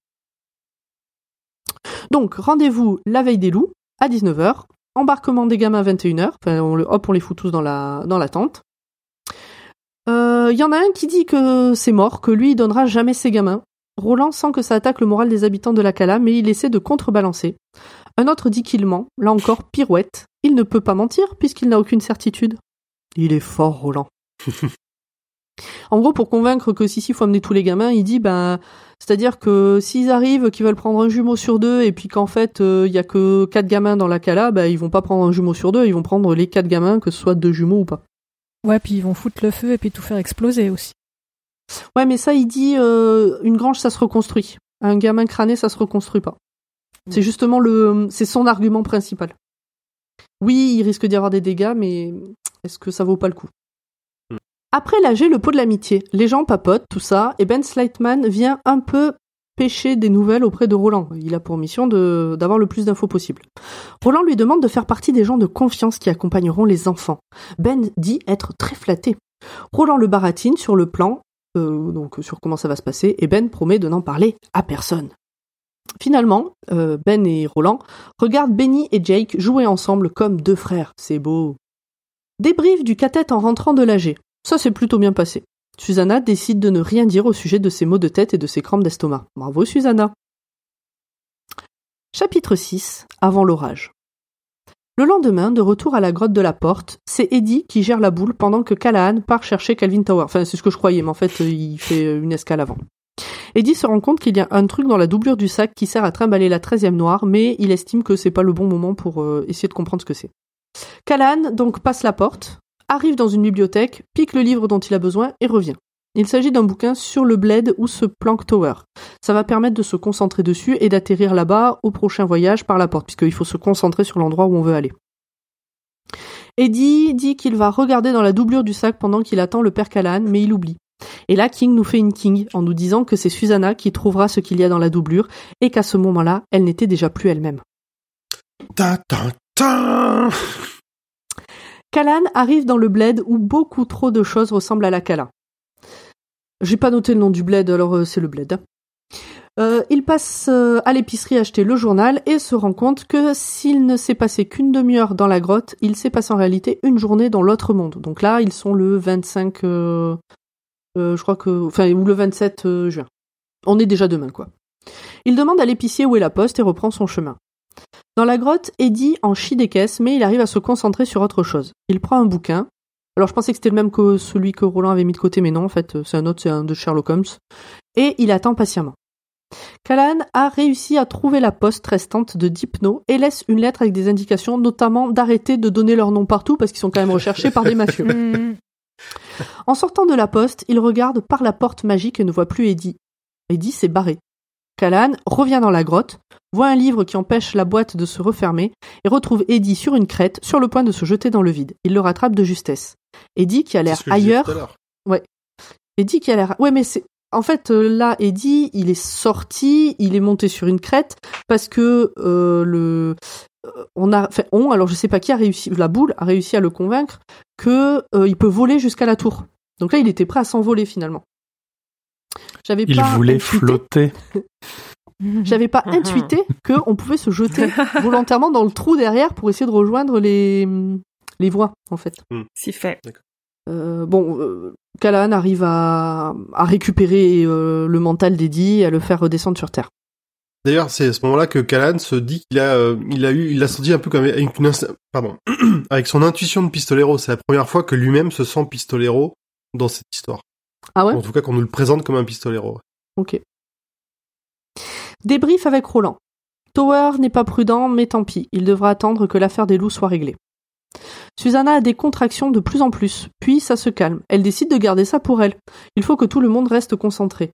Donc, rendez-vous la veille des loups, à 19h, embarquement des gamins à 21h, enfin, on hop, on les fout tous dans la, dans la tente. Il y en a un qui dit que c'est mort, que lui, il donnera jamais ses gamins. Roland sent que ça attaque le moral des habitants de la Cala, mais il essaie de contrebalancer. Un autre dit qu'il ment, là encore, pirouette. Il ne peut pas mentir, puisqu'il n'a aucune certitude. Il est fort, Roland. En gros, pour convaincre que si, si, faut amener tous les gamins, il dit, ben, c'est-à-dire que s'ils arrivent, qu'ils veulent prendre un jumeau sur deux, et puis qu'en fait, euh, il y a que quatre gamins dans la cala, ben, ils vont pas prendre un jumeau sur deux, ils vont prendre les quatre gamins, que ce soit deux jumeaux ou pas. Ouais, puis ils vont foutre le feu et puis tout faire exploser aussi. Ouais, mais ça, il dit, euh, une grange, ça se reconstruit. Un gamin crâné, ça se reconstruit pas. C'est justement le, c'est son argument principal. Oui, il risque d'y avoir des dégâts, mais est-ce que ça vaut pas le coup? Après l'AG, le pot de l'amitié, les gens papotent, tout ça, et Ben Slightman vient un peu pêcher des nouvelles auprès de Roland. Il a pour mission de, d'avoir le plus d'infos possible. Roland lui demande de faire partie des gens de confiance qui accompagneront les enfants. Ben dit être très flatté. Roland le baratine sur le plan, euh, donc sur comment ça va se passer, et Ben promet de n'en parler à personne. Finalement, euh, Ben et Roland regardent Benny et Jake jouer ensemble comme deux frères. C'est beau. Débrief du cathète en rentrant de l'AG. Ça s'est plutôt bien passé. Susanna décide de ne rien dire au sujet de ses maux de tête et de ses crampes d'estomac. Bravo Susanna. Chapitre 6. Avant l'orage. Le lendemain, de retour à la grotte de la porte, c'est Eddie qui gère la boule pendant que Callahan part chercher Calvin Tower. Enfin, c'est ce que je croyais, mais en fait, il fait une escale avant. Eddie se rend compte qu'il y a un truc dans la doublure du sac qui sert à trimballer la 13e noire, mais il estime que c'est pas le bon moment pour euh, essayer de comprendre ce que c'est. Callahan donc passe la porte, arrive dans une bibliothèque, pique le livre dont il a besoin et revient. Il s'agit d'un bouquin sur le bled ou ce Plank Tower. Ça va permettre de se concentrer dessus et d'atterrir là-bas au prochain voyage par la porte, puisqu'il faut se concentrer sur l'endroit où on veut aller. Eddie dit qu'il va regarder dans la doublure du sac pendant qu'il attend le père Callahan, mais il oublie. Et là, King nous fait une King en nous disant que c'est Susanna qui trouvera ce qu'il y a dans la doublure et qu'à ce moment-là, elle n'était déjà plus elle-même. Ta ta ta Callahan arrive dans le bled où beaucoup trop de choses ressemblent à la Cala. J'ai pas noté le nom du bled, alors euh, c'est le bled. Euh, il passe euh, à l'épicerie acheter le journal et se rend compte que s'il ne s'est passé qu'une demi-heure dans la grotte, il s'est passé en réalité une journée dans l'autre monde. Donc là, ils sont le 25, euh, euh, je crois que, enfin, ou le 27 euh, juin. On est déjà demain, quoi. Il demande à l'épicier où est la poste et reprend son chemin. Dans la grotte, Eddie en chie des caisses, mais il arrive à se concentrer sur autre chose. Il prend un bouquin. Alors je pensais que c'était le même que celui que Roland avait mis de côté, mais non, en fait, euh, c'est un autre, c'est un de Sherlock Holmes. Et il attend patiemment. Callahan a réussi à trouver la poste restante de Dipno et laisse une lettre avec des indications, notamment d'arrêter de donner leur nom partout parce qu'ils sont quand même recherchés par des mafieux. Mm. En sortant de la poste, il regarde par la porte magique et ne voit plus Eddie. Eddie s'est barré. Callahan revient dans la grotte, voit un livre qui empêche la boîte de se refermer et retrouve Eddie sur une crête, sur le point de se jeter dans le vide. Il le rattrape de justesse. Eddie qui a l'air C'est ce que je disais ailleurs. tout à l'heure. Ouais. Eddie qui a l'air. Ouais, mais c'est. En fait, euh, là, Eddie, il est sorti, il est monté sur une crête parce que euh, le. euh, On a, enfin, on, alors je sais pas qui a réussi, la boule a réussi à le convaincre que euh, il peut voler jusqu'à la tour. Donc là, il était prêt à s'envoler finalement. J'avais Il pas voulait intuité- flotter. J'avais pas intuité que on pouvait se jeter volontairement dans le trou derrière pour essayer de rejoindre les les voies en fait. Si fait. Euh, bon, euh, Callahan arrive à, à récupérer euh, le mental d'Eddie et à le faire redescendre sur Terre. D'ailleurs, c'est à ce moment-là que Callan se dit qu'il a, euh, il a eu, il a senti un peu comme avec une, pardon, avec son intuition de pistolero. C'est la première fois que lui-même se sent pistolero dans cette histoire. Ah ouais? En tout cas, qu'on nous le présente comme un pistolero. Ok. Débrief avec Roland. Tower n'est pas prudent, mais tant pis, il devra attendre que l'affaire des loups soit réglée. Susanna a des contractions de plus en plus, puis ça se calme. Elle décide de garder ça pour elle. Il faut que tout le monde reste concentré.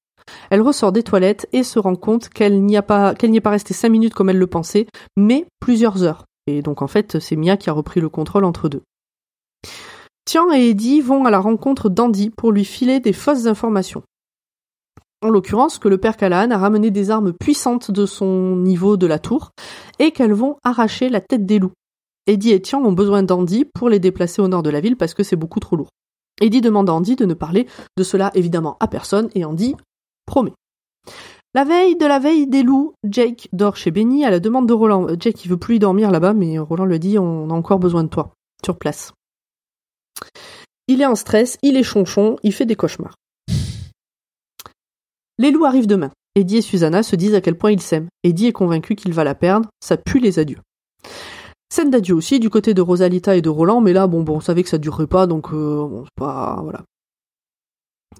Elle ressort des toilettes et se rend compte qu'elle n'y pas, est pas restée cinq minutes comme elle le pensait, mais plusieurs heures. Et donc en fait, c'est Mia qui a repris le contrôle entre deux. Tian et Eddie vont à la rencontre d'Andy pour lui filer des fausses informations. En l'occurrence, que le père Callahan a ramené des armes puissantes de son niveau de la tour et qu'elles vont arracher la tête des loups. Eddie et Tian ont besoin d'Andy pour les déplacer au nord de la ville parce que c'est beaucoup trop lourd. Eddie demande à Andy de ne parler de cela évidemment à personne et Andy promet. La veille de la veille des loups, Jake dort chez Benny à la demande de Roland. Euh, Jake il veut plus y dormir là-bas mais Roland lui dit on a encore besoin de toi sur place. Il est en stress, il est chonchon, il fait des cauchemars. Les loups arrivent demain. Eddie et Susanna se disent à quel point ils s'aiment. Eddie est convaincu qu'il va la perdre, ça pue les adieux. Scène d'adieu aussi du côté de Rosalita et de Roland, mais là, bon, bon, on savait que ça durerait pas, donc euh, bon, c'est pas, voilà.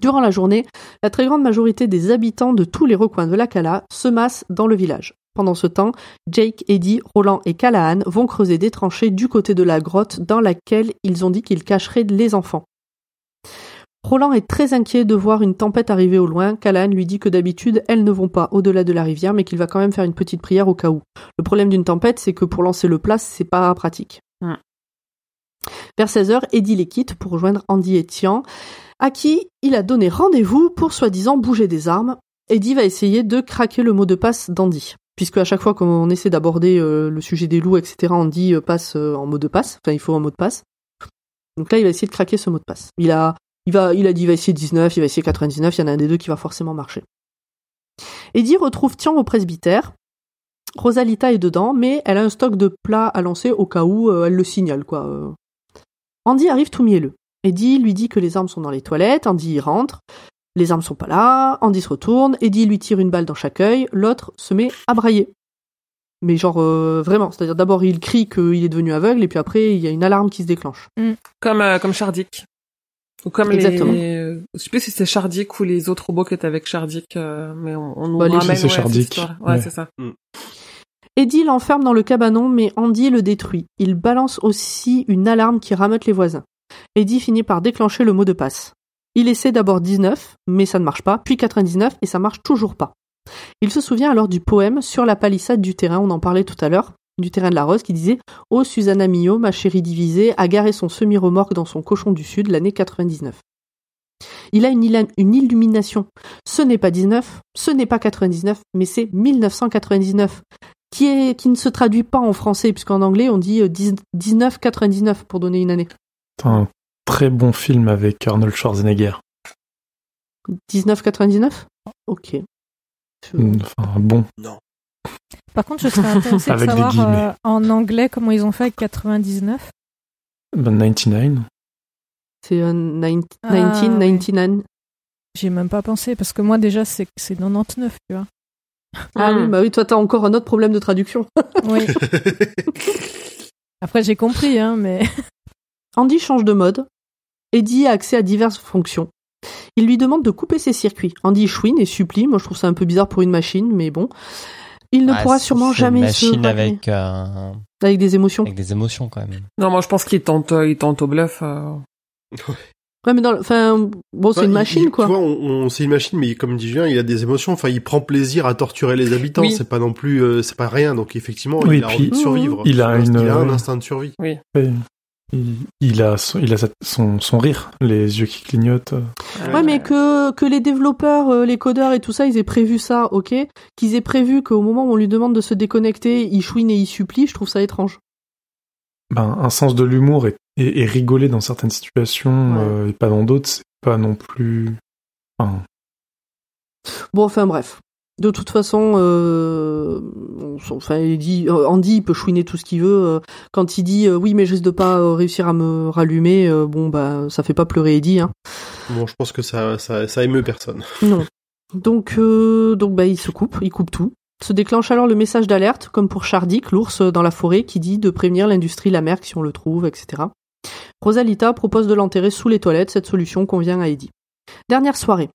Durant la journée, la très grande majorité des habitants de tous les recoins de la Cala se massent dans le village. Pendant ce temps, Jake, Eddie, Roland et Callahan vont creuser des tranchées du côté de la grotte dans laquelle ils ont dit qu'ils cacheraient les enfants. Roland est très inquiet de voir une tempête arriver au loin. Callahan lui dit que d'habitude, elles ne vont pas au-delà de la rivière, mais qu'il va quand même faire une petite prière au cas où. Le problème d'une tempête, c'est que pour lancer le plat, c'est pas pratique. Vers 16h, Eddie les quitte pour rejoindre Andy et Tian, à qui il a donné rendez-vous pour soi-disant bouger des armes. Eddie va essayer de craquer le mot de passe d'Andy. Puisque à chaque fois qu'on essaie d'aborder euh, le sujet des loups, etc., Andy euh, passe euh, en mot de passe. Enfin, il faut un mot de passe. Donc là, il va essayer de craquer ce mot de passe. Il a, il a dit, il va essayer 19, il va essayer 99, il y en a un des deux qui va forcément marcher. Eddie retrouve Tian au presbytère. Rosalita est dedans, mais elle a un stock de plats à lancer au cas où euh, elle le signale, quoi. euh. Andy arrive tout mielleux. Eddie lui dit que les armes sont dans les toilettes, Andy rentre. Les armes sont pas là, Andy se retourne, Eddie lui tire une balle dans chaque œil, l'autre se met à brailler. Mais genre euh, vraiment, c'est-à-dire d'abord il crie qu'il est devenu aveugle et puis après il y a une alarme qui se déclenche. Comme, euh, comme Shardik. Ou comme Exactement. les... Je sais plus si c'est Shardik ou les autres robots qui étaient avec Shardik, euh, mais on, on nous Bah, les- ramène... c'est ouais, Shardik. Ouais, Ouais. c'est ça. Eddie l'enferme dans le cabanon, mais Andy le détruit. Il balance aussi une alarme qui rameute les voisins. Eddie finit par déclencher le mot de passe. Il essaie d'abord 19, mais ça ne marche pas, puis 99, et ça marche toujours pas. Il se souvient alors du poème sur la palissade du terrain, on en parlait tout à l'heure, du terrain de la Rose, qui disait « Oh Susanna Millot, ma chérie divisée, a garé son semi-remorque dans son cochon du Sud l'année 99. » Il a une, une illumination. Ce n'est pas 19, ce n'est pas 99, mais c'est 1999 qui, est, qui ne se traduit pas en français, puisqu'en anglais on dit euh, 10 1999 pour donner une année. C'est un très bon film avec Arnold Schwarzenegger. 1999 Ok. Enfin, bon. Par contre, je serais intéressée de savoir euh, en anglais comment ils ont fait avec 99. Ben, 99. C'est euh, 19, Ah, ouais. 1999. J'y ai même pas pensé parce que moi déjà c'est c'est 99, tu vois. Ah oui, bah oui, toi t'as encore un autre problème de traduction. Oui. Après j'ai compris, hein, mais Andy change de mode. Eddie a accès à diverses fonctions. Il lui demande de couper ses circuits. Andy chouine et supplie. Moi je trouve ça un peu bizarre pour une machine, mais bon. Il ne Ah, pourra sûrement jamais une se machine ramener. avec, euh, avec des émotions. avec des émotions quand même. Non, moi je pense qu'il tente, euh, il tente au bluff. euh. Ouais, mais dans, le- enfin, bon, c'est Ouais, une il- machine il- quoi. Tu vois, on, on- c'est une machine, mais comme dit Julien, il a des émotions. Enfin, il prend plaisir à torturer les habitants. Oui. C'est pas non plus, euh, c'est pas rien. Donc effectivement, Oui, il a puis envie de survivre. il a une- qu'il a un ouais. instinct de survie. Oui. Il, il a, son, il a son, son rire, les yeux qui clignotent. Ouais, mais que, que les développeurs, euh, les codeurs et tout ça, ils aient prévu ça, ok? Qu'ils aient prévu qu'au moment où on lui demande de se déconnecter, il chouine et il supplie, je trouve ça étrange. Ben, un sens de l'humour et, et, et rigoler dans certaines situations Ouais. euh, et pas dans d'autres, c'est pas non plus. Enfin, Bon, enfin bref. De toute façon, euh, enfin, il dit, euh, Andy, il peut chouiner tout ce qu'il veut. euh, quand il dit euh, oui, mais je risque de pas réussir à me rallumer, euh, bon, bah, ça fait pas pleurer Eddie. Hein. Bon, je pense que ça, ça, ça émeut personne. Non. Donc, euh, donc bah, il se coupe, il coupe tout. Se déclenche alors le message d'alerte, comme pour Shardik, l'ours dans la forêt, qui dit de prévenir l'industrie Lamerck si on le trouve, etc. Rosalita propose de l'enterrer sous les toilettes, cette solution convient à Eddie. Dernière soirée.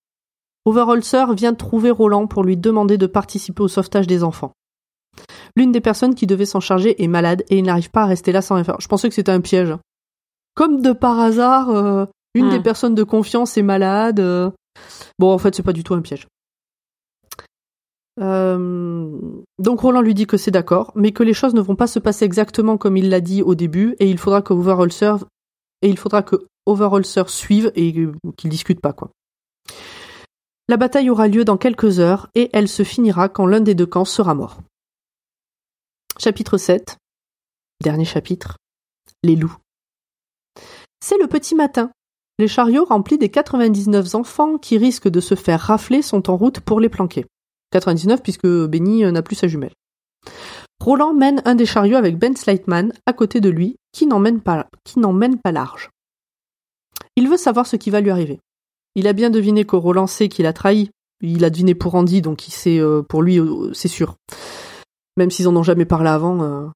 Overholzer vient trouver Roland pour lui demander de participer au sauvetage des enfants. L'une des personnes qui devait s'en charger est malade et il n'arrive pas à rester là sans rien faire. Je pensais que c'était un piège. Comme de par hasard, euh, une Hmm. des personnes de confiance est malade. euh. Bon, en fait, c'est pas du tout un piège. Euh, Donc Roland lui dit que c'est d'accord, mais que les choses ne vont pas se passer exactement comme il l'a dit au début, et il faudra que Overholzer et il faudra que Overholzer suive et qu'il discute pas quoi. La bataille aura lieu dans quelques heures et elle se finira quand l'un des deux camps sera mort. Chapitre 7. Dernier chapitre. Les loups. C'est le petit matin. Les chariots remplis des 99 enfants qui risquent de se faire rafler sont en route pour les planquer. 99 puisque Benny euh, n'a plus sa jumelle. Roland mène un des chariots avec Ben Slightman à côté de lui, qui n'emmène pas, qui n'emmène pas large. Il veut savoir ce qui va lui arriver. Il a bien deviné que Roland sait qu'il a trahi. Il a deviné pour Andy, donc il sait euh, pour lui, euh, c'est sûr. Même s'ils en ont jamais parlé avant. euh.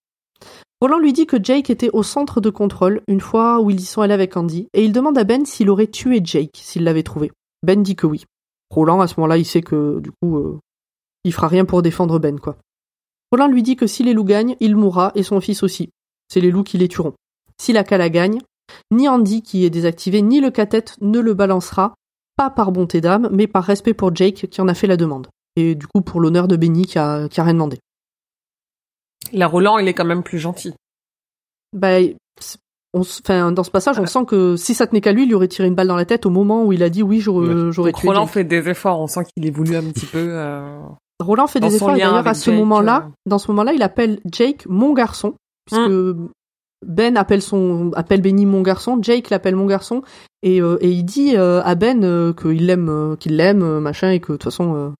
Roland lui dit que Jake était au centre de contrôle une fois où ils y sont allés avec Andy, et il demande à Ben s'il aurait tué Jake s'il l'avait trouvé. Ben dit que oui. Roland, à ce moment-là, il sait que du coup, il fera rien pour défendre Ben, quoi. Roland lui dit que si les loups gagnent, il mourra et son fils aussi. C'est les loups qui les tueront. Si la Kala gagne, ni Andy qui est désactivé, ni le cathète ne le balancera, pas par bonté d'âme, mais par respect pour Jake qui en a fait la demande. Et du coup pour l'honneur de Benny qui a, qui a rien demandé. La Roland, il est quand même plus gentil. Bah, on, enfin, dans ce passage, on sent que si ça tenait qu'à lui, il lui aurait tiré une balle dans la tête au moment où il a dit oui, j'aurais Donc tué Roland Jake. fait des efforts, on sent qu'il évolue un petit peu. euh, Roland fait dans des efforts d'ailleurs à ce moment-là, euh. dans ce moment-là, il appelle Jake mon garçon puisque Ben appelle son appelle Benny mon garçon, Jake l'appelle mon garçon et, euh, et il dit euh, à Ben euh, qu'il l'aime euh, qu'il l'aime machin et que de toute façon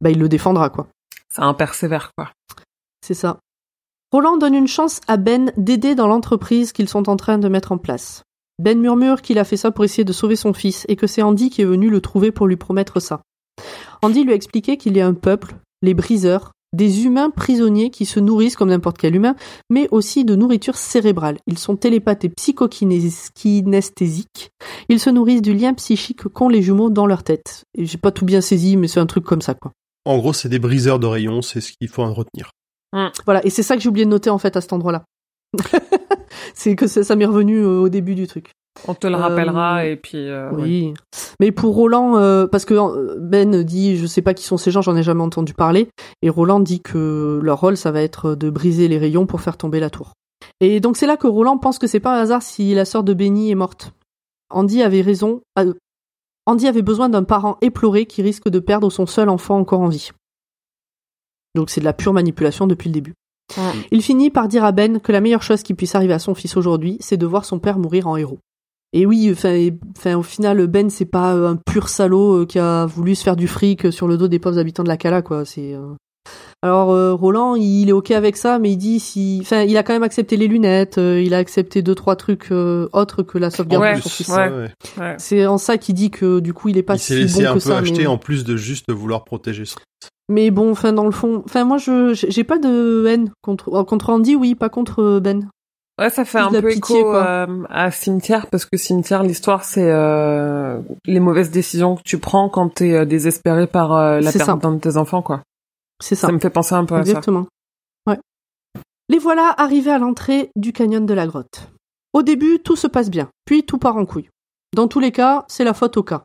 bah il le défendra quoi. C'est un persévère, quoi. C'est ça. Roland donne une chance à Ben d'aider dans l'entreprise qu'ils sont en train de mettre en place. Ben murmure qu'il a fait ça pour essayer de sauver son fils et que c'est Andy qui est venu le trouver pour lui promettre ça. Andy lui a expliqué qu'il y a un peuple, les briseurs, des humains prisonniers qui se nourrissent comme n'importe quel humain, mais aussi de nourriture cérébrale. Ils sont télépathes et psychokinesthésiques. Ils se nourrissent du lien psychique qu'ont les jumeaux dans leur tête. Et j'ai pas tout bien saisi, mais c'est un truc comme ça, quoi. En gros, c'est des briseurs de rayons, c'est ce qu'il faut en retenir. Voilà, et c'est ça que j'ai oublié de noter en fait à cet endroit-là. c'est que ça, ça m'est revenu euh, au début du truc. On te le Euh, rappellera et puis. euh. Oui. Mais pour Roland, euh, parce que euh, Ben dit, je sais pas qui sont ces gens, j'en ai jamais entendu parler. Et Roland dit que leur rôle, ça va être de briser les rayons pour faire tomber la tour. Et donc c'est là que Roland pense que c'est pas un hasard si la sœur de Benny est morte. Andy avait raison. euh, Andy avait besoin d'un parent éploré qui risque de perdre son seul enfant encore en vie. Donc c'est de la pure manipulation depuis le début. Il finit par dire à Ben que la meilleure chose qui puisse arriver à son fils aujourd'hui, c'est de voir son père mourir en héros. Et oui, enfin, au final, Ben, c'est pas euh, un pur salaud euh, qui a voulu se faire du fric euh, sur le dos des pauvres habitants de la Cala, quoi. C'est. Alors euh, Roland, il est ok avec ça, mais il dit si, enfin, il a quand même accepté les lunettes, euh, il a accepté deux trois trucs euh, autres que la sauvegarde Ouais, de son fils. ouais. Ouais. Ouais. C'est en ça qu'il dit que du coup, il est pas Il s'est si laissé bon un que peu ça. acheter mais... en plus de juste vouloir protéger son. Mais bon, enfin, dans le fond, enfin, moi, je, j'ai pas de haine contre, contre Andy, oui, pas contre Ben. Ouais, ça fait un peu pitié, écho euh, à Cimetière parce que Cimetière, l'histoire, c'est euh, les mauvaises décisions que tu prends quand t'es euh, désespéré par euh, la perte d'un de tes enfants, quoi. C'est ça. Ça me fait penser un peu à ça. Exactement. Ouais. Les voilà arrivés à l'entrée du canyon de la grotte. Au début, tout se passe bien, puis tout part en couille. Dans tous les cas, c'est la faute au cas.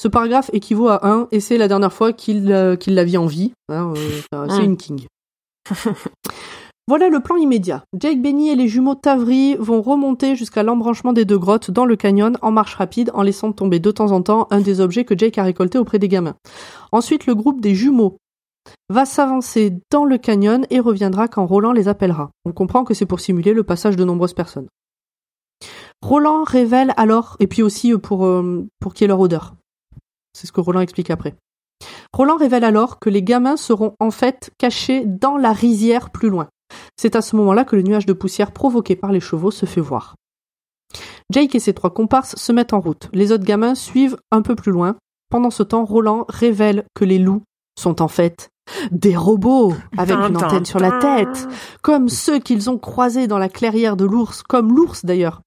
Ce paragraphe équivaut à 1 et c'est la dernière fois qu'il euh, la vit en vie. hein, euh, enfin, c'est une king. Voilà le plan immédiat. Jake Benny et les jumeaux Tavri vont remonter jusqu'à l'embranchement des deux grottes dans le canyon en marche rapide en laissant tomber de temps en temps un des objets que Jake a récoltés auprès des gamins. Ensuite, le groupe des jumeaux va s'avancer dans le canyon et reviendra quand Roland les appellera. On comprend que c'est pour simuler le passage de nombreuses personnes. Roland révèle alors, et puis aussi euh, pour, euh, pour qu'il y ait leur odeur. C'est ce que Roland explique après. Roland révèle alors que les gamins seront en fait cachés dans la rizière plus loin. C'est à ce moment-là que le nuage de poussière provoqué par les chevaux se fait voir. Jake et ses trois comparses se mettent en route. Les autres gamins suivent un peu plus loin. Pendant ce temps, Roland révèle que les loups sont en fait des robots avec une antenne sur la tête, comme ceux qu'ils ont croisés dans la clairière de l'ours, comme l'ours d'ailleurs.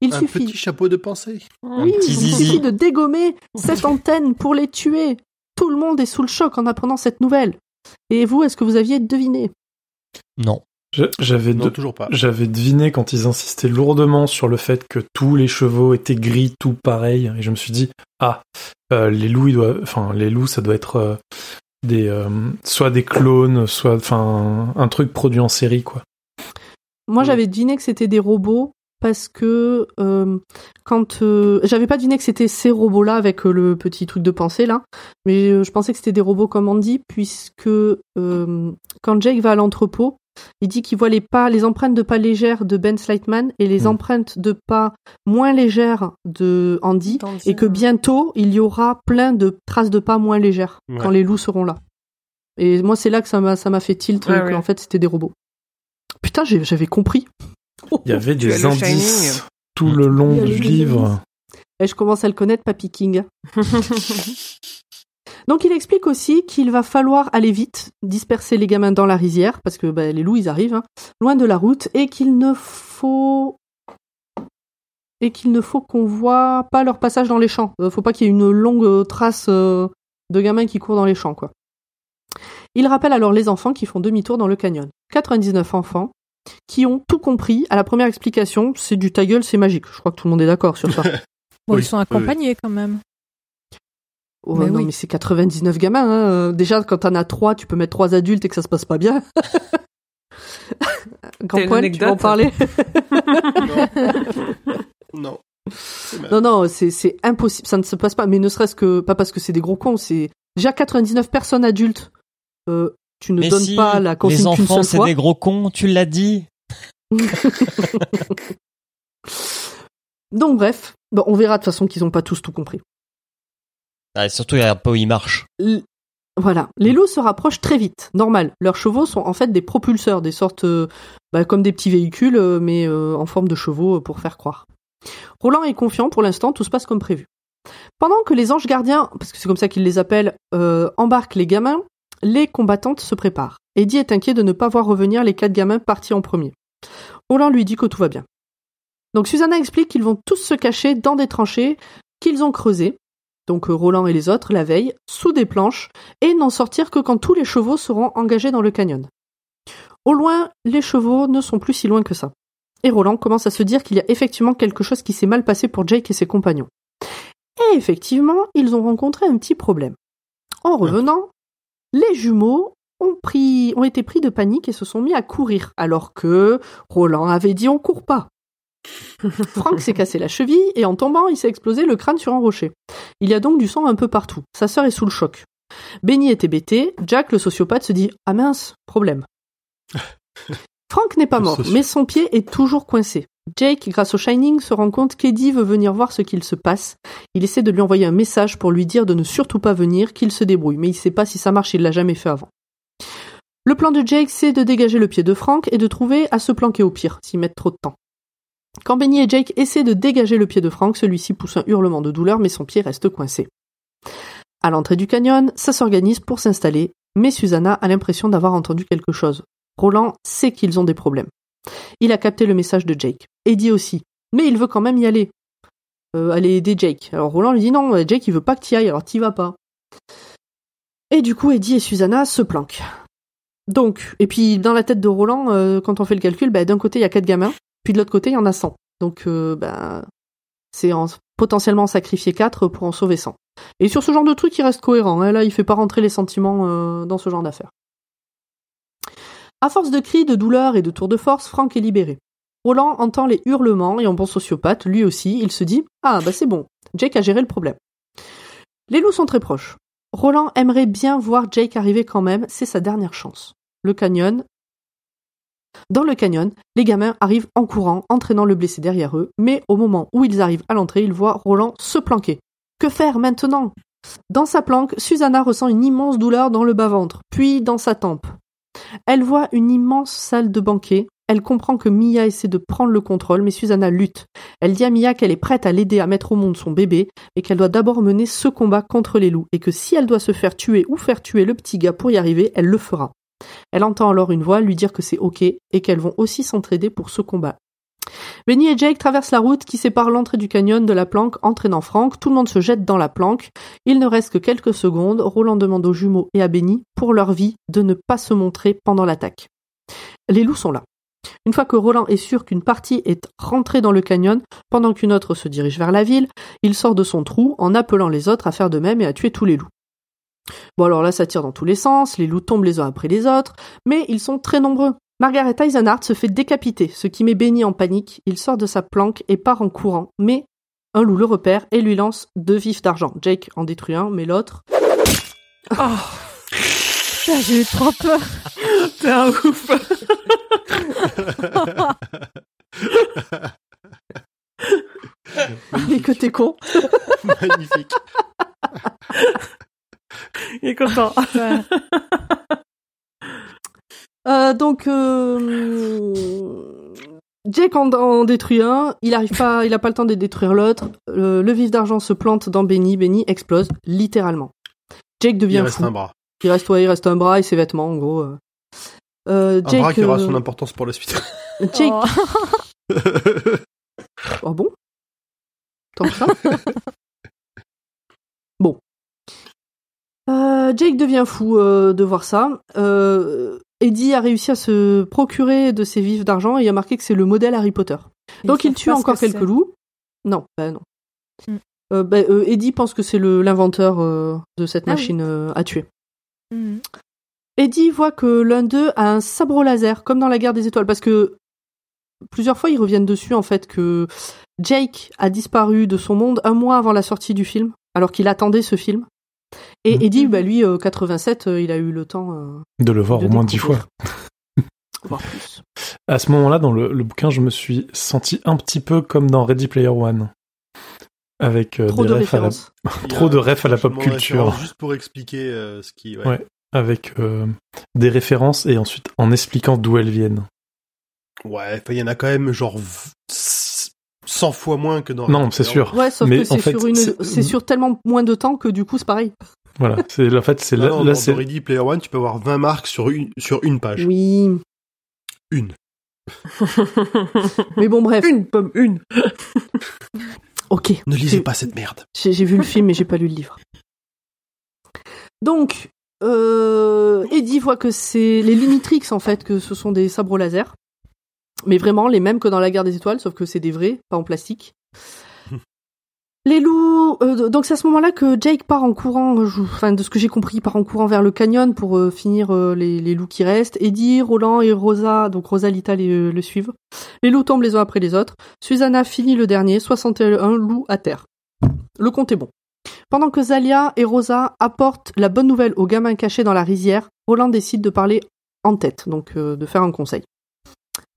Il Un suffit petit chapeau de pensée. oui, petit il suffit de dégommer cette antenne pour les tuer. Tout le monde est sous le choc en apprenant cette nouvelle. Et vous, est-ce que vous aviez deviné? Non. J'avais de- toujours pas. j'avais deviné quand ils insistaient lourdement sur le fait que tous les chevaux étaient gris, tout pareil, et je me suis dit ah euh, les loups ils doivent, enfin les loups ça doit être euh, des euh, soit des clones, soit enfin un truc produit en série quoi. Moi, Mm. j'avais deviné que c'était des robots parce que euh, quand euh, j'avais pas deviné que c'était ces robots-là avec euh, le petit truc de pensée là, mais euh, je pensais que c'était des robots comme Andy puisque euh, quand Jake va à l'entrepôt, il dit qu'il voit les pas, les empreintes de pas légères de Ben Slightman et les Mm. empreintes de pas moins légères de Andy et que bientôt il y aura plein de traces de pas moins légères Ouais. quand les loups seront là. Et moi, c'est là que ça m'a ça m'a fait tilt Ouais, que ouais. en fait c'était des robots. Putain, j'ai- j'avais compris. Il y avait des indices tout le long du livre. Et je commence à le connaître, Papy King. Donc il explique aussi qu'il va falloir aller vite, disperser les gamins dans la rizière, parce que bah, les loups ils arrivent, hein, loin de la route, et qu'il ne faut et qu'il ne faut qu'on voit pas leur passage dans les champs. Euh, faut pas qu'il y ait une longue euh, trace euh, de gamins qui courent dans les champs, quoi. Il rappelle alors les enfants qui font demi-tour dans le canyon. 99 enfants qui ont tout compris à la première explication. C'est du ta gueule, c'est magique. Je crois que tout le monde est d'accord sur ça. Bon, Oui, ils sont oui, accompagnés quand même. Oh, Mais non, oui. mais c'est 99 gamins. Hein. Euh, Déjà, quand t'en as 3, tu peux mettre 3 adultes et que ça se passe pas bien. Grand point, tu vas en parler? Non. Non, non, c'est c'est impossible. Ça ne se passe pas. Mais ne serait-ce que, pas parce que c'est des gros cons, c'est déjà 99 personnes adultes. Euh, tu ne Mais donnes si, pas la consigne les enfants c'est des gros cons, tu l'as dit. Donc bref, bon, on verra de toute façon qu'ils ont pas tous tout compris. Ah, et surtout il y a pas où ils marchent. L- Voilà, les loups se rapprochent très vite, normal. Leurs chevaux sont en fait des propulseurs, des sortes euh, bah, comme des petits véhicules, euh, mais euh, en forme de chevaux pour faire croire. Roland est confiant, pour l'instant, tout se passe comme prévu. Pendant que les anges gardiens, parce que c'est comme ça qu'ils les appellent, euh, embarquent les gamins, les combattantes se préparent. Eddie est inquiet de ne pas voir revenir les quatre gamins partis en premier. Roland lui dit que tout va bien. Donc Susanna explique qu'ils vont tous se cacher dans des tranchées qu'ils ont creusées, donc euh, Roland et les autres, la veille, sous des planches, et n'en sortir que quand tous les chevaux seront engagés dans le canyon. Au loin, les chevaux ne sont plus si loin que ça. Et Roland commence à se dire qu'il y a effectivement quelque chose qui s'est mal passé pour Jake et ses compagnons. Et effectivement, ils ont rencontré un petit problème. En revenant, les jumeaux ont, pris, ont été pris de panique et se sont mis à courir, alors que Roland avait dit on court pas. Frank s'est cassé la cheville et en tombant, il s'est explosé le crâne sur un rocher. Il y a donc du sang un peu partout. Sa sœur est sous le choc. Benny était bêté. Jack, le sociopathe, se dit Ah mince, problème. Frank n'est pas mort, mais son pied est toujours coincé. Jake, grâce au Shining, se rend compte qu'Eddie veut venir voir ce qu'il se passe. Il essaie de lui envoyer un message pour lui dire de ne surtout pas venir, qu'il se débrouille, mais il sait pas si ça marche, il l'a jamais fait avant. Le plan de Jake, c'est de dégager le pied de Frank et de trouver à se planquer au pire, s'y mettre trop de temps. Quand Benny et Jake essaient de dégager le pied de Frank, celui-ci pousse un hurlement de douleur, mais son pied reste coincé. À l'entrée du canyon, ça s'organise pour s'installer, mais Susanna a l'impression d'avoir entendu quelque chose. Roland sait qu'ils ont des problèmes. Il a capté le message de Jake. Eddie aussi. Mais il veut quand même y aller. Euh, aller aider Jake. Alors Roland lui dit non, euh, Jake il veut pas que t'y ailles, alors t'y vas pas. Et du coup, Eddie et Susanna se planquent. Donc, et puis dans la tête de Roland, euh, quand on fait le calcul, bah, d'un côté il y a quatre gamins, puis de l'autre côté il y en a 100. Donc, bah, c'est en- potentiellement sacrifier 4 pour en sauver 100. Et sur ce genre de truc, il reste cohérent. hein. Là, il fait pas rentrer les sentiments dans ce genre d'affaires. À force de cris, de douleur et de tours de force, Frank est libéré. Roland entend les hurlements et en bon sociopathe, lui aussi, il se dit Ah, bah c'est bon, Jake a géré le problème. Les loups sont très proches. Roland aimerait bien voir Jake arriver quand même, c'est sa dernière chance. Le canyon. Dans le canyon, les gamins arrivent en courant, entraînant le blessé derrière eux, mais au moment où ils arrivent à l'entrée, ils voient Roland se planquer. Que faire maintenant? Dans sa planque, Susanna ressent une immense douleur dans le bas-ventre, puis dans sa tempe. Elle voit une immense salle de banquet. Elle comprend que Mia essaie de prendre le contrôle, mais Susanna lutte. Elle dit à Mia qu'elle est prête à l'aider à mettre au monde son bébé, et qu'elle doit d'abord mener ce combat contre les loups, et que si elle doit se faire tuer ou faire tuer le petit gars pour y arriver, elle le fera. Elle entend alors une voix lui dire que c'est ok, et qu'elles vont aussi s'entraider pour ce combat. Benny et Jake traversent la route qui sépare l'entrée du canyon de la planque, entraînant Frank. Tout le monde se jette dans la planque. Il ne reste que quelques secondes. Roland demande aux jumeaux et à Benny, pour leur vie, de ne pas se montrer pendant l'attaque. Les loups sont là. Une fois que Roland est sûr qu'une partie est rentrée dans le canyon, pendant qu'une autre se dirige vers la ville, il sort de son trou en appelant les autres à faire de même et à tuer tous les loups. Bon alors là ça tire dans tous les sens, les loups tombent les uns après les autres, mais ils sont très nombreux. Margaret Eisenhardt se fait décapiter, ce qui met Benny en panique. Il sort de sa planque et part en courant, mais un loup le repère et lui lance deux vifs d'argent. Jake en détruit un, mais l'autre... Putain, J'ai eu trop peur. T'es un ouf. Mais que t'es con Magnifique. Il est content. Euh, donc, euh, Jake en, en détruit un, il arrive pas, il a pas le temps de détruire l'autre. Euh, le vif d'argent se plante dans Benny, Benny explose littéralement. Jake Il devient reste fou. un bras. Il reste, ouais, il reste un bras et ses vêtements en gros. euh. Euh, Un Jake, bras qui aura euh, son importance pour la suite. Jake. Oh. Oh bon? Tant que ça Bon. Euh, Jake devient fou euh, de voir ça. Euh, Eddie a réussi à se procurer de ses vifs d'argent et il a marqué que c'est le modèle Harry Potter. Donc il tue encore que quelques loups. Non, bah non. Mm. Euh, bah, euh, Eddie pense que c'est l'inventeur euh, de cette Ah machine à tuer. Mhm. Eddie voit que l'un d'eux a un sabre laser, comme dans la guerre des étoiles, parce que plusieurs fois ils reviennent dessus en fait que Jake a disparu de son monde un mois avant la sortie du film, alors qu'il attendait ce film. Et Mhm. Eddie, bah lui, euh, 87, euh, il a eu le temps. euh, De le voir de au moins dix fois. Voire plus. À ce moment-là, dans le, le bouquin, je me suis senti un petit peu comme dans Ready Player One. avec euh, Trop des de refs à la... références. trop de refs à la pop culture. Juste pour expliquer euh, ce qui. Ouais. Ouais, avec euh, des références et ensuite en expliquant d'où elles viennent. Ouais, il y en a quand même genre v- 100 fois moins que dans. Non, c'est sûr. Ouais, sauf Mais que c'est sur, une... sur tellement moins de temps que du coup c'est pareil. Voilà, c'est en fait c'est Là, là, c'est Ready Player One, tu peux avoir 20 marques sur une, sur une page. Oui. Une. Mais bon, bref. Une pomme, une. Ok. Ne lisez pas cette merde. J'ai j'ai vu le film mais j'ai pas lu le livre. Donc, euh, Eddie voit que c'est les Limitrix en fait, que ce sont des sabres laser. Mais vraiment les mêmes que dans la guerre des étoiles, sauf que c'est des vrais, pas en plastique. Les loups, euh, donc c'est à ce moment-là que Jake part en courant, enfin de ce que j'ai compris, part en courant vers le canyon pour euh, finir euh, les, les loups qui restent. Eddie, Roland et Rosa, donc Rosalita les, euh, le suivent. Les loups tombent les uns après les autres. Susanna finit le dernier, 61 loups à terre. Le compte est bon. Pendant que Zalia et Rosa apportent la bonne nouvelle aux gamins cachés dans la rizière, Roland décide de parler en tête, donc de faire un conseil.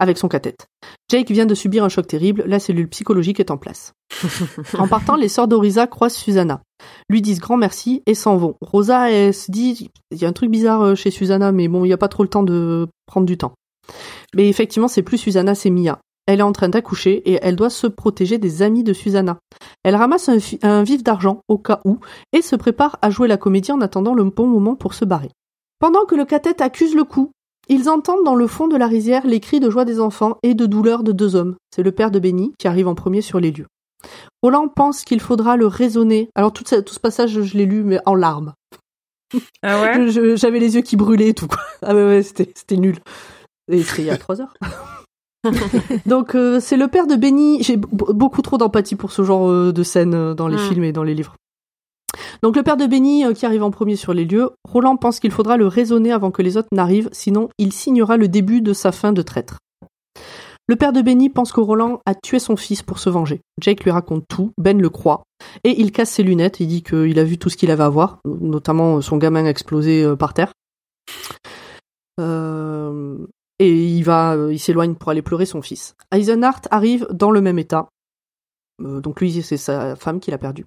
Avec son cathète. Jake vient de subir un choc terrible, la cellule psychologique est en place. en partant, les sœurs d'Orisa croisent Susanna, lui disent grand merci et s'en vont. Rosa, elle se dit, il y a un truc bizarre euh, chez Susanna, mais bon, il n'y a pas trop le temps de prendre du temps. Mais effectivement, c'est plus Susanna, c'est Mia. Elle est en train d'accoucher et elle doit se protéger des amis de Susanna. Elle ramasse un vif d'argent au cas où et se prépare à jouer la comédie en attendant le bon moment pour se barrer. Pendant que le cathète accuse le coup, ils entendent dans le fond de la rizière les cris de joie des enfants et de douleur de deux hommes. C'est le père de Benny qui arrive en premier sur les lieux. Roland pense qu'il faudra le raisonner. Alors tout, ça- tout ce passage, je l'ai lu mais en larmes. Ah ouais? J'avais les yeux qui brûlaient et tout. quoi. Ah ouais, ouais, c'était nul. Et c'était il y a trois heures. Donc euh, c'est le père de Benny. J'ai beaucoup trop d'empathie pour ce genre euh, de scène euh, dans les Mm. films et dans les livres. Donc le père de Benny euh, qui arrive en premier sur les lieux, Roland pense qu'il faudra le raisonner avant que les autres n'arrivent, sinon il signera le début de sa fin de traître. Le père de Benny pense que Roland a tué son fils pour se venger. Jake lui raconte tout, Ben le croit, et il casse ses lunettes, il dit qu'il a vu tout ce qu'il avait à voir, notamment son gamin explosé euh, par terre. Euh, et il va, euh, il s'éloigne pour aller pleurer son fils. Eisenhart arrive dans le même état. Euh, donc lui, c'est sa femme qu'il a perdue.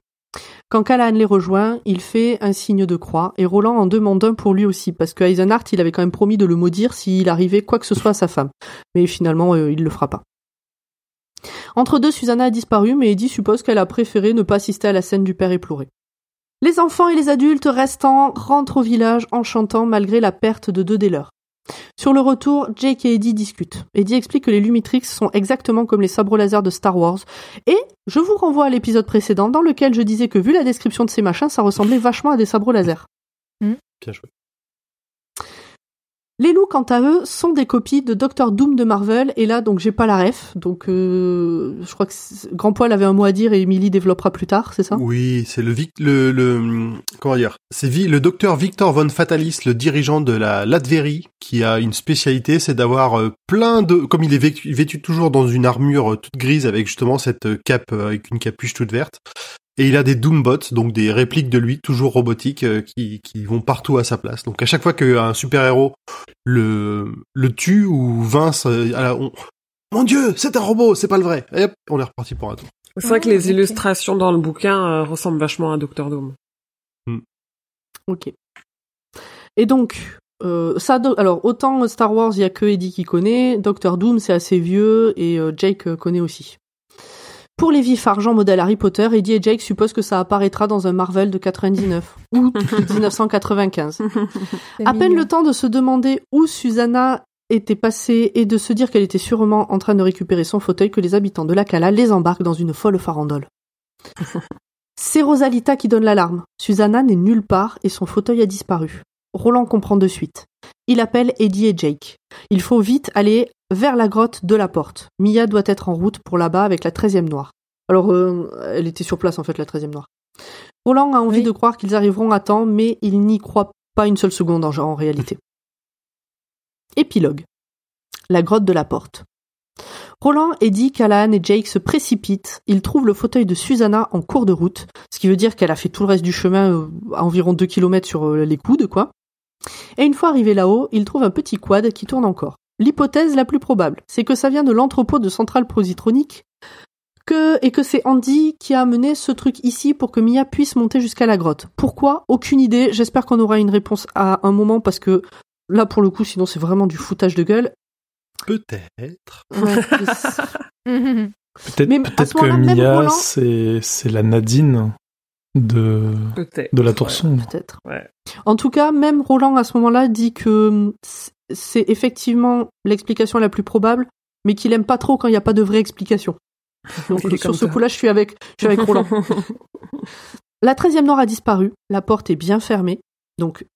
Quand Callahan les rejoint, il fait un signe de croix et Roland en demande un pour lui aussi parce que Eisenhart, il avait quand même promis de le maudire s'il arrivait quoi que ce soit à sa femme. Mais finalement, euh, il le fera pas. Entre deux, Susanna a disparu, mais Eddie suppose qu'elle a préféré ne pas assister à la scène du père éploré. Les enfants et les adultes restants rentrent au village en chantant malgré la perte de deux des leurs. Sur le retour, Jake et Eddie discutent. Eddie explique que les Lumitrix sont exactement comme les sabres laser de Star Wars. Et je vous renvoie à l'épisode précédent dans lequel je disais que vu la description de ces machins, ça ressemblait vachement à des sabres laser. Bien joué. Les loups, quant à eux, sont des copies de Doctor Doom de Marvel, et là, donc, j'ai pas la ref, donc, euh, je crois que c'est- Grand Poil avait un mot à dire et Emily développera plus tard, c'est ça? Oui, c'est le, le, le, comment dire, c'est le docteur Victor von Fatalis, le dirigeant de la Latverie, qui a une spécialité, c'est d'avoir euh, plein de, comme il est vêtu, vêtu toujours dans une armure euh, toute grise avec justement cette euh, cape avec une capuche toute verte. Et il a des Doombots, donc des répliques de lui, toujours robotiques, euh, qui, qui vont partout à sa place. Donc à chaque fois qu'un super-héros le, le tue ou vince, euh, à la- on- mon dieu, c'est un robot, c'est pas le vrai. Et hop, on est reparti pour un tour. C'est vrai que les illustrations dans le bouquin euh, ressemblent vachement à Doctor Doom. Ok. Et donc, euh, ça, alors, autant Star Wars, il y a que Eddie qui connaît, Doctor Doom, c'est assez vieux, et euh, Jake connaît aussi. Pour les vifs argent modèle Harry Potter, Eddie et Jake supposent que ça apparaîtra dans un Marvel de 99 ou de 1995. C'est À peine mignon. le temps de se demander où Susanna était passée et de se dire qu'elle était sûrement en train de récupérer son fauteuil que les habitants de la Cala les embarquent dans une folle farandole. C'est Rosalita qui donne l'alarme. Susanna n'est nulle part et son fauteuil a disparu. Roland comprend de suite. Il appelle Eddie et Jake. Il faut vite aller vers la grotte de la porte. Mia doit être en route pour là-bas avec la 13e noire. Alors, euh, elle était sur place en fait, la 13e noire. Roland a envie Oui. de croire qu'ils arriveront à temps, mais il n'y croit pas une seule seconde en, en réalité. Épilogue. La grotte de la porte. Roland, Eddie, Callahan et Jake se précipitent. Ils trouvent le fauteuil de Susanna en cours de route, ce qui veut dire qu'elle a fait tout le reste du chemin euh, à environ 2 km sur euh, les coudes, quoi. Et une fois arrivé là-haut, ils trouvent un petit quad qui tourne encore. L'hypothèse la plus probable, c'est que ça vient de l'entrepôt de centrale positronique que et que c'est Andy qui a amené ce truc ici pour que Mia puisse monter jusqu'à la grotte. Pourquoi? Aucune idée. J'espère qu'on aura une réponse à un moment parce que là pour le coup sinon c'est vraiment du foutage de gueule. Peut-être. Ouais, Peut-être que Mia, c'est la Nadine de de la tour sombre. Peut-être. Ouais. En tout cas, même Roland à ce moment-là dit que hum, c'est effectivement l'explication la plus probable, mais qu'il aime pas trop quand il n'y a pas de vraie explication. Donc sur ce coup-là, je suis avec, je suis avec Roland. La 13e noire a disparu, la porte est bien fermée, donc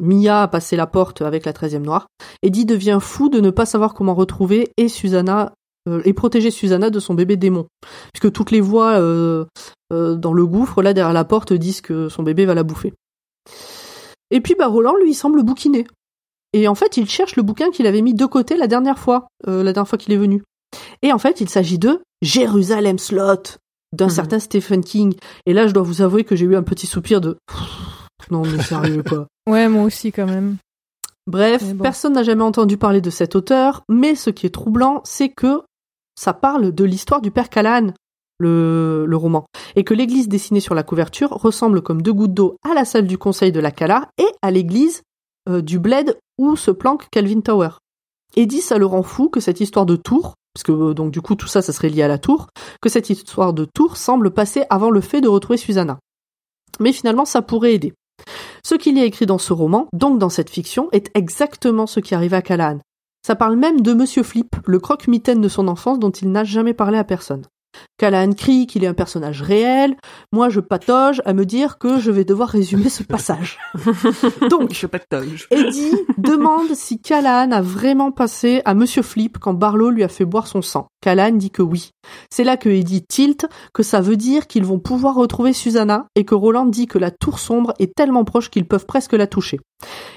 Mia a passé la porte avec la 13e noire. Eddie devient fou de ne pas savoir comment retrouver et Susanna et protéger Susanna de son bébé démon, puisque toutes les voix euh, euh, dans le gouffre là derrière la porte disent que son bébé va la bouffer. Et puis bah Roland lui il semble bouquiner. Et en fait il cherche le bouquin qu'il avait mis de côté la dernière fois, euh, la dernière fois qu'il est venu. Et en fait il s'agit de Jérusalem Slot d'un Mhm. certain Stephen King. Et là je dois vous avouer que j'ai eu un petit soupir de non mais sérieux quoi. Ouais, moi aussi quand même. Bref, bon. personne n'a jamais entendu parler de cet auteur, mais ce qui est troublant, c'est que ça parle de l'histoire du père Callahan, le, roman, et que l'église dessinée sur la couverture ressemble comme deux gouttes d'eau à la salle du conseil de la Cala et à l'église euh, du bled où se planque Calvin Tower. Eddie, ça le rend fou que cette histoire de tour, parce que euh, donc du coup tout ça, ça serait lié à la tour, que cette histoire de tour semble passer avant le fait de retrouver Susanna. Mais finalement, ça pourrait aider. Ce qu'il y a écrit dans ce roman, donc dans cette fiction, est exactement ce qui arrive à Callahan. Ça parle même de Monsieur Flip, le croque-mitaine de son enfance dont il n'a jamais parlé à personne. Callahan crie qu'il est un personnage réel, moi je patauge à me dire que je vais devoir résumer ce passage. Donc, Je patauge. Eddie demande si Callahan a vraiment passé à Monsieur Flip quand Barlow lui a fait boire son sang. Callahan dit que oui. C'est là que Eddie tilt, que ça veut dire qu'ils vont pouvoir retrouver Susanna et que Roland dit que la tour sombre est tellement proche qu'ils peuvent presque la toucher.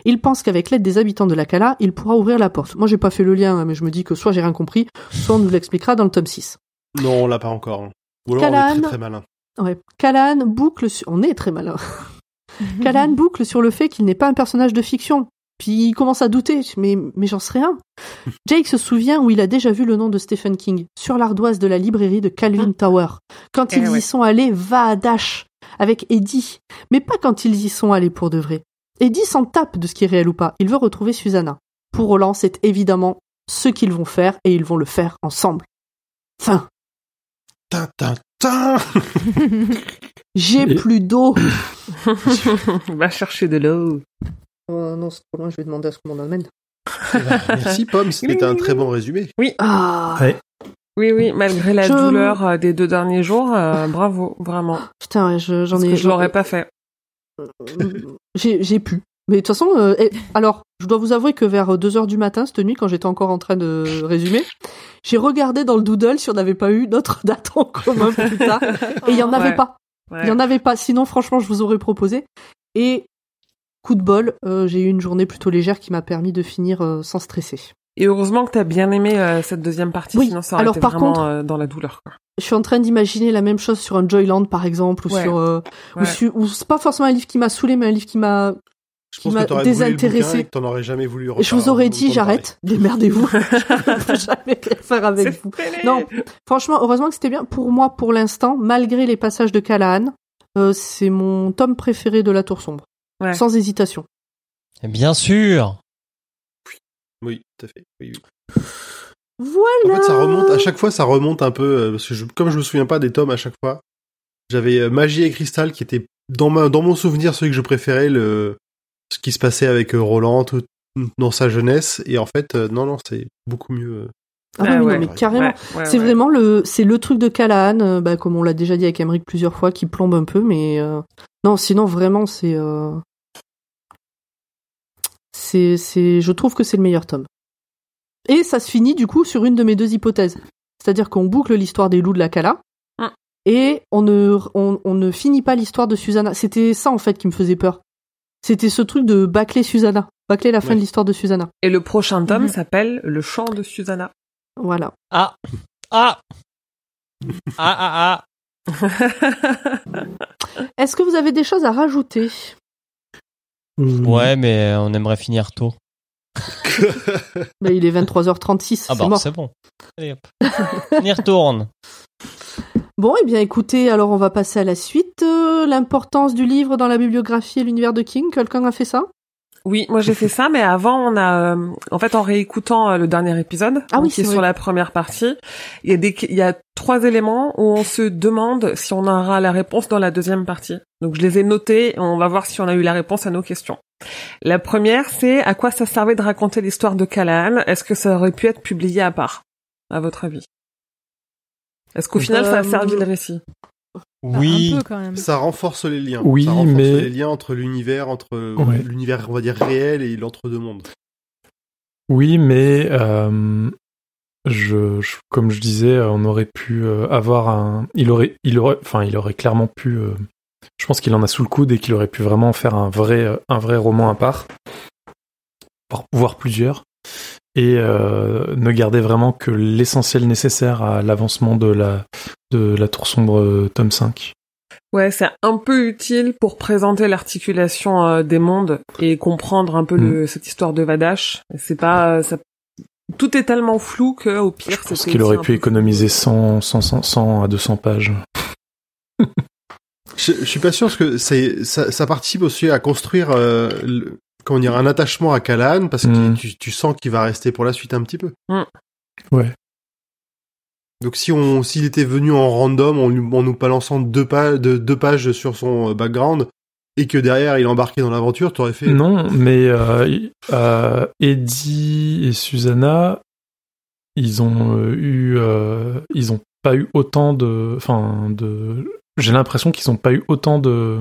Il pense qu'avec l'aide des habitants de la Cala, il pourra ouvrir la porte. Moi j'ai pas fait le lien, hein, mais je me dis que soit j'ai rien compris, soit on nous l'expliquera dans le tome 6. Non, on l'a pas encore. hein. Ou alors on est Callahan- très très malin. Ouais. Callahan boucle sur... On est très malin. Callahan boucle sur le fait qu'il n'est pas un personnage de fiction. Puis il commence à douter, mais, mais j'en sais rien. Jake se souvient où il a déjà vu le nom de Stephen King, sur l'ardoise de la librairie de Calvin Tower. Quand Eh ils y sont allés, va à Dash, avec Eddie. Mais pas quand ils y sont allés pour de vrai. Eddie s'en tape de ce qui est réel ou pas. Il veut retrouver Susanna. Pour Roland, c'est évidemment ce qu'ils vont faire et ils vont le faire ensemble. Fin. J'ai Et- plus d'eau. Va chercher de l'eau. Oh non, c'est trop loin, je vais demander à ce qu'on m'en amène. Merci Pomme, c'était un très bon résumé. Ah Ouais. Oui, oui, malgré la Je- douleur euh, des deux derniers jours, euh, bravo, vraiment. Putain, ouais, je- j'en Parce ai. que je l'aurais pas fait. J'ai pu. Mais de toute façon, euh, eh, alors, je dois vous avouer que vers 2h du matin, cette nuit, quand j'étais encore en train de résumer, j'ai regardé dans le doodle si on n'avait pas eu notre date en commun plus tard. Et il y en avait Ouais. pas. Ouais. Il y en avait pas. Sinon, franchement, je vous aurais proposé. Et coup de bol, euh, j'ai eu une journée plutôt légère qui m'a permis de finir euh, sans stresser. Et heureusement que t'as bien aimé euh, cette deuxième partie, Oui, sinon ça aurait alors, été par vraiment contre- dans la douleur. Quoi. Je suis en train d'imaginer la même chose sur un Joyland, par exemple, ou Ouais. sur, ou Ouais. sur, ou c'est pas forcément un livre qui m'a saoulé, mais un livre qui m'a Je pense que t'aurais voulu le bouquin désintéressé. et que t'en aurais jamais voulu Je vous aurais dit, j'arrête, démerdez-vous. je peux jamais rien faire avec vous. Non, franchement, heureusement que c'était bien. Pour moi, pour l'instant, malgré les passages de Callahan, euh, c'est mon tome préféré de La Tour Sombre. Ouais. Sans hésitation. Bien sûr. Oui, tout à fait. Oui, oui. Voilà. En fait, ça remonte, à chaque fois, ça remonte un peu, euh, parce que je- comme je me souviens pas des tomes à chaque fois, j'avais euh, Magie et Cristal qui était, dans ma, dans mon souvenir, celui que je préférais, le, ce qui se passait avec euh, Roland tout- dans sa jeunesse, et en fait, euh, non, non, c'est beaucoup mieux. euh. Ah oui, Ah oui, ouais. non, mais carrément. Ouais, ouais, c'est ouais. vraiment le, c'est le truc de Callahan, euh, bah, comme on l'a déjà dit avec Emmerich plusieurs fois, qui plombe un peu, mais euh, non, sinon vraiment c'est, euh, c'est, c'est, je trouve que c'est le meilleur tome. Et ça se finit du coup sur une de mes deux hypothèses, c'est-à-dire qu'on boucle l'histoire des loups de la Cala. Mm. Et on ne, on, on ne finit pas l'histoire de Susanna. C'était ça en fait qui me faisait peur. C'était ce truc de bâcler Susanna, bâcler la fin Ouais. de l'histoire de Susanna. Et le prochain tome Mhm. s'appelle Le chant de Susanna. Voilà. Ah. Ah. Ah, ah, Est-ce que vous avez des choses à rajouter? Ah. Ouais, mais on aimerait finir tôt. Bah, il est 23h36, Ah bah, c'est bon. Allez hop. On y retourne. Bon, eh bien écoutez, alors on va passer à la suite. Euh, L'importance du livre dans la bibliographie et l'univers de King, quelqu'un a fait ça? Oui, moi j'ai fait ça, mais avant on a, euh, en fait, en réécoutant euh, le dernier épisode, Ah oui, qui est sur la première partie, il y a des, il y a trois éléments où on se demande si on aura la réponse dans la deuxième partie. Donc je les ai notés, et on va voir si on a eu la réponse à nos questions. La première, c'est à quoi ça servait de raconter l'histoire de Callahan? Est-ce que ça aurait pu être publié à part, à votre avis? Est-ce qu'au final ça a Euh, servi le récit Oui. Un peu quand même. Ça renforce les liens. Oui, ça renforce mais- les liens entre l'univers, entre euh, Ouais. l'univers, on va dire réel et l'entre-deux-mondes. Oui, mais euh, je, je- comme je disais, on aurait pu euh, avoir un. Il aurait, il aurait, enfin, il aurait clairement pu. euh, je pense qu'il en a sous le coude et qu'il aurait pu vraiment faire un vrai, un vrai roman à part, voire plusieurs, et euh, ne garder vraiment que l'essentiel nécessaire à l'avancement de la de la Tour sombre euh, tome 5. Ouais, c'est un peu utile pour présenter l'articulation euh, des mondes et comprendre un peu le, cette histoire de Vadash. C'est pas, ça, tout est tellement flou que au pire, Je pense c'était qu'il aurait pu économiser 100, 100, 100, 100 à 200 pages. Je, je suis pas sûr parce que c'est ça, ça participe aussi à construire euh, le- comment dire un attachement à Callahan parce que Mm. tu, tu sens qu'il va rester pour la suite un petit peu. Ouais. Donc si on s'il était venu en random en, nous balançant deux pages de, deux pages sur son euh, background et que derrière il est embarqué dans l'aventure, t'aurais fait Non, mais euh, euh, Eddie et Susanna, ils ont euh, eu, euh, ils ont pas eu autant de, enfin de. J'ai l'impression qu'ils ont pas eu autant de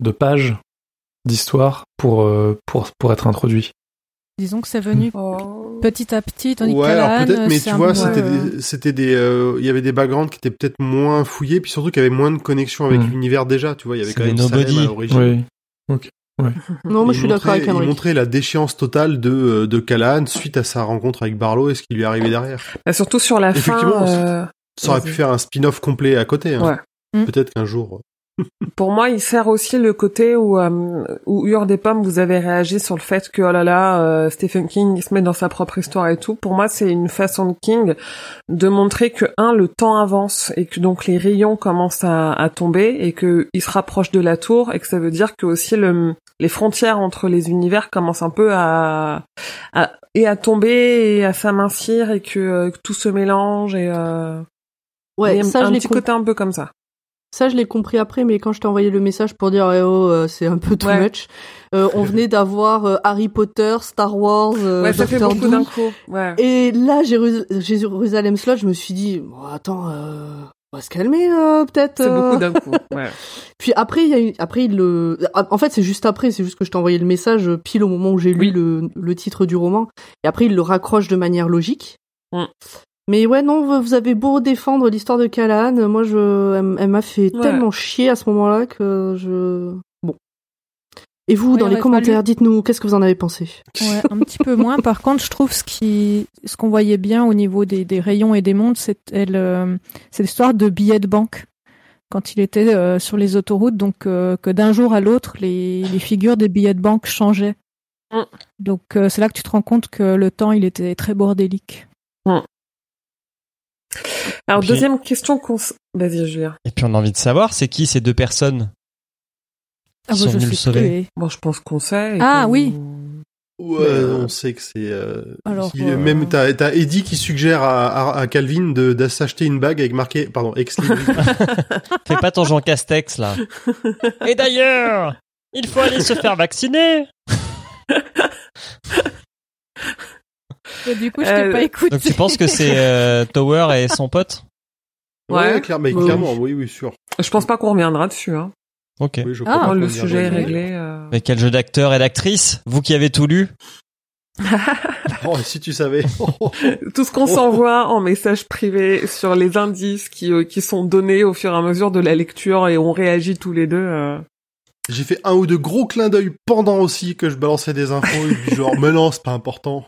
de pages d'histoire pour euh, pour pour être introduits. Disons que c'est venu Oh. petit à petit, tandis Ouais, que peut-être, mais tu vois, c'était euh, des, c'était des, euh, il y avait des backgrounds qui étaient peut-être moins fouillés, puis surtout qu'il y avait moins de connexion avec Mm. l'univers déjà, tu vois, il y avait quand même nobody. à l'origine. Oui. Ouais. Non, moi je suis d'accord avec Il montrait la déchéance totale de, de Callahan suite à sa rencontre avec Barlow et ce qui lui est arrivé derrière. Bah, surtout sur la Effectivement, fin. euh, Ça aurait pu faire un spin-off complet à côté. hein. Ouais. Peut-être qu'un jour. Pour moi, il sert aussi le côté où, euh, où Hur des Pommes, vous avez réagi sur le fait que, oh là là, euh, Stephen King, il se met dans sa propre histoire et tout. Pour moi, c'est une façon de King de montrer que, un, le temps avance et que donc les rayons commencent à, à tomber et que il se rapproche de la tour et que ça veut dire que aussi le, les frontières entre les univers commencent un peu à, à et à tomber et à s'amincir et que, euh, que tout se mélange et, euh, Ouais, il y a ça, un je l'ai petit côté un peu comme ça. Ça, je l'ai compris après, mais quand je t'ai envoyé le message pour dire eh oh, euh, c'est un peu too Ouais. much, euh, on venait d'avoir euh, Harry Potter, Star Wars, euh, ouais, ça fait beaucoup d'un Doom. coup. Ouais. Et là, Jéru- Jérusalem Slot, je me suis dit, bon, attends, on va se calmer peut-être. C'est beaucoup d'un coup. Ouais. Puis après, il y a eu, après il le, en fait, c'est juste après, c'est juste que je t'ai envoyé le message pile au moment où j'ai lu Oui. le, le titre du roman. Et après, il le raccroche de manière logique. Mm. Mais ouais, non, vous- avez beau défendre l'histoire de Callahan, moi, je, elle, elle m'a fait Ouais. tellement chier à ce moment-là que je, bon. Et vous, dans les commentaires, fallu- dites-nous, qu'est-ce que vous en avez pensé? Ouais, un petit peu moins. Par contre, je trouve ce qui, ce qu'on voyait bien au niveau des, des rayons et des mondes, le, c'est l'histoire de billets de banque. Quand il était euh, sur les autoroutes, donc euh, que d'un jour à l'autre, les, les figures des billets de banque changeaient. Mm. Donc euh, c'est là que tu te rends compte que le temps, il était très bordélique. Alors, Puis- deuxième question qu'on... s- Vas-y, Julien. Et puis on a envie de savoir, c'est qui ces deux personnes Ah, qui bah, sont je venues le sauver Bon, je pense qu'on sait. Ah oui. Ouais, Mais, on sait que c'est. Euh, euh, Même t'as t'as Eddie qui suggère à, à, à Calvin de, de s'acheter une bague avec marqué, pardon, ex. Fais pas ton Jean Castex là. Et d'ailleurs, il faut aller se faire vacciner. Et du coup, je t'ai Euh, pas écouté. Donc tu penses que c'est euh, Tower et son pote Ouais. ouais, clair- mais Ouais. clairement, oui, oui, sûr. Je pense pas qu'on reviendra dessus. Hein. Ok. Oui, je Ah. le sujet est réglé. euh. Mais quel jeu d'acteur et d'actrice Vous qui avez tout lu Oh, si tu savais. Tout ce qu'on s'envoie en message privé sur les indices qui, euh, qui sont donnés au fur et à mesure de la lecture et on réagit tous les deux. euh. J'ai fait un ou deux gros clins d'œil pendant aussi que je balançais des infos et puis genre, mais non, c'est pas important.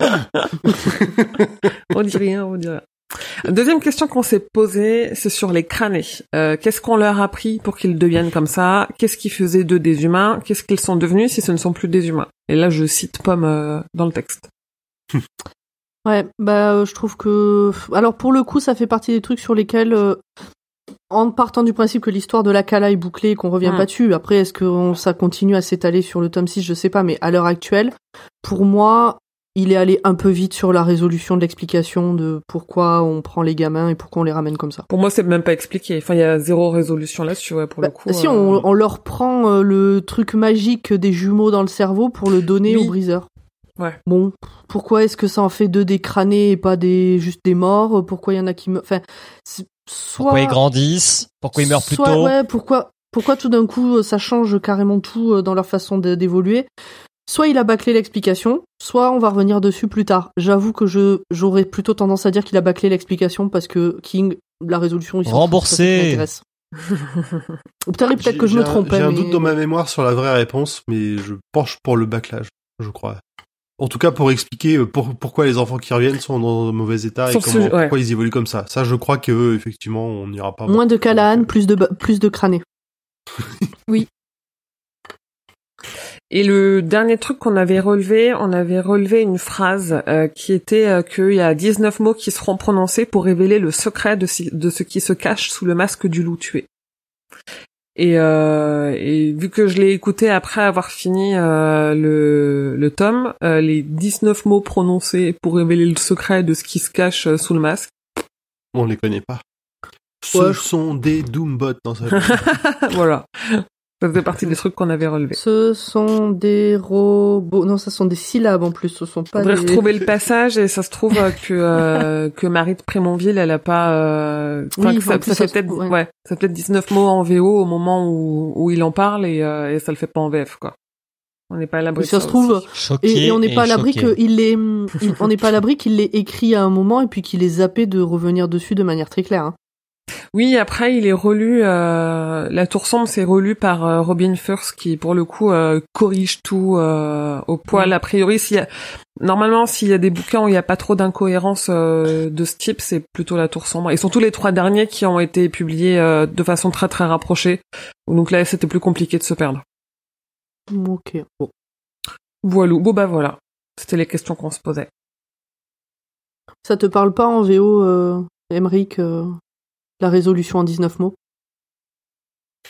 On dit rien, on dit rien. Deuxième question qu'on s'est posée, c'est sur les crânés. Euh, Qu'est-ce qu'on leur a appris pour qu'ils deviennent comme ça? Qu'est-ce qui faisait d'eux des humains? Qu'est-ce qu'ils sont devenus si ce ne sont plus des humains? Et là, je cite Pomme euh, dans le texte. Ouais, bah euh, je trouve que alors pour le coup ça fait partie des trucs sur lesquels euh, en partant du principe que l'histoire de la Kala est bouclée et qu'on revient pas dessus, après est-ce que on- ça continue à s'étaler sur le tome 6, je sais pas, mais à l'heure actuelle, pour moi, il est allé un peu vite sur la résolution de l'explication de pourquoi on prend les gamins et pourquoi on les ramène comme ça. Pour moi, c'est même pas expliqué. Enfin, il y a zéro résolution là-dessus, ouais, pour le coup. Si euh, on, on leur prend euh, le truc magique des jumeaux dans le cerveau pour le donner Oui. au briseur. Ouais. Bon, pourquoi est-ce que ça en fait deux des crânés et pas des juste des morts? Pourquoi il y en a qui meurent? Enfin, soit Pourquoi ils grandissent? Pourquoi ils meurent plus soit, tôt? ouais, pourquoi pourquoi tout d'un coup euh, ça change carrément tout dans leur façon de- d'évoluer? Soit il a bâclé l'explication, soit on va revenir dessus plus tard. J'avoue que je j'aurais plutôt tendance à dire qu'il a bâclé l'explication parce que King la résolution il Remboursé. Peut-être que je me trompe. J'ai hein, un mais- doute dans ma mémoire sur la vraie réponse, mais je penche pour le backlash, je crois. En tout cas, pour expliquer euh, pour- pourquoi les enfants qui reviennent sont dans un mauvais état et comment, ouais. pourquoi ils évoluent comme ça. Ça, je crois que effectivement, on n'ira pas. Moins de Callahan, plus de plus de crânés. Et le dernier truc qu'on avait relevé, on avait relevé une phrase euh, qui était euh, qu'il y a 19 mots qui seront prononcés pour révéler le secret de, si- de ce qui se cache sous le masque du loup tué. Et, euh, et vu que je l'ai écouté après avoir fini euh, le, le tome, euh, les 19 mots prononcés pour révéler le secret de ce qui se cache euh, sous le masque, On les connaît pas. Ce Ouais, je- sont des Doombots dans sa voilà. Ça faisait partie des trucs qu'on avait relevés. Ce sont des robots. Non, ça sont des syllabes en plus. Ce sont pas Faudrait des. retrouver le passage et ça se trouve euh, que euh, que Marie de Prémonville elle a pas euh, enfin, Oui, que ça, ça ça fait peut-être ouais. ouais. ça fait peut-être 19 mots en VO au moment où où il en parle et, euh, et ça le fait pas en VF quoi. On n'est pas à l'abri de ça se trouve. Et, et on n'est pas à l'abri qu'il l'ait. il- On n'est pas à l'abri qu'il l'ait écrit à un moment et puis qu'il ait zappé de revenir dessus de manière très claire. hein. Oui, après il est relu euh, La Tour sombre c'est relu par euh, Robin Furst qui pour le coup euh, corrige tout euh, au poil a priori s'il y a normalement s'il y a des bouquins où il n'y a pas trop d'incohérence euh, de ce type, c'est plutôt La Tour sombre et surtout les trois derniers qui ont été publiés euh, de façon très très rapprochée. Donc là c'était plus compliqué de se perdre. Ok. Bon. Voilà, bon bah voilà. C'était les questions qu'on se posait. Ça te parle pas en VO, euh, euh, la résolution en 19 mots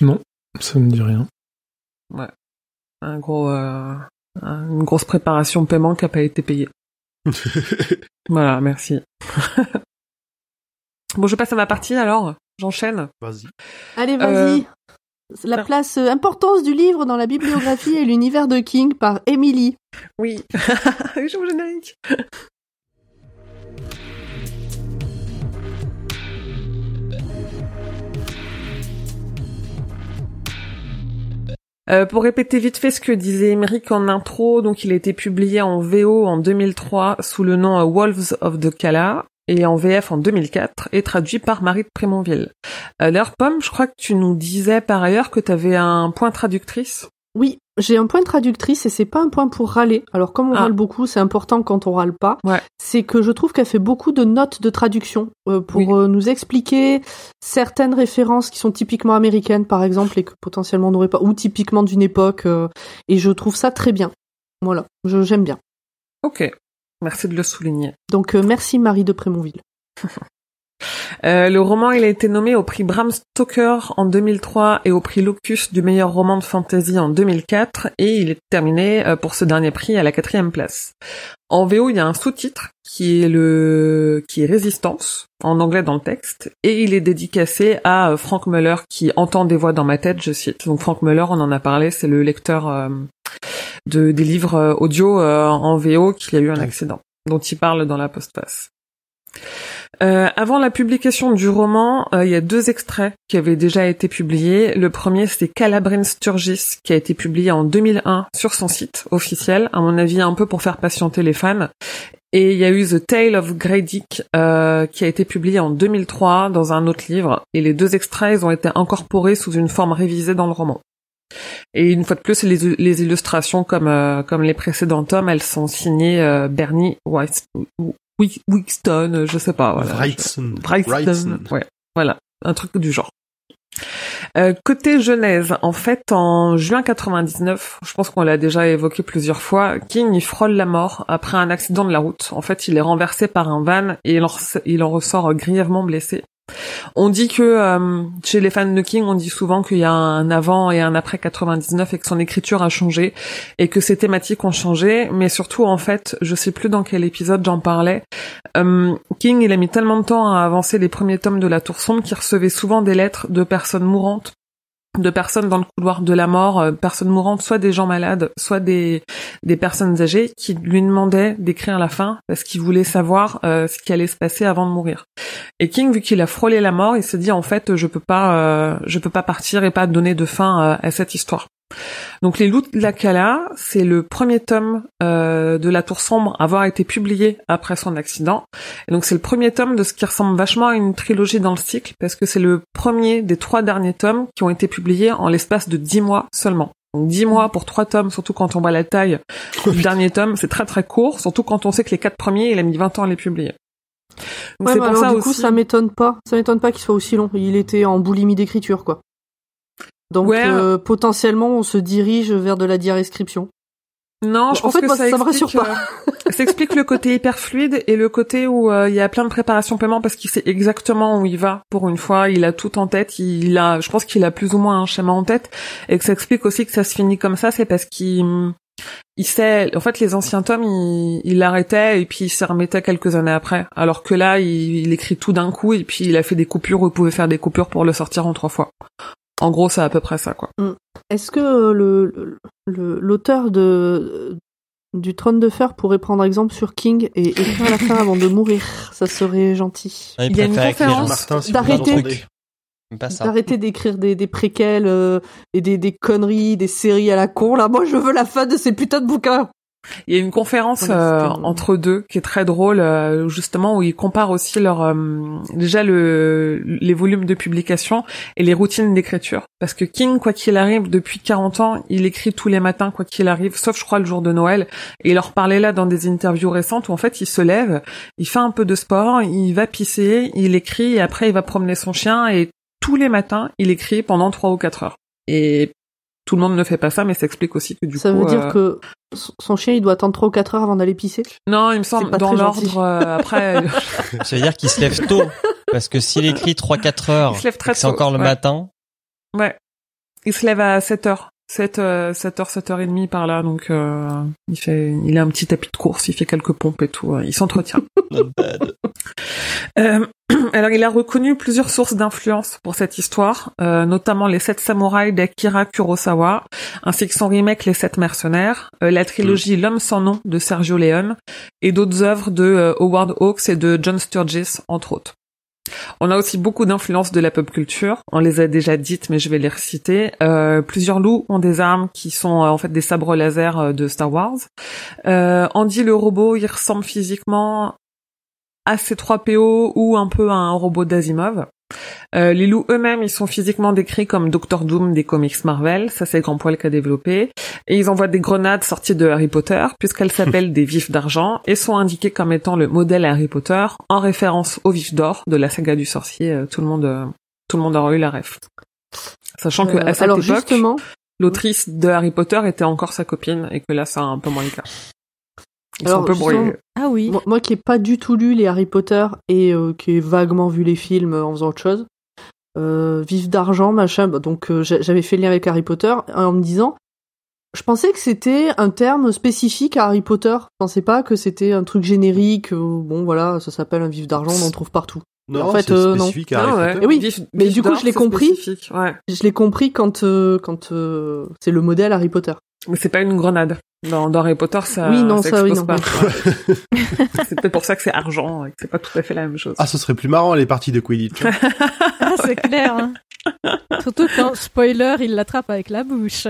Non, ça me dit rien. Ouais. Un gros, euh, un- une grosse préparation de paiement qui a pas été payée. voilà, merci. bon, je passe à ma partie alors. J'enchaîne. Vas-y. Allez, vas-y. La place euh, importance du livre dans la bibliographie et l'univers de King par Emily. Oui. Je vous générique. Euh, pour répéter vite fait ce que disait Emmerich en intro, donc il a été publié en VO en 2003 sous le nom euh, Wolves of the Kala et en VF en 2004 et traduit par Marie de Prémonville. Euh, Pomme, je crois que tu nous disais par ailleurs que tu avais un point traductrice? Oui, j'ai un point de traductrice et c'est pas un point pour râler. Alors comme on Ah. râle beaucoup, c'est important quand on râle pas. Ouais. C'est que je trouve qu'elle fait beaucoup de notes de traduction euh, pour Oui. euh, nous expliquer certaines références qui sont typiquement américaines, par exemple, et que potentiellement on n'aurait pas, ou typiquement d'une époque. euh, et je trouve ça très bien. Voilà, je- j'aime bien. Ok, merci de le souligner. Donc merci Marie de Prémonville. Euh, le roman, il a été nommé au prix Bram Stoker en 2003 et au prix Locus du meilleur roman de fantasy en 2004 et il est terminé euh, pour ce dernier prix à la quatrième place. En VO, il y a un sous-titre qui est le qui est Résistance en anglais dans le texte et il est dédicacé à euh, Frank Muller qui entend des voix dans ma tête, je cite. Donc Frank Muller, on en a parlé, c'est le lecteur de des livres audio en VO qui a eu un accident dont il parle dans la postface. Euh, avant la publication du roman, euh, il y a deux extraits qui avaient déjà été publiés. Le premier, c'était Calabrine Sturgis, qui a été publié en 2001 sur son site officiel, à mon avis un peu pour faire patienter les fans. Et il y a eu The Tale of Grey euh, qui a été publié en 2003 dans un autre livre. Et les deux extraits, ils ont été incorporés sous une forme révisée dans le roman. Et une fois de plus, les, les illustrations, comme, euh, comme les précédents tomes, elles sont signées euh, Bernie Weiss, Wixton, euh, je sais pas. Voilà. Wrightson. Wrightson, ouais, voilà, un truc du genre. Euh, côté Genèse, en fait, en juin 99, je pense qu'on l'a déjà évoqué plusieurs fois, King il frôle la mort après un accident de la route. En fait, il est renversé par un van et il en, res- il en ressort grièvement blessé. On dit que euh, chez les fans de King, on dit souvent qu'il y a un avant et un après 99 et que son écriture a changé et que ses thématiques ont changé, mais surtout en fait, je sais plus dans quel épisode j'en parlais. euh, King, il a mis tellement de temps à avancer les premiers tomes de La Tour sombre qu'il recevait souvent des lettres de personnes mourantes de personnes dans le couloir de la mort, euh, personnes mourantes, soit des gens malades, soit des, des personnes âgées, qui lui demandaient d'écrire la fin parce qu'il voulait savoir euh, ce qui allait se passer avant de mourir. Et King, vu qu'il a frôlé la mort, il s'est dit en fait, je peux pas, euh, je peux pas partir et pas donner de fin euh, à cette histoire. Donc les loups de la Cala, c'est le premier tome euh, de la Tour sombre à avoir été publié après son accident. Et donc c'est le premier tome de ce qui ressemble vachement à une trilogie dans le cycle, parce que c'est le premier des trois derniers tomes qui ont été publiés en l'espace de dix mois seulement. Donc dix mois pour trois tomes, surtout quand on voit la taille du dernier tome, c'est très très court, surtout quand on sait que les quatre premiers, il a mis 20 ans à les publier. Donc Ouais, c'est mais pour alors, ça du aussi. coup, ça m'étonne pas. Ça m'étonne pas qu'il soit aussi long. Il était en boulimie d'écriture, quoi. Donc, Ouais. euh, potentiellement, on se dirige vers de la diarescription. Non, je En pense fait, que moi, ça, ça me rassure pas. euh, ça explique le côté hyper fluide et le côté où euh, il y a plein de préparation paiement parce qu'il sait exactement où il va pour une fois, il a tout en tête, il a, je pense qu'il a plus ou moins un schéma en tête et que ça explique aussi que ça se finit comme ça, c'est parce qu'il il sait, en fait, les anciens tomes, il, il l'arrêtait et puis il s'y remettait quelques années après. Alors que là, il, il écrit tout d'un coup et puis il a fait des coupures où il pouvait faire des coupures pour le sortir en trois fois. En gros, c'est à peu près ça, quoi. Mm. Est-ce que euh, le le- l'auteur de du Trône de Fer pourrait prendre exemple sur King et écrire la fin avant de mourir? Ça serait gentil. Il Il y a une conférence. D'arrêter d'écrire des, des préquels euh, et des, des conneries, des séries à la con. Là, moi, je veux la fin de ces putains de bouquins. Il y a une conférence euh, entre deux qui est très drôle, euh, justement où ils comparent aussi leur euh, déjà le les volumes de publication et les routines d'écriture. Parce que King, quoi qu'il arrive, depuis 40 ans, il écrit tous les matins, quoi qu'il arrive, sauf je crois le jour de Noël. Et il leur parlait là dans des interviews récentes où en fait il se lève, il fait un peu de sport, il va pisser, il écrit et après il va promener son chien et tous les matins il écrit pendant trois ou quatre heures. Et tout le monde ne fait pas ça, mais ça explique aussi que du Ça coup. veut dire euh, que son- chien, il doit attendre 3 ou 4 heures avant d'aller pisser Non, il me semble, pas dans l'ordre, euh, après, Ça veut dire qu'il se lève tôt. Parce que s'il écrit 3-4 heures, Il se lève très et que c'est encore le ouais. matin, ouais. Il se lève à 7 heures. 7, euh, 7 heures, 7 heures et demie par là, donc, euh, il fait, il a un petit tapis de course, il fait quelques pompes et tout, euh, il s'entretient. Euh, alors, il a reconnu plusieurs sources d'influence pour cette histoire, euh, notamment les sept samouraïs d'Akira Kurosawa, ainsi que son remake Les Sept Mercenaires, euh, la trilogie L'Homme sans nom de Sergio Leone, et d'autres œuvres de Howard Hawks et de John Sturges, entre autres. On a aussi beaucoup d'influences de la pop culture. On les a déjà dites, mais je vais les reciter. Euh, plusieurs loups ont des armes qui sont euh, en fait des sabres laser euh, de Star Wars. Euh, Andy le robot, il ressemble physiquement à C3PO ou un peu à un robot d'Asimov. Euh, les loups eux-mêmes, ils sont physiquement décrits comme Doctor Doom des comics Marvel, ça c'est Grand Poil qui a développé, et ils envoient des grenades sorties de Harry Potter, puisqu'elles s'appellent des vifs d'argent, et sont indiquées comme étant le modèle Harry Potter, en référence aux vifs d'or de la saga du sorcier, euh, tout le monde, euh, tout le monde aura eu la ref. Sachant que à cette alors époque, justement, l'autrice de Harry Potter était encore sa copine, et que là c'est un peu moins le cas. Ils sont Alors, un peu brouillés. Ah oui. moi, moi qui ai pas du tout lu les Harry Potter et euh, qui ai vaguement vu les films euh, en faisant autre chose, euh, vif d'argent, machin, bah, donc euh, j'a- j'avais fait le lien avec Harry Potter en me disant, je pensais que c'était un terme spécifique à Harry Potter. Je pensais pas que c'était un truc générique. bon, voilà, ça s'appelle un vif d'argent, on en trouve partout. Non, en fait, c'est euh, non. à Ah ouais. Potter. Et oui, Vif- mais vif du coup, je l'ai compris. Ouais. Je l'ai compris quand euh, quand euh, c'est le modèle Harry Potter. Mais c'est pas une grenade. Dans, dans Harry Potter, ça, Oui, non, ça, ça, oui, explose non. pas. c'est peut-être pour ça que c'est argent et que c'est pas tout à fait la même chose. Ah, ce serait plus marrant les parties de Quidditch. Ah, c'est clair. hein. Surtout quand, spoiler, il l'attrape avec la bouche.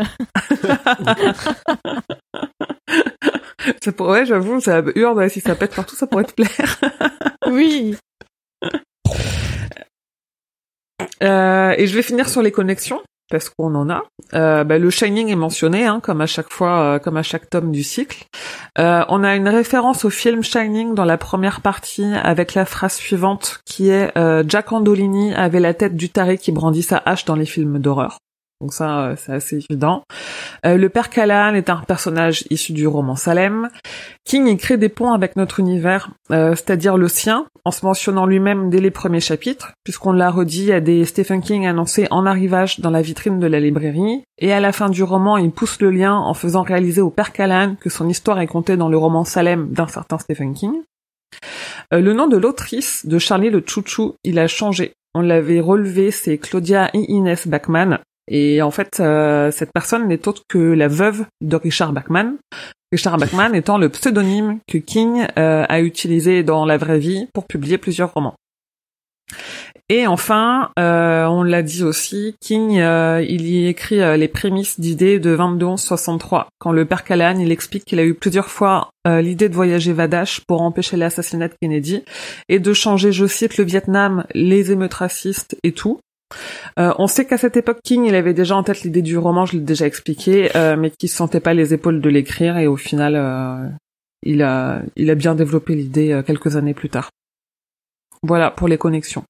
Ça pourrait, j'avoue, ça hurle, si ça pète partout, ça pourrait te plaire. Oui. Euh, et je vais finir sur les connexions parce qu'on en a. Euh, bah, le Shining est mentionné, hein, comme à chaque fois, euh, comme à chaque tome du cycle. On a une référence au film Shining dans la première partie avec la phrase suivante qui est Jack Andolini avait la tête du taré qui brandit sa hache dans les films d'horreur. Donc ça, euh, c'est assez évident. Euh, le père Callahan est un personnage issu du roman Salem. King y crée des ponts avec notre univers, euh, c'est-à-dire le sien, en se mentionnant lui-même dès les premiers chapitres, puisqu'on l'a redit à des Stephen King annoncés en arrivage dans la vitrine de la librairie. Et à la fin du roman, il pousse le lien en faisant réaliser au père Callahan que son histoire est contée dans le roman Salem d'un certain Stephen King. Le nom de l'autrice de Charlie le Chouchou, il a changé. On l'avait relevé, c'est Claudia I. Inès Bachmann. Et en fait, euh, cette personne n'est autre que la veuve de Richard Bachman. Richard Bachman étant le pseudonyme que King euh, a utilisé dans la vraie vie pour publier plusieurs romans. Et enfin, euh, on l'a dit aussi, King, euh, il y écrit les prémices d'idées de 2263. Quand le père Callahan, il explique qu'il a eu plusieurs fois l'idée de voyager Vadash pour empêcher l'assassinat de Kennedy et de changer, je cite, le Vietnam, les émeutes racistes et tout. Euh, on sait qu'à cette époque, King, il avait déjà en tête l'idée du roman, je l'ai déjà expliqué, euh, mais qu'il se sentait pas les épaules de l'écrire et au final, euh, il a, il a bien développé l'idée quelques années plus tard. Voilà pour les connexions.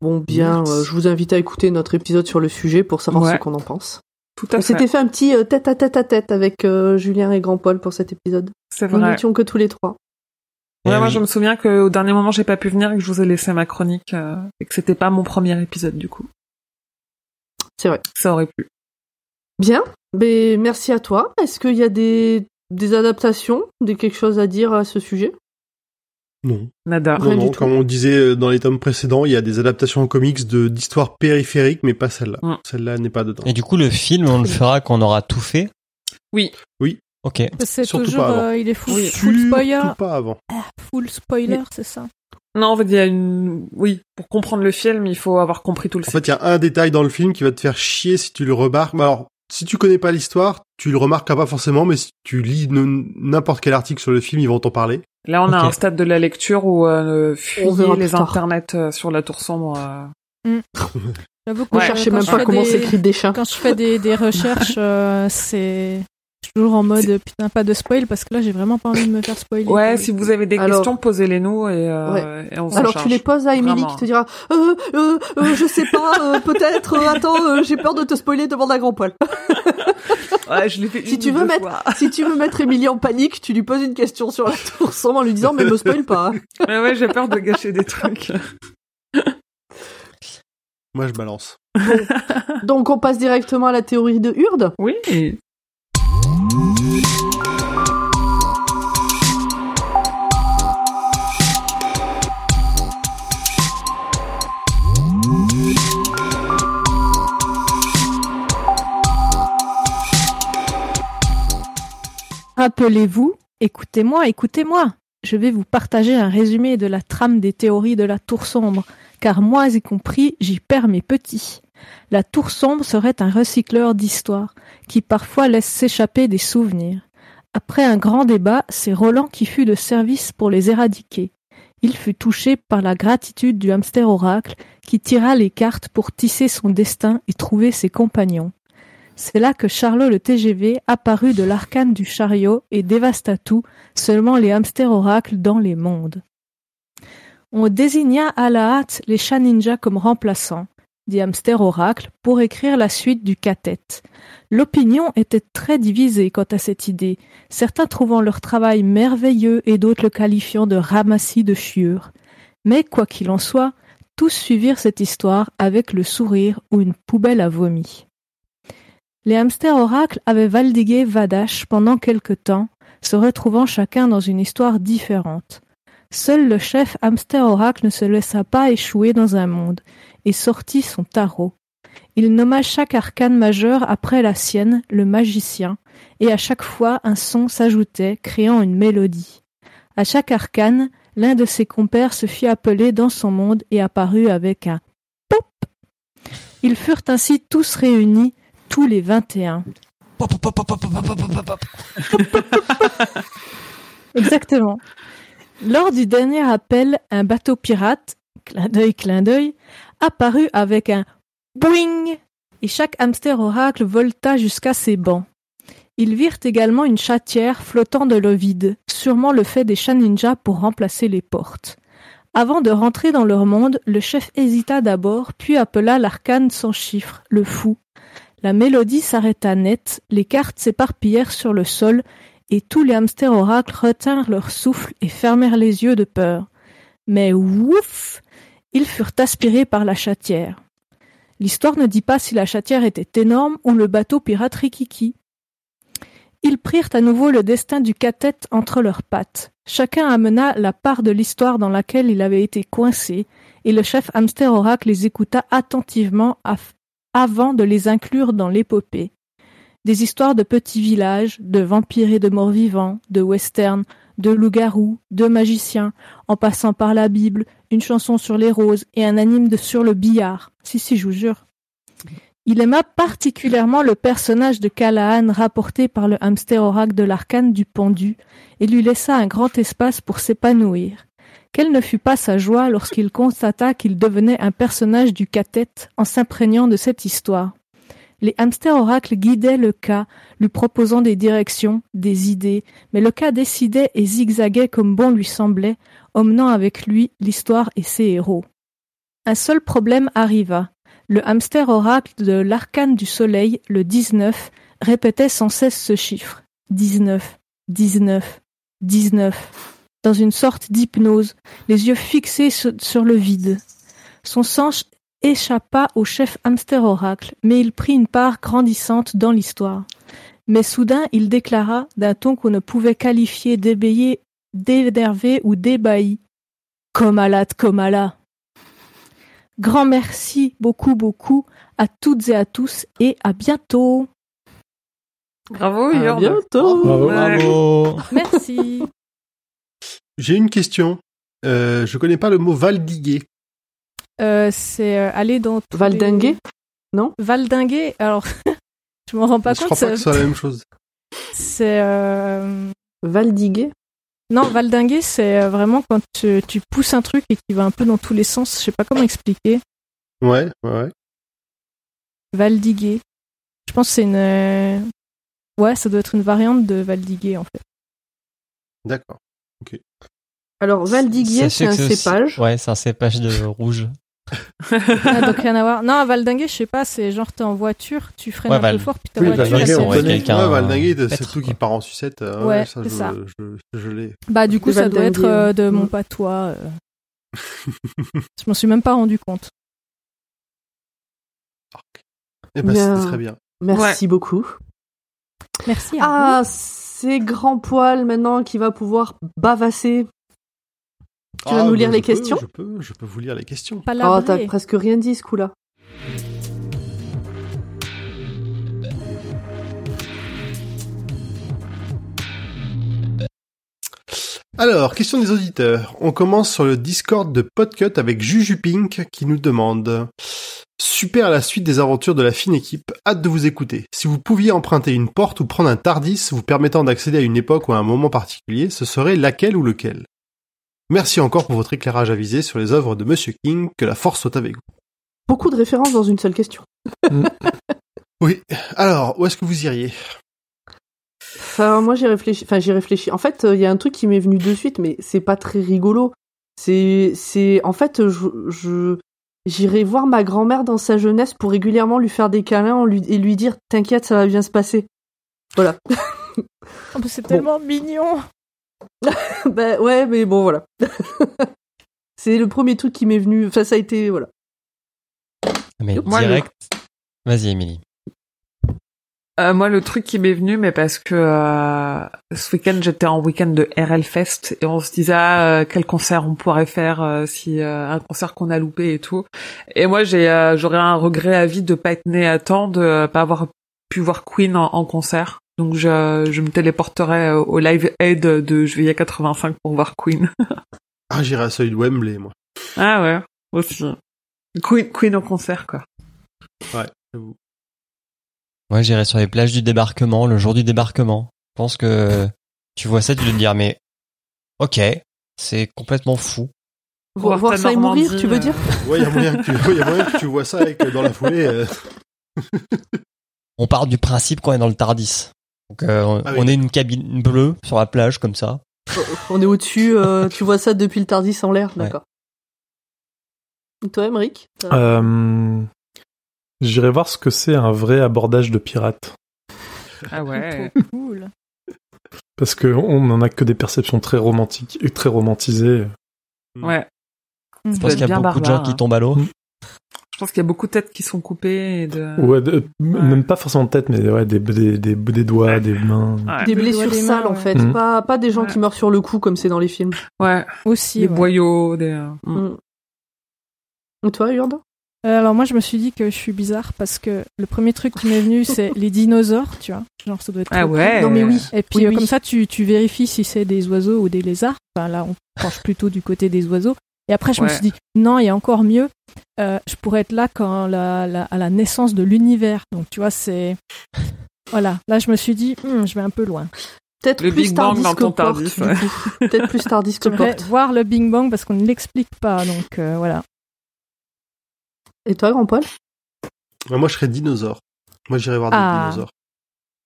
Bon, bien, je vous invite à écouter notre épisode sur le sujet pour savoir Ouais. ce qu'on en pense. Tout à On s'était fait un petit tête à tête à tête avec Julien et Grand Paul pour cet épisode. C'est Nous vrai. n'étions que tous les trois. Ouais, Eh moi oui. je me souviens qu'au dernier moment j'ai pas pu venir et que je vous ai laissé ma chronique euh, et que c'était pas mon premier épisode du coup. C'est vrai. Ça aurait pu. Bien, mais merci à toi. Est-ce qu'il y a des, des adaptations, des quelque chose à dire à ce sujet? Non. Nada. Non, non, comme on disait euh, dans les tomes précédents, il y a des adaptations en comics de d'histoires périphériques, mais pas celle-là. Mm. Celle-là n'est pas dedans. Et du coup, le film, on le fera quand on aura tout fait? Oui. Oui. Ok. C'est Surtout toujours, pas avant. euh, il est full, Oui. full spoiler. Surtout pas avant. Full spoiler, c'est ça. Non, en fait, il y a une. Oui, pour comprendre le film, il faut avoir compris tout le En fait, il y a un détail dans le film qui va te faire chier si tu le remarques. Mais Alors, si tu connais pas l'histoire, tu le remarqueras pas forcément, mais si tu lis n'importe quel article sur le film, ils vont t'en parler. Là, on a un stade de la lecture où euh, On fuyez les internets euh, sur la tour sombre. euh. J'avoue que euh, cherchez quand même je pas comment des- s'écrit des chats. Quand je fais des, des recherches, euh, c'est je suis toujours en mode putain pas de spoil parce que là j'ai vraiment pas envie de me faire spoiler. Ouais, si vous avez des Alors- questions, posez-les nous et, euh, et on s'en Alors charge. tu les poses à Emily Vraiment. qui te dira euh, euh, euh, je sais pas euh, peut-être euh, attends euh, j'ai peur de te spoiler demande à grand Paul. Ouais, je l'ai fait Si une tu veux deux mettre fois. si tu veux mettre Emily en panique, tu lui poses une question sur la tour sombre en lui disant mais me spoil pas. Mais ouais, j'ai peur de gâcher des trucs. Moi, je balance. Donc on passe directement à la théorie de Hurde. Oui. Rappelez-vous, écoutez-moi, écoutez-moi. Je vais vous partager un résumé de la trame des théories de la Tour Sombre, car moi y compris, j'y perds mes petits. La Tour Sombre serait un recycleur d'histoire, qui parfois laisse s'échapper des souvenirs. Après un grand débat, c'est Roland qui fut de service pour les éradiquer. Il fut touché par la gratitude du hamster oracle, qui tira les cartes pour tisser son destin et trouver ses compagnons. C'est là que Charlot le TGV apparut de l'arcane du chariot et dévasta tout, seulement les hamsters oracles dans les mondes. On désigna à la hâte les chats ninjas comme remplaçants, dit hamster oracle, pour écrire la suite du cathète. L'opinion était très divisée quant à cette idée, certains trouvant leur travail merveilleux et d'autres le qualifiant de ramassis de chiures. Mais quoi qu'il en soit, tous suivirent cette histoire avec le sourire ou une poubelle à vomi. Les hamsters oracles avaient valdigué Vadash pendant quelque temps, se retrouvant chacun dans une histoire différente. Seul le chef hamster oracle ne se laissa pas échouer dans un monde, et sortit son tarot. Il nomma chaque arcane majeur après la sienne, le magicien, et à chaque fois un son s'ajoutait, créant une mélodie. À chaque arcane, l'un de ses compères se fit appeler dans son monde et apparut avec un pop. Ils furent ainsi tous réunis, tous les vingt et un. Exactement. Lors du dernier appel, un bateau pirate, clin d'œil, clin d'œil, apparut avec un boing et chaque hamster oracle volta jusqu'à ses bancs. Ils virent également une chatière flottant de l'eau vide, sûrement le fait des chats ninjas pour remplacer les portes. Avant de rentrer dans leur monde, le chef hésita d'abord, puis appela l'arcane sans chiffre, le fou. La mélodie s'arrêta net, les cartes s'éparpillèrent sur le sol, et tous les hamsters oracles retinrent leur souffle et fermèrent les yeux de peur. Mais ouf Ils furent aspirés par la chatière. L'histoire ne dit pas si la chatière était énorme ou le bateau pirate Rikiki. Ils prirent à nouveau le destin du cathète entre leurs pattes. Chacun amena la part de l'histoire dans laquelle il avait été coincé, et le chef hamster oracle les écouta attentivement avant de les inclure dans l'épopée. Des histoires de petits villages, de vampires et de morts vivants, de westerns, de loups-garous, de magiciens, en passant par la Bible, une chanson sur les roses et un anime sur le billard. Si, si, je vous jure. Il aima particulièrement le personnage de Callahan rapporté par le hamster oracle de l'arcane du pendu et lui laissa un grand espace pour s'épanouir. Quelle ne fut pas sa joie lorsqu'il constata qu'il devenait un personnage du cathète en s'imprégnant de cette histoire. Les hamsters oracles guidaient le cas, lui proposant des directions, des idées, mais le cas décidait et zigzaguait comme bon lui semblait, emmenant avec lui l'histoire et ses héros. Un seul problème arriva. Le hamster oracle de l'arcane du soleil, le 19, répétait sans cesse ce chiffre. 19, 19, 19, dans une sorte d'hypnose, les yeux fixés sur le vide. Son sang échappa au chef hamster oracle, mais il prit une part grandissante dans l'histoire. Mais soudain, il déclara, d'un ton qu'on ne pouvait qualifier d'ébéillé, d'énervé ou d'ébahi. Comala de Comala. Grand merci beaucoup, beaucoup à toutes et à tous et à bientôt. Bravo, À Yorn. bientôt. Bravo. Ouais. Bravo. Merci. J'ai une question. Euh, je connais pas le mot valdiguer. Euh, c'est euh, aller dans Valdinguer les- Valdinguer. Alors, je m'en rends pas je compte. crois pas ça- que ce soit la même chose. C'est euh, Valdiguer non valdinguer, c'est vraiment quand tu, tu pousses un truc et qui va un peu dans tous les sens. Je sais pas comment expliquer. Ouais, ouais, ouais. Valdiguer. Je pense que c'est une. Ouais, ça doit être une variante de valdiguer en fait. D'accord. Alors, Valdiguier, c'est un cépage. Ouais, c'est un cépage de rouge. Ah, donc rien à voir. Non, à valdinguer, je sais pas, c'est genre t'es en voiture, tu freines Ouais, un Val- peu fort, puis ta Oui, voiture. Elle ouais, Valdinguer, c'est tout qui part en sucette. euh, Ouais, ça, je, ça. Je, je l'ai. Bah du coup, ça doit être euh, de ouais. mon Mm. patois. euh. je m'en suis même pas rendu compte. Eh ben, c'était très bien. Merci beaucoup. Merci à vous. Ah, c'est Grand Poil maintenant qui va pouvoir bavasser. Tu vas Ah, nous bah, lire je les peux, questions Je peux, je peux vous lire les questions. Pas Oh, t'as presque rien dit ce coup-là. Alors, question des auditeurs. On commence sur le Discord de Podcut avec Juju Pink qui nous demande Super la suite des aventures de la fine équipe, hâte de vous écouter. Si vous pouviez emprunter une porte ou prendre un Tardis vous permettant d'accéder à une époque ou à un moment particulier, ce serait laquelle ou lequel? Merci encore pour votre éclairage avisé sur les œuvres de Monsieur King, que la force soit avec vous. Beaucoup de références dans une seule question. Oui, alors, où est-ce que vous iriez? Enfin, moi j'ai réfléchi. Enfin, j'ai réfléchi. En fait, il y a un truc qui m'est venu de suite, mais c'est pas très rigolo. C'est, c'est, en fait, je, je, j'irai voir ma grand-mère dans sa jeunesse pour régulièrement lui faire des câlins en lui, et lui dire, t'inquiète, ça va bien se passer. Voilà. Oh, c'est tellement mignon. ben ouais, mais bon, voilà. c'est le premier truc qui m'est venu. Enfin, ça a été, voilà. Mais le- direct. Vas-y, Émilie. Euh, moi, le truc qui m'est venu, mais parce que euh, ce week-end, j'étais en week-end de RL Fest et on se disait ah, euh, quel concert on pourrait faire euh, si euh, un concert qu'on a loupé et tout. Et moi, j'ai euh, j'aurais un regret à vie de pas être né à temps, de euh, pas avoir pu voir Queen en, en concert. Donc je, je me téléporterai au, Live Aid de juillet 85 pour voir Queen. Ah, j'irai à celui de Wembley, moi. ah ouais, aussi. Queen, Queen en concert quoi. Ouais, j'avoue. Moi, j'irai sur les plages du débarquement, le jour du débarquement. Je pense que tu vois ça, tu dois te dire, mais ok, c'est complètement fou. Voir, ça et mourir, tu veux euh, dire Ouais, il y a moyen que tu, ouais, y a moyen que tu vois ça et que dans la foulée. euh, On part du principe qu'on est dans le Tardis. Donc, euh, on, Ah oui. on est une cabine bleue sur la plage, comme ça. On est au-dessus, euh, tu vois ça depuis le Tardis en l'air, d'accord. Et toi, Emmerich Euh, J'irai voir ce que c'est un vrai abordage de pirate. Ah ouais. Trop cool. Parce que on n'en a que des perceptions très romantiques et très romantisées. Ouais. Mm. Je pense qu'il y a bien beaucoup de gens qui tombent à l'eau. Je pense qu'il y a beaucoup de têtes qui sont coupées et de. Ouais, de- même pas forcément de tête, mais ouais, des, des, des, des doigts, des mains. Ouais. Des blessures des mains, sales, en fait. Mm. Pas, pas des gens Ouais. qui meurent sur le coup, comme c'est dans les films. Ouais. Aussi. Des ouais. boyaux, des. euh, mm. Et toi, Yurda? Euh, alors moi je me suis dit que je suis bizarre parce que le premier truc qui m'est venu c'est les dinosaures, tu vois. Genre ça doit être Ah ouais. cool. Non, mais oui. Et puis Oui, euh, oui. comme ça tu, tu vérifies si c'est des oiseaux ou des lézards. Enfin là on penche plutôt du côté des oiseaux. Et après je me suis dit non il y a encore mieux. Euh, je pourrais être là quand la, la- à la naissance de l'univers. Donc tu vois c'est voilà. Là je me suis dit Hmm, je vais un peu loin. Peut-être Le plus Big Bang Tardis que ton Porte, ouais. Peut-être plus Tardis que Porte. voir le Big Bang parce qu'on ne l'explique pas. Donc euh, voilà. Et toi, Grand Paul Moi, je serais dinosaure. Moi, j'irais voir des Ah. dinosaures.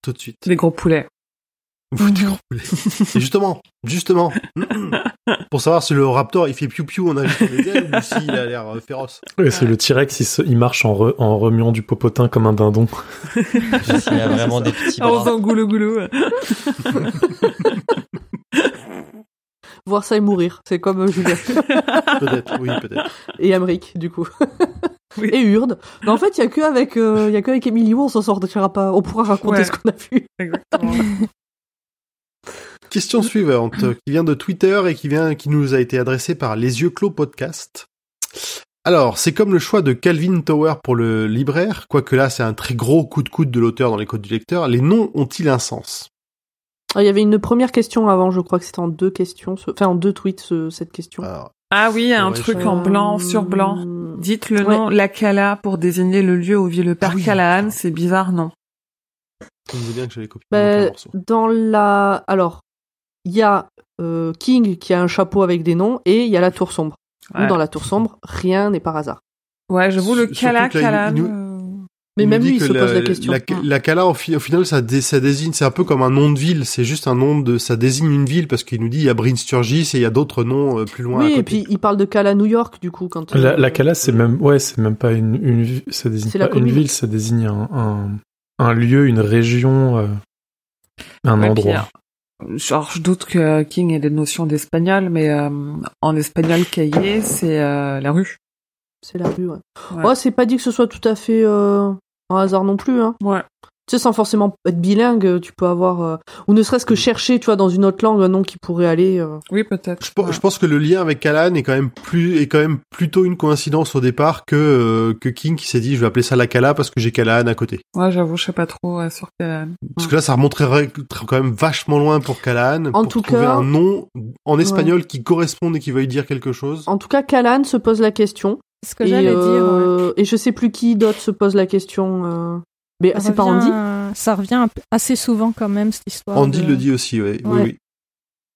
Tout de suite. Des gros poulets. Vous. Et justement, justement, pour savoir si le raptor il fait piou-piou en agitant les ailes ou s'il a l'air euh, féroce. Ouais, c'est le T-Rex, il, se- il marche en, re- en remuant du popotin comme un dindon. Il y a vraiment des petits En bras. faisant goulou goulou. Voir ça et mourir. C'est comme euh, Julien. Peut-être, oui, peut-être. et Emmerich, du coup. Oui. Et Urde. Mais en fait, il y a que avec, euh, il y a que avec Emilio, on s'en sortira pas. On pourra raconter Ouais. ce qu'on a vu. Exactement. Question suivante, euh, qui vient de Twitter et qui vient, qui nous a été adressée par Les Yeux Clos Podcast. Alors, c'est comme le choix de Calvin Tower pour le libraire, quoique là, c'est un très gros coup de coude de l'auteur dans les codes du lecteur. Les noms ont-ils un sens? Ah, Il y avait une première question avant, je crois que c'était en deux questions, ce- enfin en deux tweets, ce- cette question. Alors, Ah oui, un Ouais, truc je- en blanc sur blanc. Euh, Dites le Ouais. nom Lacala pour désigner le lieu où vit le père Ah oui. Callahan. C'est bizarre, non? On veut bien que copie. bah, dans la, alors, il y a euh, King qui a un chapeau avec des noms et il y a la tour sombre. Dans la tour sombre, rien n'est par hasard. Ouais, j'avoue, le Surtout Cala, que là, il- Callahan. il nous- euh, Mais même lui, il se pose la question. La, la Cala, au, fi- au final, ça, dé- ça désigne, c'est un peu comme un nom de ville. C'est juste un nom de, ça désigne une ville parce qu'il nous dit il y a Bryn Sturgis et il y a d'autres noms euh, plus loin. à oui, côté. et puis il parle de Cala New York, du coup, quand. La, euh, la Cala, c'est même, ouais, c'est même pas une, une, ça désigne C'est la pas une ville, ça désigne un, un, un lieu, une région, euh, un Ouais, endroit. Genre, je doute que King ait des notions d'espagnol, mais euh, en espagnol, cahier, c'est euh, la rue. C'est la rue, ouais. Ouais. Ouais, c'est pas dit que ce soit tout à fait euh, un hasard non plus, hein. Ouais. Tu sais, sans forcément être bilingue, tu peux avoir, euh, ou ne serait-ce que chercher, tu vois, dans une autre langue, un nom qui pourrait aller. euh. Oui, peut-être. Je, pe- je pense que le lien avec Callahan est quand même plus est quand même plutôt une coïncidence au départ que euh, que King qui s'est dit je vais appeler ça la Cala parce que j'ai Callahan à côté. Ouais, j'avoue, je sais pas trop euh, sur Callahan. Parce que là ça remonterait quand même vachement loin pour Callahan En pour tout trouver cas- un nom en espagnol qui corresponde et qui veuille dire quelque chose. En tout cas, Callahan se pose la question. Ce que et, j'allais dire. ouais. et je sais plus qui d'autre se pose la question. Mais Ça c'est pas revient- Andy Ça revient assez souvent quand même cette histoire. Andy de- le dit aussi, ouais. oui, Ouais. oui.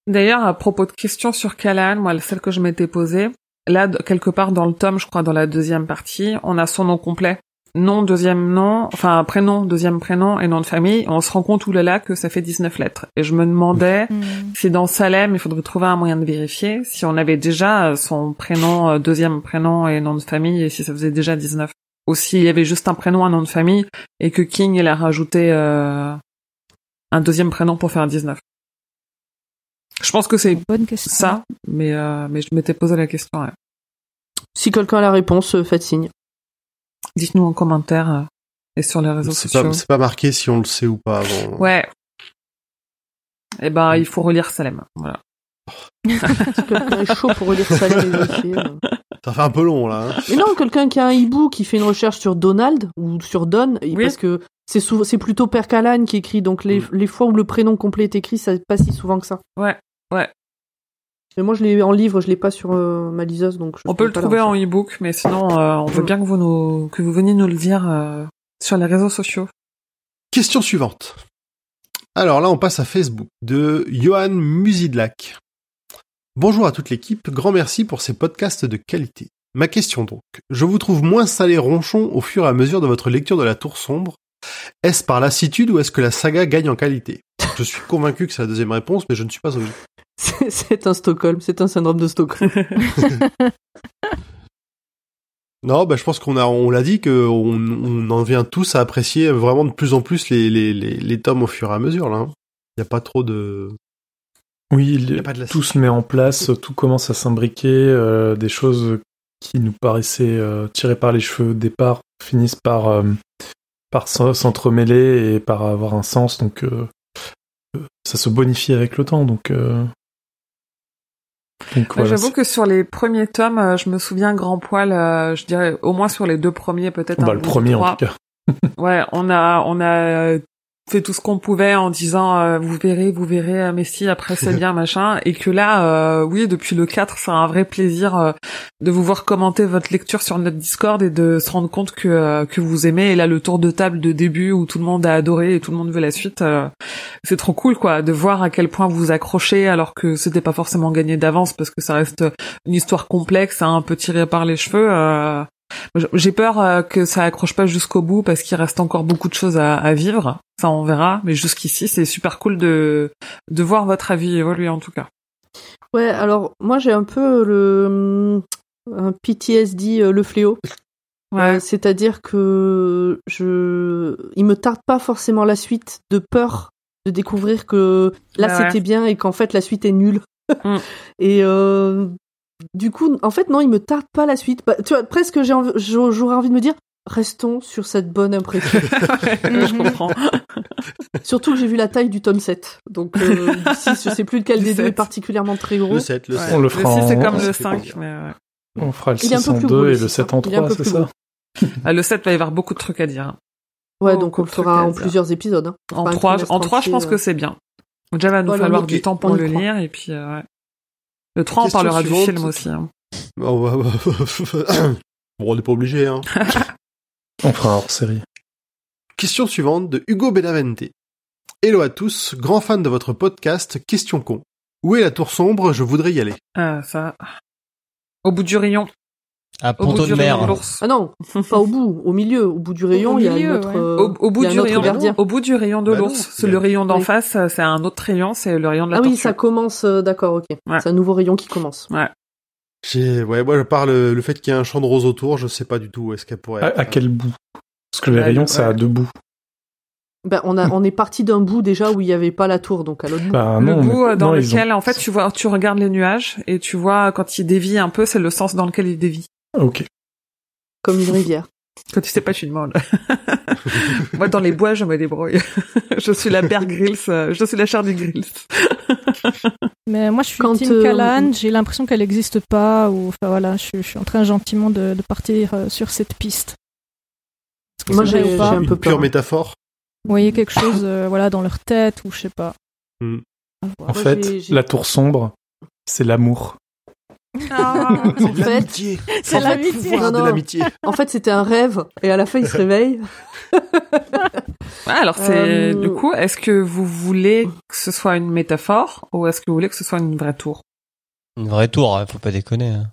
D'ailleurs, à propos de questions sur Callahan, moi, celle que je m'étais posée, là, quelque part dans le tome, je crois, dans la deuxième partie, on a son nom complet. Nom, deuxième nom, enfin, prénom, deuxième prénom et nom de famille. On se rend compte, oulala, que ça fait 19 lettres. Et je me demandais Hmm. si dans Salem, il faudrait trouver un moyen de vérifier, si on avait déjà euh, son prénom, euh, deuxième prénom et nom de famille, et si ça faisait déjà 19. Ou s'il y avait juste un prénom, un nom de famille, et que King, il a rajouté euh, un deuxième prénom pour faire 19. Je pense que c'est Bonne question. ça, mais, euh, mais je m'étais posé la question. ouais. Si quelqu'un a la réponse, euh, faites signe. Dites-nous en commentaire euh, et sur les réseaux sociaux. c'est pas marqué si on le sait ou pas avant. Ouais. Eh ben, il faut relire Salem. Voilà. Si quelqu'un est chaud pour relire Salem et euh. Ça fait un peu long là. hein. Mais non, quelqu'un qui a un hibou qui fait une recherche sur Donald ou sur Don, Oui. parce que c'est souvent, c'est plutôt Père Callahan qui écrit, donc les, les fois où le prénom complet est écrit, ça pas si souvent que ça. Ouais, ouais. Mais moi, je l'ai en livre, je l'ai pas sur euh, ma liseuse, donc. je On peut le trouver en e-book, mais sinon, euh, on veut Mm. bien que vous nous, que vous veniez nous le dire euh, sur les réseaux sociaux. Question suivante. Alors là, on passe à Facebook de Johan Musidlak. Bonjour à toute l'équipe, grand merci pour ces podcasts de qualité. Ma question donc, je vous trouve moins salé ronchon au fur et à mesure de votre lecture de la Tour Sombre. Est-ce par lassitude ou est-ce que la saga gagne en qualité? Je suis convaincu que c'est la deuxième réponse, mais je ne suis pas obligé. C'est- un Stockholm, c'est un syndrome de Stockholm. Non, bah, je pense qu'on a, on l'a dit que on, en vient tous à apprécier vraiment de plus en plus les, les, les, les tomes au fur et à mesure, là. hein. Il n'y a pas trop de... Oui, Y a les- pas de tout se met en place, tout commence à s'imbriquer, euh, des choses qui nous paraissaient euh, tirées par les cheveux au départ finissent par, euh, par s'en- s'entremêler et par avoir un sens, donc euh, euh, ça se bonifie avec le temps, donc... euh, donc voilà, J'avoue que sur les premiers tomes, je me souviens grand poil, euh, je dirais au moins sur les deux premiers, peut-être. Bah, le premier en tout cas. Ouais, on a on a euh, fait tout ce qu'on pouvait en disant euh, vous verrez, vous verrez, euh, mais si après c'est bien machin, et que là, euh, oui, depuis le 4, c'est un vrai plaisir euh, de vous voir commenter votre lecture sur notre Discord et de se rendre compte que euh, que vous aimez. Et là, le tour de table de début où tout le monde a adoré et tout le monde veut la suite, euh, c'est trop cool quoi, de voir à quel point vous accrochez alors que c'était pas forcément gagné d'avance parce que ça reste une histoire complexe, hein, un peu tirée par les cheveux. J'ai peur euh, que ça accroche pas jusqu'au bout parce qu'il reste encore beaucoup de choses à, à vivre. Ça, on verra. Mais jusqu'ici, c'est super cool de de voir votre avis évoluer en tout cas. Ouais, alors moi j'ai un peu le un PTSD, euh, le fléau. Euh, C'est-à-dire que je, il me tarde pas forcément la suite de peur de découvrir que là Bah ouais. c'était bien et qu'en fait la suite est nulle. Mm. et euh, du coup, en fait non, il me tarde pas la suite. Bah, tu vois, presque j'aurais envie de me dire restons sur cette bonne impression. je comprends. Surtout que j'ai vu la taille du tome 7. Donc euh, du 6, je sais plus lequel Du des deux est 7. particulièrement très gros. Le 7, le Ouais. 7. On le Le fera 6 c'est en- comme le c'est 5, pas mais ouais. On fera le Il est un 6 peu en plus 2 gros, le et le 6, 7 en hein. Un 3, peu c'est ça. Ah, le 7 va y avoir beaucoup de trucs à dire. Ouais, Oh, donc on le fera en plusieurs épisodes. hein. En fera un 3, trimestre en 3 je pense que euh. c'est bien. Déjà, va nous Voilà, falloir du temps pour On le lire et puis euh, ouais. Le 3 on Question parlera du suivante. film aussi. hein. Oh, bah, bah, bon, on n'est pas obligé, hein. On fera un hors-série. Question suivante de Hugo Benavente. Hello à tous, grand fan de votre podcast Question con. Où est la tour sombre? Je voudrais y aller. Ah, ça. Au bout du rayon. À Au bout Ponto du de rayon mer. l'ours. Ah non, pas au bout, au milieu, au bout du rayon, Au il y a milieu, une autre, ouais. euh, Au, au bout il y a un du autre rayon, gardien. au bout du rayon de Bah l'ours, le rayon d'en Oui. face, euh, c'est un autre rayon, c'est le rayon de la Ah oui, ça commence, euh, d'accord, ok. Ouais. C'est un nouveau rayon qui commence. Ouais. J'ai, ouais, moi, je parle le, le fait qu'il y ait un champ de rose autour, je sais pas du tout où est-ce qu'elle pourrait À, être. à quel bout? Parce que les rayons, ça a deux bouts. Ben, on a, on est parti d'un bout déjà où il y avait pas la tour, donc à l'autre bout. Bah le non, bout mais- euh, dans non, ils ont- lequel, en fait, tu vois, tu regardes les nuages et tu vois quand il dévie un peu, c'est le sens dans lequel il dévie. Ok. Comme une rivière. Quand tu sais pas, tu demandes. Moi, dans les bois, je me débrouille. je suis la Bear Grylls, euh, je suis la Charlie Grills. Mais moi, je suis Quand, Team euh, Callahan, j'ai l'impression qu'elle n'existe pas, ou enfin voilà, je, je suis en train gentiment de, de partir euh, sur cette piste. Moi, j'ai un Une peu pure peur. métaphore. Vous voyez quelque chose euh, voilà, dans leur tête, ou je sais pas. Hmm. En fait, la tour sombre, c'est l'amour. En fait, L'amitié. C'est l'amitié. de l'amitié. en fait, c'était un rêve, et à la fin, il se réveille. Ouais, alors c'est, Euh, du coup, est-ce que vous voulez que ce soit une métaphore ou est-ce que vous voulez que ce soit une vraie tour? Une vraie tour, hein, faut pas déconner. hein.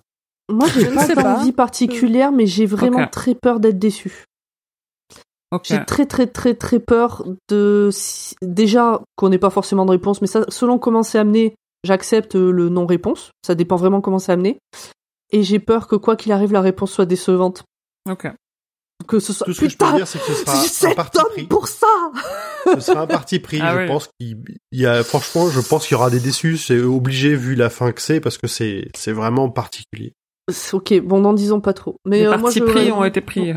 Moi, j'ai Je ne pas d'envie particulière, mais j'ai vraiment très peur d'être déçu. J'ai très très très très peur de déjà qu'on n'ait pas forcément de réponse, mais ça, selon comment c'est amené, j'accepte euh, le non-réponse. Ça dépend vraiment comment c'est amené. Et j'ai peur que quoi qu'il arrive, la réponse soit décevante. Ok. Que ce soit Tout ce que je peux putain, dire, c'est que ce sera un parti pris. pour ça. Ce sera un parti pris. Ah je oui. pense qu'il il y a, franchement, je pense qu'il y aura des déçus. C'est obligé vu la fin que c'est parce que c'est, c'est vraiment particulier. Ok, bon, n'en disons pas trop. Mais Les euh, moi, partis je- pris ont été pris.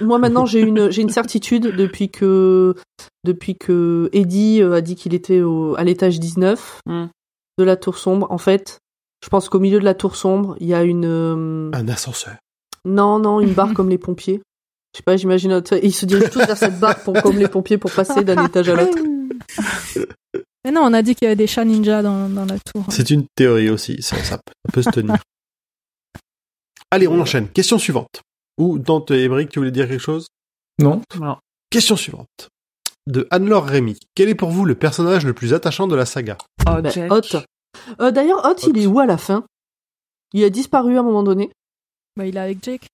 Moi maintenant j'ai une j'ai une certitude depuis que depuis que Eddie euh, a dit qu'il était au, à l'étage 19 Hmm. De la tour sombre. En fait, je pense qu'au milieu de la tour sombre, il y a une euh, Un ascenseur. non non une barre comme les pompiers. Je sais pas, j'imagine et ils se dirigent tous vers cette barre pour comme les pompiers pour passer d'un étage à l'autre. Mais non, on a dit qu'il y avait des chats ninjas dans, dans la tour. C'est une théorie aussi. Ça, ça peut- se tenir. Allez, on enchaîne. Question suivante. Ou Dante et Émeric, tu voulais dire quelque chose? Non. Question suivante. De Anne-Laure Rémy. Quel est pour vous le personnage le plus attachant de la saga? Oh, Bah, Jack. Hot. Euh, D'ailleurs Hot, il est où à la fin? Il a disparu à un moment donné? Bah, il est avec Jake.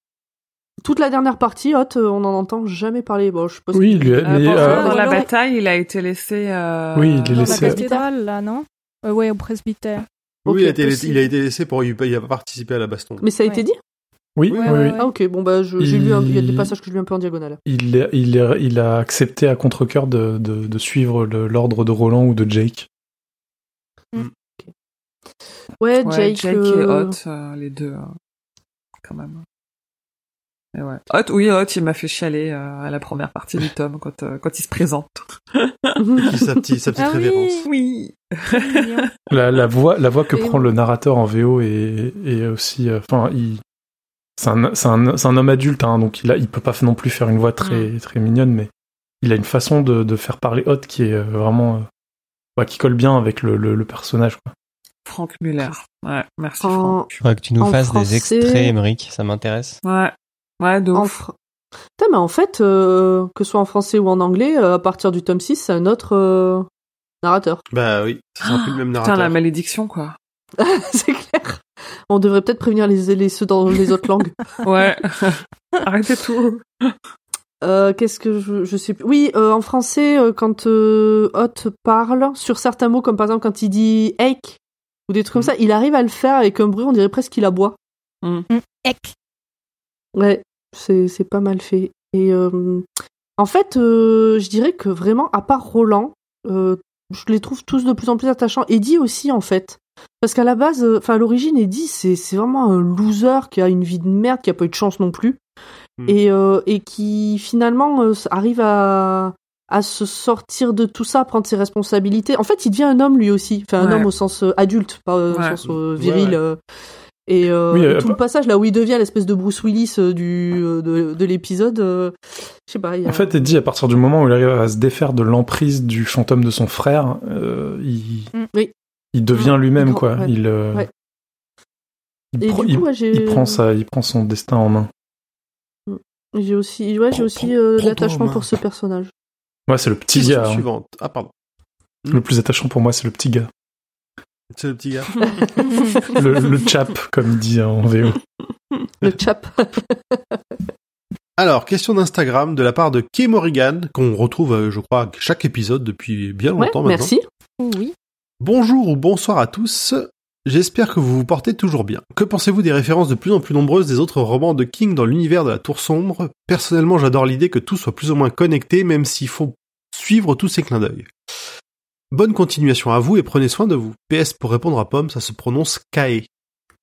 Toute la dernière partie, Hot, euh, on n'en entend jamais parler. Bon, je sais pas si- Oui, lui, Euh, mais, pour- euh, dans la bataille, il a été laissé. Euh... Oui, il est Dans laissé- la cathédrale, là, non? Euh, Ouais, au presbytère. Oui, il, a été, il a été laissé pour. Il a pas participé à la baston. Mais ça a été dit Oui, Ouais, oui, oui. Ah ok, bon bah je- j'ai lu, un- il y a des passages que je lis un peu en diagonale. Il, est- il, est- il a accepté à contre-cœur de, de, de suivre le- l'ordre de Roland ou de Jake. Ouais, Ouais, Jake. Jake et euh, Hot, euh, les deux, euh, quand même. Et ouais. Hot, oui, Hot, il m'a fait chialer euh, à la première partie du tome quand, euh, quand il se présente. sa petite, sa petite Ah oui. révérence. Oui. La, la voix, la voix que Et prend oui. le narrateur en VO est, est aussi, euh, enfin, il, c'est un, c'est un, c'est un homme adulte, hein, donc il a, il peut pas non plus faire une voix très, très mignonne, mais il a une façon de, de faire parler Hot qui est euh, vraiment, euh, bah, qui colle bien avec le, le, le personnage. Quoi. Frank Muller. Ouais, merci En- Franck. Je crois que tu nous En fasses français- des extraits, Émeric, ça m'intéresse. Ouais. Ouais, de En ouf. Putain, mais en fait, euh, que ce soit en français ou en anglais, euh, à partir du tome 6, c'est un autre euh, narrateur. Bah oui, ce sera plus le même Putain, narrateur. la malédiction, quoi. c'est clair. On devrait peut-être prévenir les, les ceux dans les autres langues. Ouais. Arrêtez tout. Euh, Qu'est-ce que je, je sais plus. Oui, euh, en français, euh, quand euh, Hot parle sur certains mots, comme par exemple quand il dit ache ou des trucs comme ça, il arrive à le faire avec un bruit, on dirait presque qu'il aboie. Mm. Ek. Ouais, c'est c'est pas mal fait. Et euh, en fait, euh, je dirais que vraiment, à part Roland, euh, je les trouve tous de plus en plus attachants. Eddie aussi, en fait. Parce qu'à la base, euh, enfin à l'origine, Eddie, c'est c'est vraiment un loser qui a une vie de merde, qui a pas eu de chance non plus, Mm. et euh, et qui finalement euh, arrive à à se sortir de tout ça, prendre ses responsabilités. En fait, il devient un homme lui aussi, enfin un Ouais. homme au sens adulte, pas au Ouais. sens viril. Ouais. Et, euh, Oui, euh, tout le passage là où il devient l'espèce de Bruce Willis euh, du de, de l'épisode, euh, je sais pas. il y a- En fait, Eddie, à partir du moment où il arrive à se défaire de l'emprise du fantôme de son frère, euh, il, Oui. il devient Mm. lui-même, Il quoi. ouais. Il, Ouais. il, Et pr- du il- coup, ouais, j'ai- il prend sa, il prend son destin en main. J'ai aussi, ouais, j'ai aussi euh, l'attachement pour ce personnage. Ouais, c'est le petit Question gars. hein. suivante. Ah pardon. Le plus attachant pour moi, c'est le petit gars. C'est le petit gars. Le, le chap, comme il dit en VO. Le chap. Alors, question d'Instagram de la part de Kay Morrigan, qu'on retrouve, euh, je crois, à chaque épisode depuis bien Ouais, longtemps maintenant. merci. Oui. Bonjour ou bonsoir à tous. J'espère que vous vous portez toujours bien. Que pensez-vous des références de plus en plus nombreuses des autres romans de King dans l'univers de la Tour Sombre? Personnellement, j'adore l'idée que tout soit plus ou moins connecté, même s'il faut suivre tous ces clins d'œil. Bonne continuation à vous et prenez soin de vous. PS pour répondre à Pomme, ça se prononce Kae.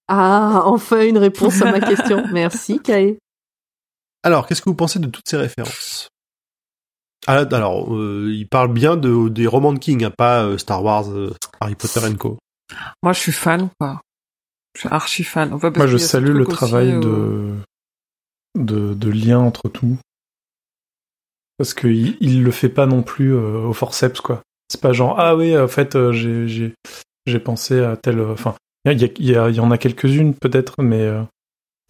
Ah, enfin une réponse à ma question. Merci, Kae. Alors, qu'est-ce que vous pensez de toutes ces références? Ah, Alors, euh, il parle bien de, des romans de King, hein, pas euh, Star Wars, euh, Harry Potter Co. Moi, je suis fan, quoi. Je suis archi fan. Enfin, parce Moi, je salue le travail de, de, de lien entre tout. Parce qu'il il le fait pas non plus euh, au forceps, quoi. C'est pas genre, ah oui, en fait, euh, j'ai, j'ai, j'ai pensé à tel. euh, Enfin, il y, a- il y, en a quelques-unes, peut-être, mais euh,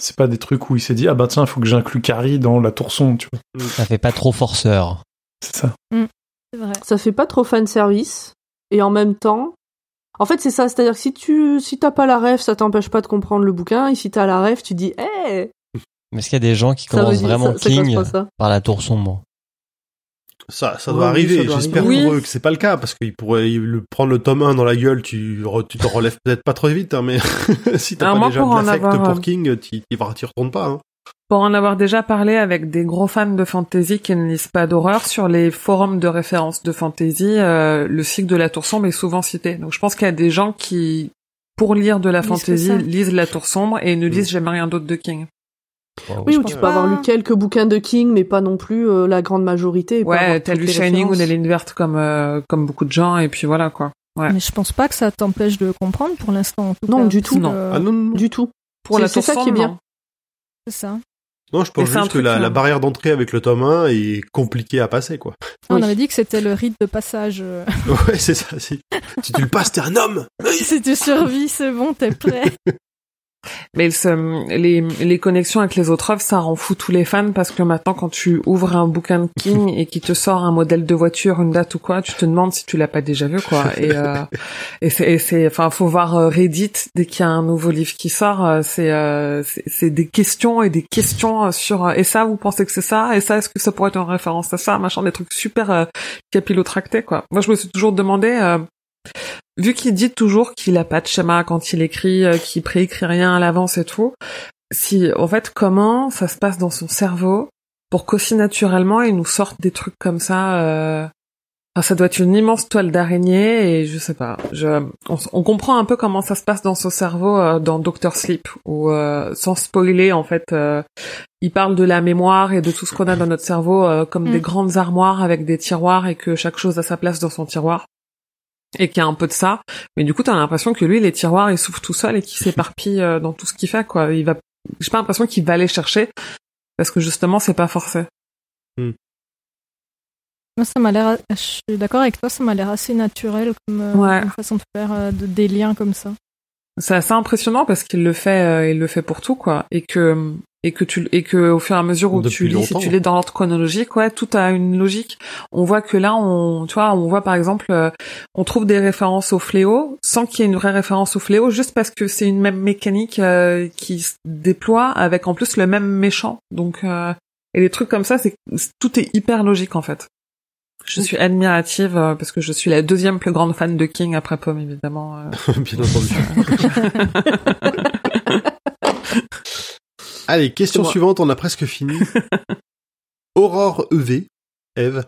c'est pas des trucs où il s'est dit, ah bah tiens, il faut que j'inclue Carrie dans la tourson, tu vois. Ça fait pas trop forceur. C'est ça. C'est vrai. Ça fait pas trop fan service et en même temps, en fait c'est ça, c'est-à-dire que si tu si t'as pas la ref, ça t'empêche pas de comprendre le bouquin et si t'as la ref, tu dis, hé, Mais est-ce qu'il y a des gens qui Ça commencent dire- vraiment King à ça. par la tour sombre Ça, ça Ouais, doit arriver. J'espère pour Oui. eux que c'est pas le cas, parce qu'il pourrait le prendre le tome 1 dans la gueule, tu, re- tu te relèves peut-être pas trop vite, hein, mais si t'as Alors pas déjà de l'affect avoir, pour euh, King, tu t'y retournes pas. Hein. Pour en avoir déjà parlé avec des gros fans de fantasy qui ne lisent pas d'horreur, sur les forums de référence de fantasy, euh, le cycle de la Tour Sombre est souvent cité. Donc je pense qu'il y a des gens qui, pour lire de la fantasy, lisent la Tour Sombre et ne Mm. lisent jamais rien d'autre de King. Oui, je ou pense tu peux pas. avoir lu quelques bouquins de King, mais pas non plus euh, la grande majorité. Ouais, t'as lu Shining ou les lignes vertes comme, euh, comme beaucoup de gens et puis voilà quoi. Ouais. Mais je pense pas que ça t'empêche de comprendre pour l'instant. en tout Non, cas. du tout. Non. Euh, Ah non. Du tout. Pour C'est- la c'est Tour ça qui est bien. non. C'est ça. Non, je pense juste que la, la barrière d'entrée avec le tome 1 est compliquée à passer, quoi. On Oui. avait dit que c'était le rite de passage. euh. ouais, c'est ça. Si, si tu le passes, t'es un homme si tu survis, c'est bon, t'es prêt. Mais ce- les, les connexions avec les autres œuvres, ça rend fou tous les fans parce que maintenant, quand tu ouvres un bouquin de King et qui te sort un modèle de voiture, une date ou quoi, tu te demandes si tu l'as pas déjà vu, quoi. Et, euh, et c'est, enfin, faut voir euh, Reddit dès qu'il y a un nouveau livre qui sort. euh, C'est, euh, c'est, des questions et des questions euh, sur. et ça, vous pensez que c'est ça? Et ça, est-ce que ça pourrait être une référence à ça? Machin, des trucs super euh, capillotractés, quoi. Moi, je me suis toujours demandé. Vu qu'il dit toujours qu'il a pas de schéma quand il écrit, euh, qu'il préécrit rien à l'avance et tout, si, en fait, comment ça se passe dans son cerveau pour qu'aussi naturellement il nous sorte des trucs comme ça. Euh... Enfin, ça doit être une immense toile d'araignée et je sais pas. Je, on, on comprend un peu comment ça se passe dans son cerveau euh, dans Doctor Sleep où, euh, sans spoiler, en fait, euh, il parle de la mémoire et de tout ce qu'on a dans notre cerveau euh, comme Mm. des grandes armoires avec des tiroirs et que chaque chose a sa place dans son tiroir et qu'il y a un peu de ça. Mais du coup, t'as l'impression que lui, les tiroirs, il s'ouvre tout seul et qu'il s'éparpille euh, dans tout ce qu'il fait, quoi. Il va, j'ai pas l'impression qu'il va aller chercher parce que justement, c'est pas forcé. Moi, ça m'a l'air. Je suis d'accord avec toi, ça m'a l'air assez naturel comme, euh, Ouais. comme façon de faire euh, de- des liens comme ça. C'est assez impressionnant parce qu'il le fait, euh, il le fait pour tout, quoi. Et que, et que tu, et que au fur et à mesure où Depuis tu lis, si tu lis dans l'ordre chronologique, ouais, tout a une logique. On voit que là, on, tu vois, on voit par exemple, euh, on trouve des références au fléau sans qu'il y ait une vraie référence au fléau, juste parce que c'est une même mécanique euh, qui se déploie avec en plus le même méchant. Donc, euh, et des trucs comme ça, c'est tout est hyper logique en fait. Je suis admirative euh, parce que je suis la deuxième plus grande fan de King après Pomme évidemment. euh. Bien entendu. Allez, question suivante, on a presque fini. Aurore EV, Eve.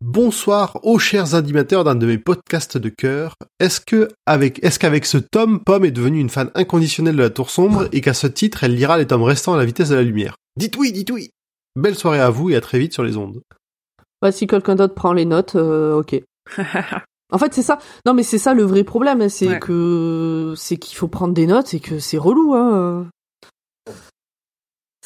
Bonsoir aux chers animateurs d'un de mes podcasts de cœur. Est-ce que avec est-ce qu'avec ce tome, Pomme est devenue une fan inconditionnelle de la Tour sombre et qu'à ce titre, elle lira les tomes restants à la vitesse de la lumière? Dites oui, dites oui. Belle soirée à vous et à très vite sur les ondes. Bah, si quelqu'un d'autre prend les notes, euh, ok. En fait, c'est ça. Non, mais c'est ça le vrai problème, hein, c'est Ouais. que c'est qu'il faut prendre des notes et que c'est relou. Hein.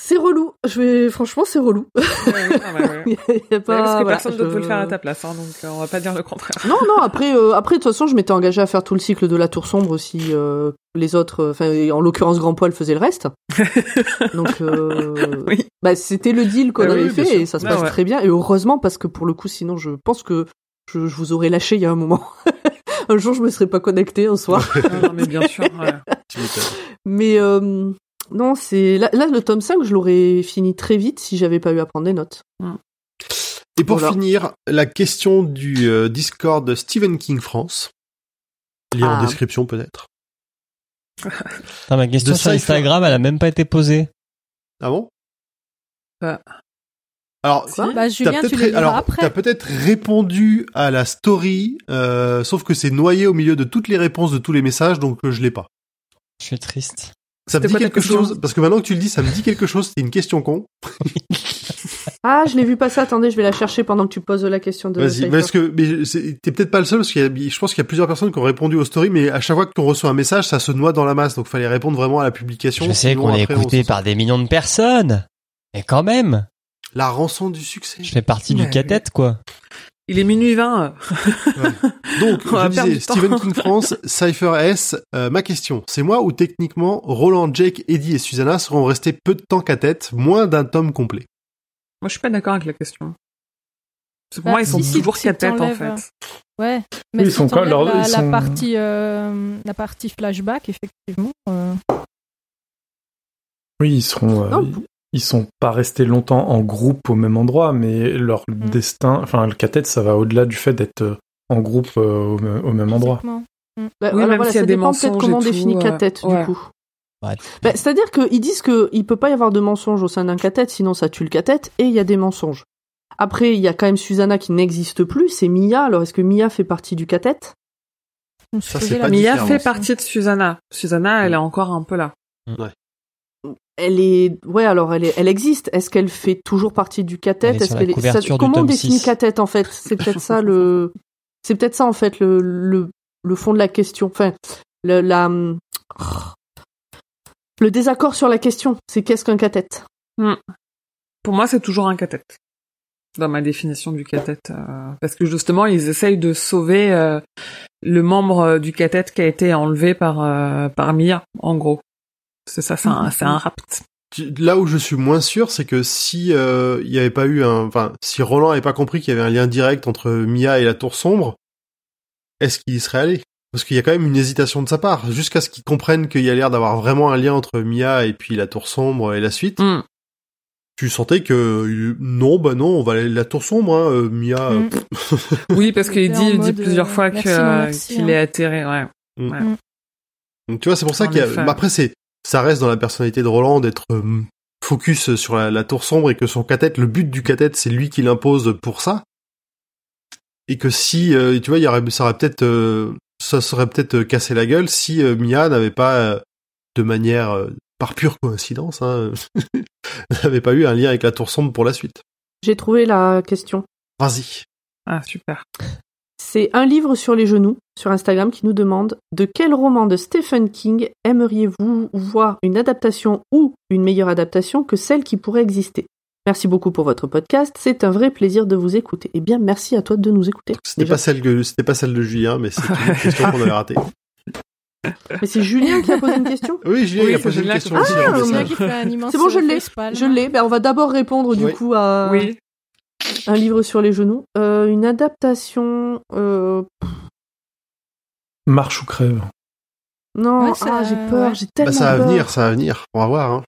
C'est relou. Je vais, franchement, c'est relou. A- y a pas- parce que voilà, personne d'autre je- peut le faire à ta place, hein, donc euh, on va pas dire le contraire. Non, non. Après, euh, après, de toute façon, je m'étais engagé à faire tout le cycle de la Tour sombre aussi. euh, les autres, enfin, en l'occurrence, Grand Poil faisait le reste. Donc, euh, bah, c'était le deal qu'on Ah oui, avait bien fait et ça se Ah passe très bien. Et heureusement, parce que pour le coup, sinon, je pense que je, je vous aurais lâché il y a un moment. un jour, je me serais pas connecté un soir. non, non, mais bien sûr. Mais non, c'est là, là, le tome 5, je l'aurais fini très vite si j'avais pas eu à prendre des notes. Et pour Voilà. finir, la question du euh, Discord Stephen King France. Lire en Ah. description peut-être. Ma question De sur. Instagram, elle a même pas été posée. Ah bon? Bah. Alors, Bah, Julien, tu ré- alors, t'as peut-être répondu à la story, euh, sauf que c'est noyé au milieu de toutes les réponses de tous les messages, donc euh, je l'ai pas. Je suis triste. Ça me dit quelque question chose, parce que maintenant que tu le dis, ça me dit quelque chose, c'est une question con. Ah, je l'ai vu passer. Attendez, je vais la chercher pendant que tu poses la question de. Vas-y, parce que t'es peut-être pas le seul, parce a, je pense qu'il y a plusieurs personnes qui ont répondu aux stories, mais à chaque fois qu'on reçoit un message, ça se noie dans la masse, donc fallait répondre vraiment à la publication. Je sais qu'on est on écouté par des millions de personnes. Mais quand même, La rançon du succès. je fais partie du Ouais. catet, quoi. Il est minuit 20. Donc, On va je disais. Stephen King France, Cypher S, euh, ma question, c'est moi ou techniquement, Roland, Jake, Eddie et Susanna seront restés peu de temps qu'à tête, moins d'un tome complet? Moi, je suis pas d'accord avec la question. Parce que Pour Bah, moi, ils sont si, toujours si qu'à tête, en fait. euh, Ouais. Mais Oui, ils si sont quand- t'enlèves leur- la, ils la sont- partie, euh, la partie flashback, effectivement. euh, Oui, ils seront. euh, Non. Ils, sont pas restés longtemps en groupe au même endroit, mais leur Mm. destin, enfin le catet, ça va au-delà du fait d'être euh, en groupe euh, au, me- au même endroit. Mm. Bah, Oui, alors même voilà, s'il y a ça des dépend peut-être comment on définit euh, cathète ouais. du coup. Ouais. Bah, C'est-à-dire qu'ils disent qu'il peut pas y avoir de mensonges au sein d'un cathète, sinon ça tue le cathète, et il y a des mensonges. Après, il y a quand même Susanna qui n'existe plus, c'est Mia. Alors est-ce que Mia fait partie du cathète? Ça, Mia fait partie de Susanna. Susanna, elle est encore un peu là. Elle est, ouais, alors elle est, elle existe. Est-ce qu'elle fait toujours partie du Est-ce qu'elle est, ça- du comment on définit 6. cathète en fait? C'est peut-être ça le, c'est peut-être ça en fait le, le, le fond de la question. Enfin, le, la, le désaccord sur la question, c'est qu'est-ce qu'un cathète Hmm. Pour moi, c'est toujours un cathète. Dans ma définition du cathète. euh, parce que justement, ils essayent de sauver euh, le membre euh, du cathète qui a été enlevé par, euh, par Mia, en gros. C'est ça, c'est un, un rapt. Là où je suis moins sûr, c'est que si euh, il y avait pas eu un, enfin, si Roland avait pas compris qu'il y avait un lien direct entre Mia et la Tour sombre, est-ce qu'il y serait allé? Parce qu'il y a quand même une hésitation de sa part, jusqu'à ce qu'il comprenne qu'il y a l'air d'avoir vraiment un lien entre Mia et puis la Tour sombre et la suite. Hmm. Tu sentais que euh, non, bah non, on va aller la Tour sombre, hein, euh, Mia. euh, Mm. Oui, parce qu'il dit, il dit plusieurs euh, fois euh, qu'il hein. est atterré, ouais. Mm. Ouais. Mm. Donc tu vois, c'est pour ça qu'il y a. bah, après, c'est ça reste dans la personnalité de Roland d'être euh, focus sur la, la tour sombre et que son cathète, le but du cathète, c'est lui qui l'impose pour ça. Et que si, euh, tu vois, il y aurait, ça aurait peut-être, euh, ça serait peut-être cassé la gueule si euh, Mia n'avait pas, euh, de manière, euh, par pure coïncidence, hein, n'avait pas eu un lien avec la tour sombre pour la suite. J'ai trouvé la question. Vas-y. Ah, super. C'est un livre sur les genoux sur Instagram qui nous demande de quel roman de Stephen King aimeriez-vous voir une adaptation ou une meilleure adaptation que celle qui pourrait exister? Merci beaucoup pour votre podcast, c'est un vrai plaisir de vous écouter. Eh bien, merci à toi de nous écouter. C'était pas celle que, c'était pas celle de Julien, mais c'est une question qu'on avait ratée. Mais c'est Julien qui a posé une question? Oui, Julien, Oui, il a posé une question aussi Ah, C'est bon, je l'ai. Je l'ai. Ben, on va d'abord répondre du Oui. coup à Oui. Un livre sur les genoux. Euh, une adaptation. Euh... Marche ou crève. Non, Ouais, ça- ah, j'ai peur, j'ai tellement Bah, ça va venir, ça va venir. On va voir. Hein.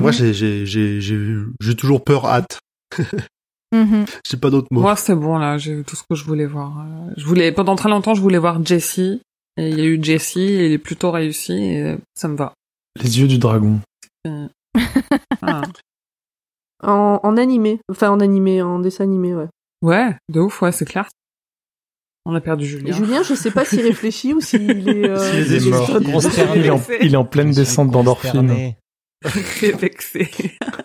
Moi, Mhm. j'ai, j'ai, j'ai, j'ai, j'ai toujours peur, hâte. Mhm. J'ai pas d'autres mots. Moi, c'est bon, là, j'ai eu tout ce que je voulais voir. Euh, Je voulais, pendant très longtemps, je voulais voir Jessie. Et il y a eu Jessie, et il est plutôt réussi, et ça me va. Les yeux du dragon. Euh, ah. En, en animé. Enfin, en animé, en dessin animé, ouais. Ouais, de ouf, ouais, c'est clair. On a perdu Julien. Et Julien, je sais pas s'il réfléchit ou s'il est. euh, S'il est mort. stone. Consterné. Il est en, il est en pleine descente d'endorphine. Vexé.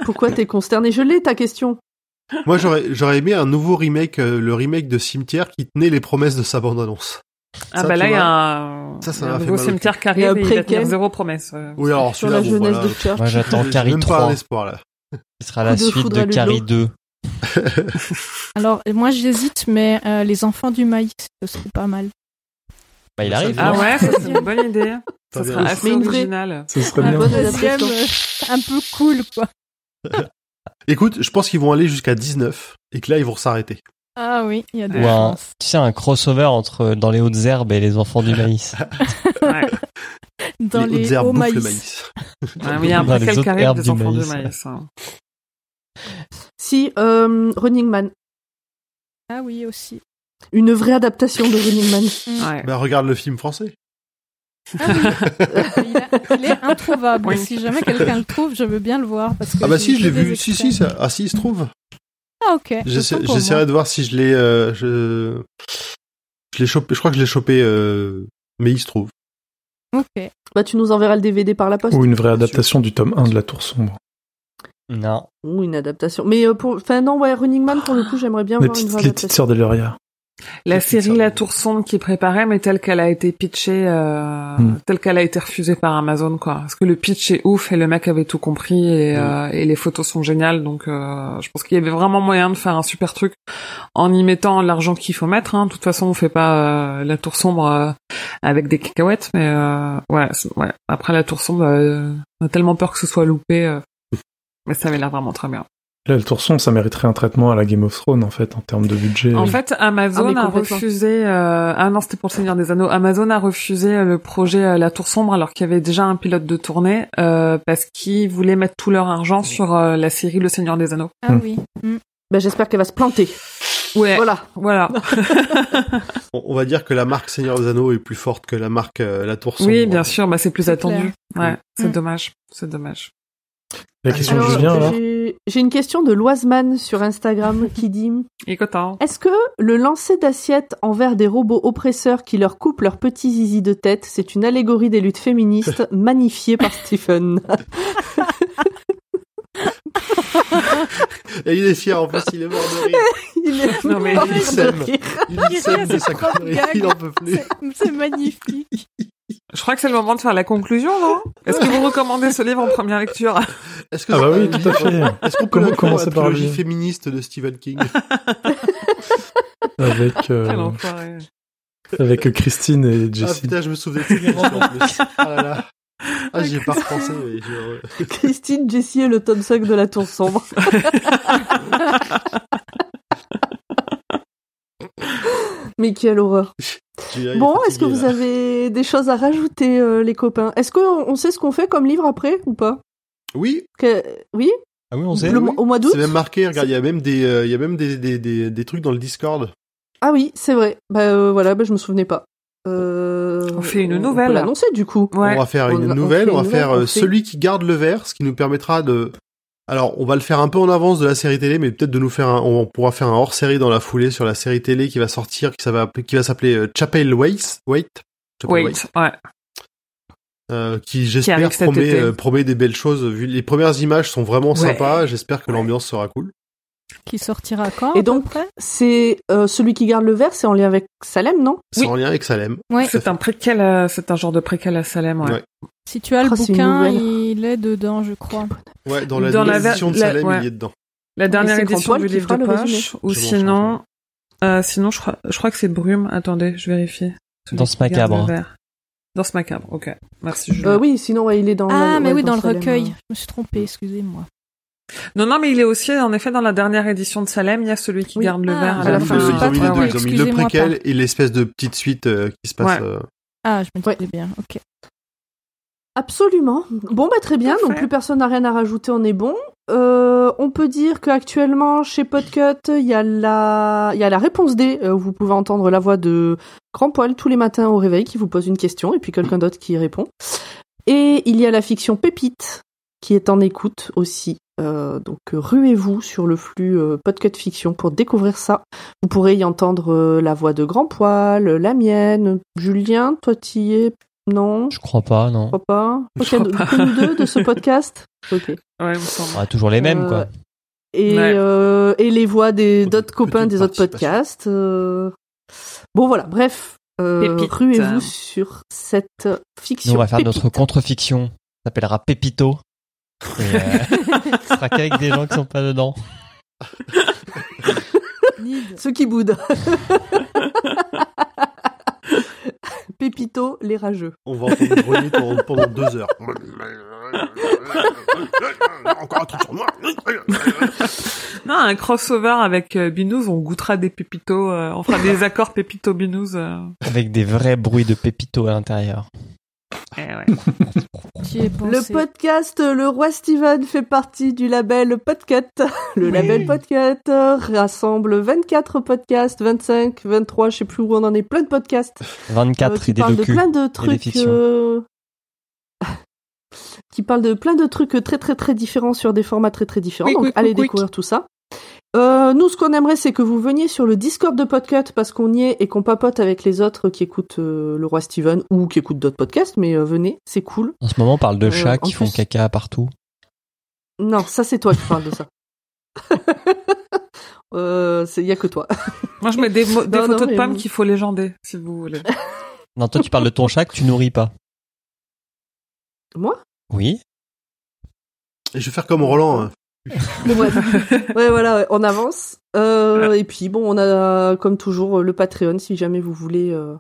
Pourquoi t'es consterné? Je l'ai ta question. Moi, j'aurais, j'aurais aimé un nouveau remake, euh, le remake de Cimetière qui tenait les promesses de sa bande-annonce. Ah Ça, bah là, il y a un, ça, ça il y a m'a un fait nouveau cimetière qui Il arrive et il va préquel. tenir zéro promesse. Oui, alors Sur celui-là, la bon, jeunesse voilà. de Church. Moi, j'attends Carrie même pas un 3, espoir là. Qui sera la de suite de Carrie Ludo. 2. Alors, moi j'hésite, mais euh, les enfants du maïs, ce serait pas mal. Bah, il arrive. Ah non ouais, ça c'est une bonne idée. Ça Ça vient sera de- assez original. Ce serait bien. bonne Deuxième, euh, un peu cool, quoi. Écoute, je pense qu'ils vont aller jusqu'à 19 et que là, ils vont s'arrêter. Ah oui, il y a des Ou un, chances. tu sais, un crossover entre euh, dans les hautes herbes et les enfants du maïs. Ouais. Dans les, les, hautes herbes bouffent maïs. le maïs. Ah, mais il y a un Dans les préquel qui arrive des du enfants maïs. de maïs. hein. Si, euh, Running Man. Ah oui, aussi. Une vraie adaptation de Running Man. Ouais. Bah, regarde le film français. Ah oui. il, a- il est introuvable. Oui. Si jamais quelqu'un le trouve, je veux bien le voir. Parce que Ah bah si, je l'ai vu. Si, si, ça... ah si, il se trouve. Ah ok. J'essaierai de voir si je l'ai, euh, je, je l'ai chopé, je crois que je l'ai chopé, euh, mais il se trouve. Ok. Bah, tu nous enverras le DVD par la poste. Ou une vraie adaptation du tome 1 de la Tour Sombre. Non. Ou une adaptation. Mais euh, pour. Enfin, non, ouais, Running Man, pour le coup, j'aimerais bien Les voir une vraie les petites sœurs d'Eluria. La série. La Tour Sombre qui est préparée, mais telle qu'elle a été pitchée, euh, Mm. telle qu'elle a été refusée par Amazon, quoi. Parce que le pitch est ouf et le mec avait tout compris et, Mm. euh, et les photos sont géniales, donc euh, je pense qu'il y avait vraiment moyen de faire un super truc en y mettant l'argent qu'il faut mettre. Hein. De toute façon, on fait pas euh, La Tour Sombre euh, avec des cacahuètes, mais euh, ouais, ouais. Après La Tour Sombre, euh, on a tellement peur que ce soit loupé, euh, mais ça avait l'air vraiment très bien. Là, le Tour Sombre, ça mériterait un traitement à la Game of Thrones, en fait, en termes de budget. En fait, Amazon Ah, a refusé. Euh... Ah non, c'était pour le Seigneur des Anneaux. Amazon a refusé euh, le projet euh, La Tour Sombre alors qu'il y avait déjà un pilote de tournée euh, parce qu'ils voulaient mettre tout leur argent sur euh, la série Le Seigneur des Anneaux. Ah Hmm. oui. Mm. Bah, j'espère qu'elle va se planter. Ouais. Voilà. Voilà. On, va dire que la marque Seigneur des Anneaux est plus forte que la marque euh, La Tour Sombre. oui, bien sûr. Bah c'est plus attendu. Ouais. Mm. C'est Mm. dommage. C'est dommage. La question Alors, de Julien, alors j'ai- j'ai une question de Loiseman sur Instagram qui dit. Est-ce que le lancer d'assiettes envers des robots oppresseurs qui leur coupent leurs petits zizi de tête, c'est une allégorie des luttes féministes magnifiée par Stephen? Et il est fier, en plus, il est mort de rire. Il est Non, mais- Il sème. Il sème de sa connerie, il en peut plus. C'est- C'est magnifique. Je crois que c'est le moment de faire la conclusion, non? Est-ce que vous recommandez ce livre en première lecture? Est-ce que Ah bah oui, tout à fait. Est-ce qu'on peut Comment- commencer la par trilogie lui? féministe de Stephen King? Avec, euh, avec Christine et Ah Jessie. putain, je me souvenais de plus. Ah là là. Ah, j'y ai pas repensé. mais j'ai- Christine, Jessie et le Tom Suck de la Tour Sombre. Mais quelle horreur. Bon, est-ce que vous là. avez des choses à rajouter, euh, les copains? Est-ce qu'on on sait ce qu'on fait comme livre après ou pas? Oui, Que- Oui? Ah oui, on sait. Le Au mois d'août? C'est même marqué. Regarde, il y a même des, euh, il y a même des, des, des, des trucs dans le Discord. Ah oui, c'est vrai. Bah euh, voilà, bah, je me souvenais pas. Euh, On fait une on nouvelle. peut l'annoncer du coup. Ouais. On va faire On- une on nouvelle, fait on va faire on celui qui garde le verre, ce qui nous permettra de... Alors, on va le faire un peu en avance de la série télé, mais peut-être de nous faire un... On pourra faire un hors-série dans la foulée sur la série télé qui va sortir, qui, ça va, qui va s'appeler euh, Chapel Waits, Wait, Chapel Wait, Waits, ouais. euh, qui j'espère promet, euh, promet des belles choses. Vu les premières images sont vraiment Ouais. sympas, j'espère que l'ambiance sera cool. Qui sortira quand Et donc, c'est euh, celui qui garde le verre, c'est en lien avec Salem, non? C'est Oui. en lien avec Salem. Ouais. C'est un préquel, c'est un genre de préquel à Salem, ouais. Ouais. Si tu as le Ah, une bouquin, il est dedans, je crois. Ouais, dans la Dans la édition de la- Salem, ouais. il est dedans. La dernière édition du livre de poche, ou sinon, euh, sinon je crois, je crois que c'est Brume. Attendez, je vérifie. Qui garde macabre. verre. Danse macabre, ok. Merci Julien. euh, Oui, sinon ouais, il est dans. Ah, la- mais ouais, oui, dans, le Salem, recueil. euh. Je me suis trompée, excusez-moi. Non, non, mais il est aussi, en effet, dans la dernière édition de Salem, il y a celui qui Oui. garde le Ah, verre à la la fin. ils, ont pas mis les trop, deux, ouais. ils ont mis le préquel et l'espèce de petite suite euh, qui se passe. Ouais. euh, Ah, je me Ouais. disais bien, ok. Absolument. Bon, bah très bien. Parfait. Donc plus personne n'a rien à rajouter, on est bon. Euh, on peut dire qu'actuellement chez Podcut, il y a la, il y a la réponse D. euh, où vous pouvez entendre la voix de Grand Poil tous les matins au réveil qui vous pose une question et puis quelqu'un d'autre qui y répond. Et il y a la fiction Pépite qui est en écoute aussi. Euh, donc euh, ruez-vous sur le flux euh, Podcut Fiction pour découvrir ça. Vous pourrez y entendre euh, la voix de Grand Poil, la mienne, Julien, toi t'y es? Non, Je crois pas, non. je crois pas. Je Ok, crois pas. nous deux de ce podcast? Ok. Ouais, il me semble. Ah, toujours les mêmes, Euh, quoi. Et, Ouais. euh, et les voix des d'autres copains des autres podcasts. euh. Bon voilà, bref. Euh, ruez-vous sur cette fiction. Nous, on va faire Pépite. notre contre-fiction. Ça s'appellera Pépito. Et, euh, ce sera qu'avec des gens qui sont pas dedans. Ceux qui boudent. Pépito, les rageux. On va entendre grogner pendant, pendant deux heures. Encore un truc sur moi. Non, un crossover avec euh, Binous, on goûtera des pépitos, euh, on fera des accords pépito Binous. euh. Avec des vrais bruits de Pépito à l'intérieur. Eh ouais. Le podcast Le Roi Steven fait partie du label Podcut. Le Oui. label Podcut rassemble 24 podcasts, 25, 23, je sais plus où on en est, plein de podcasts. 24 euh, qui idées parlent de plein de des trucs. euh, qui parlent de plein de trucs très très très différents sur des formats très très différents. Donc allez découvrir tout ça. Euh, nous, ce qu'on aimerait, c'est que vous veniez sur le Discord de Podcut parce qu'on y est et qu'on papote avec les autres qui écoutent euh, le roi Steven ou qui écoutent d'autres podcasts. Mais euh, venez, c'est cool. En ce moment, on parle de Euh, chats qui font caca partout. Non, ça c'est toi qui parles de ça. euh, il y a que toi. Moi, je mets des, mo- des Non, non, photos de pommes qu'il faut légender, si vous voulez. Non, toi, tu parles de ton chat que tu nourris pas. Moi? Oui. Et je vais faire comme Roland. hein. Bon, bref. ouais, voilà, on avance. Euh, et puis, bon, on a, comme toujours, le Patreon, si jamais vous voulez euh,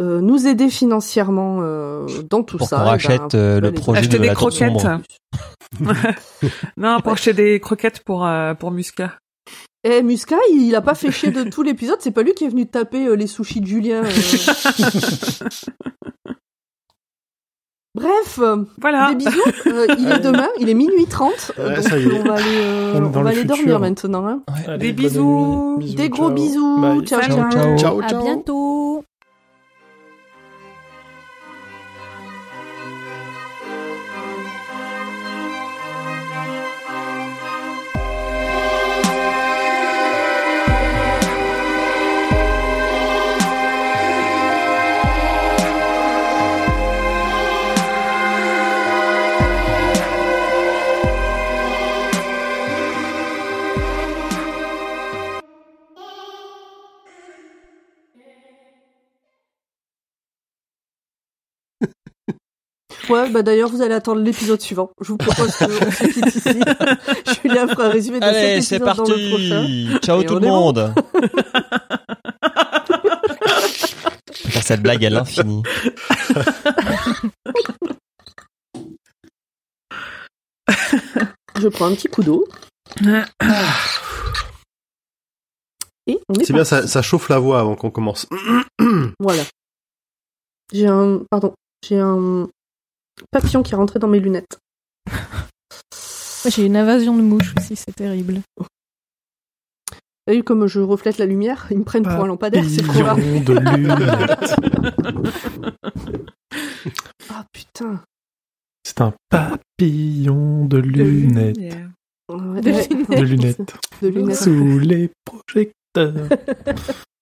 euh, nous aider financièrement euh, dans tout Pour ça. qu'on eh ben, euh, le projet Acheter de des la croquettes. non, pour acheter des croquettes pour, euh, pour Musca. Eh, Musca, il a pas fait chier de tout l'épisode, c'est pas lui qui est venu taper euh, les sushis de Julien. Bref, euh, Voilà. des bisous. Euh, il est demain, il est minuit 30. Ouais, donc on va aller, euh, On va aller dormir maintenant. hein. Allez, Des bisous. Des gros ciao. bisous. Ciao, ciao. Ciao. Ciao, À ciao. bientôt. Ouais, bah d'ailleurs, vous allez attendre l'épisode suivant. Je vous propose qu'on se quitte ici. Julien fera un résumé de Allez, cet c'est épisode dans le prochain. parti. Ciao Et tout le monde. Je peux faire cette blague à l'infini. Je prends un petit coup d'eau. Et on est C'est bien, parti. ça, ça chauffe la voix avant qu'on commence. Voilà. J'ai un, pardon, j'ai un papillon qui est rentré dans mes lunettes. J'ai une invasion de mouches aussi, c'est terrible. T'as vu comme je reflète la lumière Ils me prennent pour un lampadaire, c'est trop là. Papillon de lunettes. Ah putain. C'est un papillon de lunettes. De lunettes. De lunettes. De lunettes. Sous les projecteurs.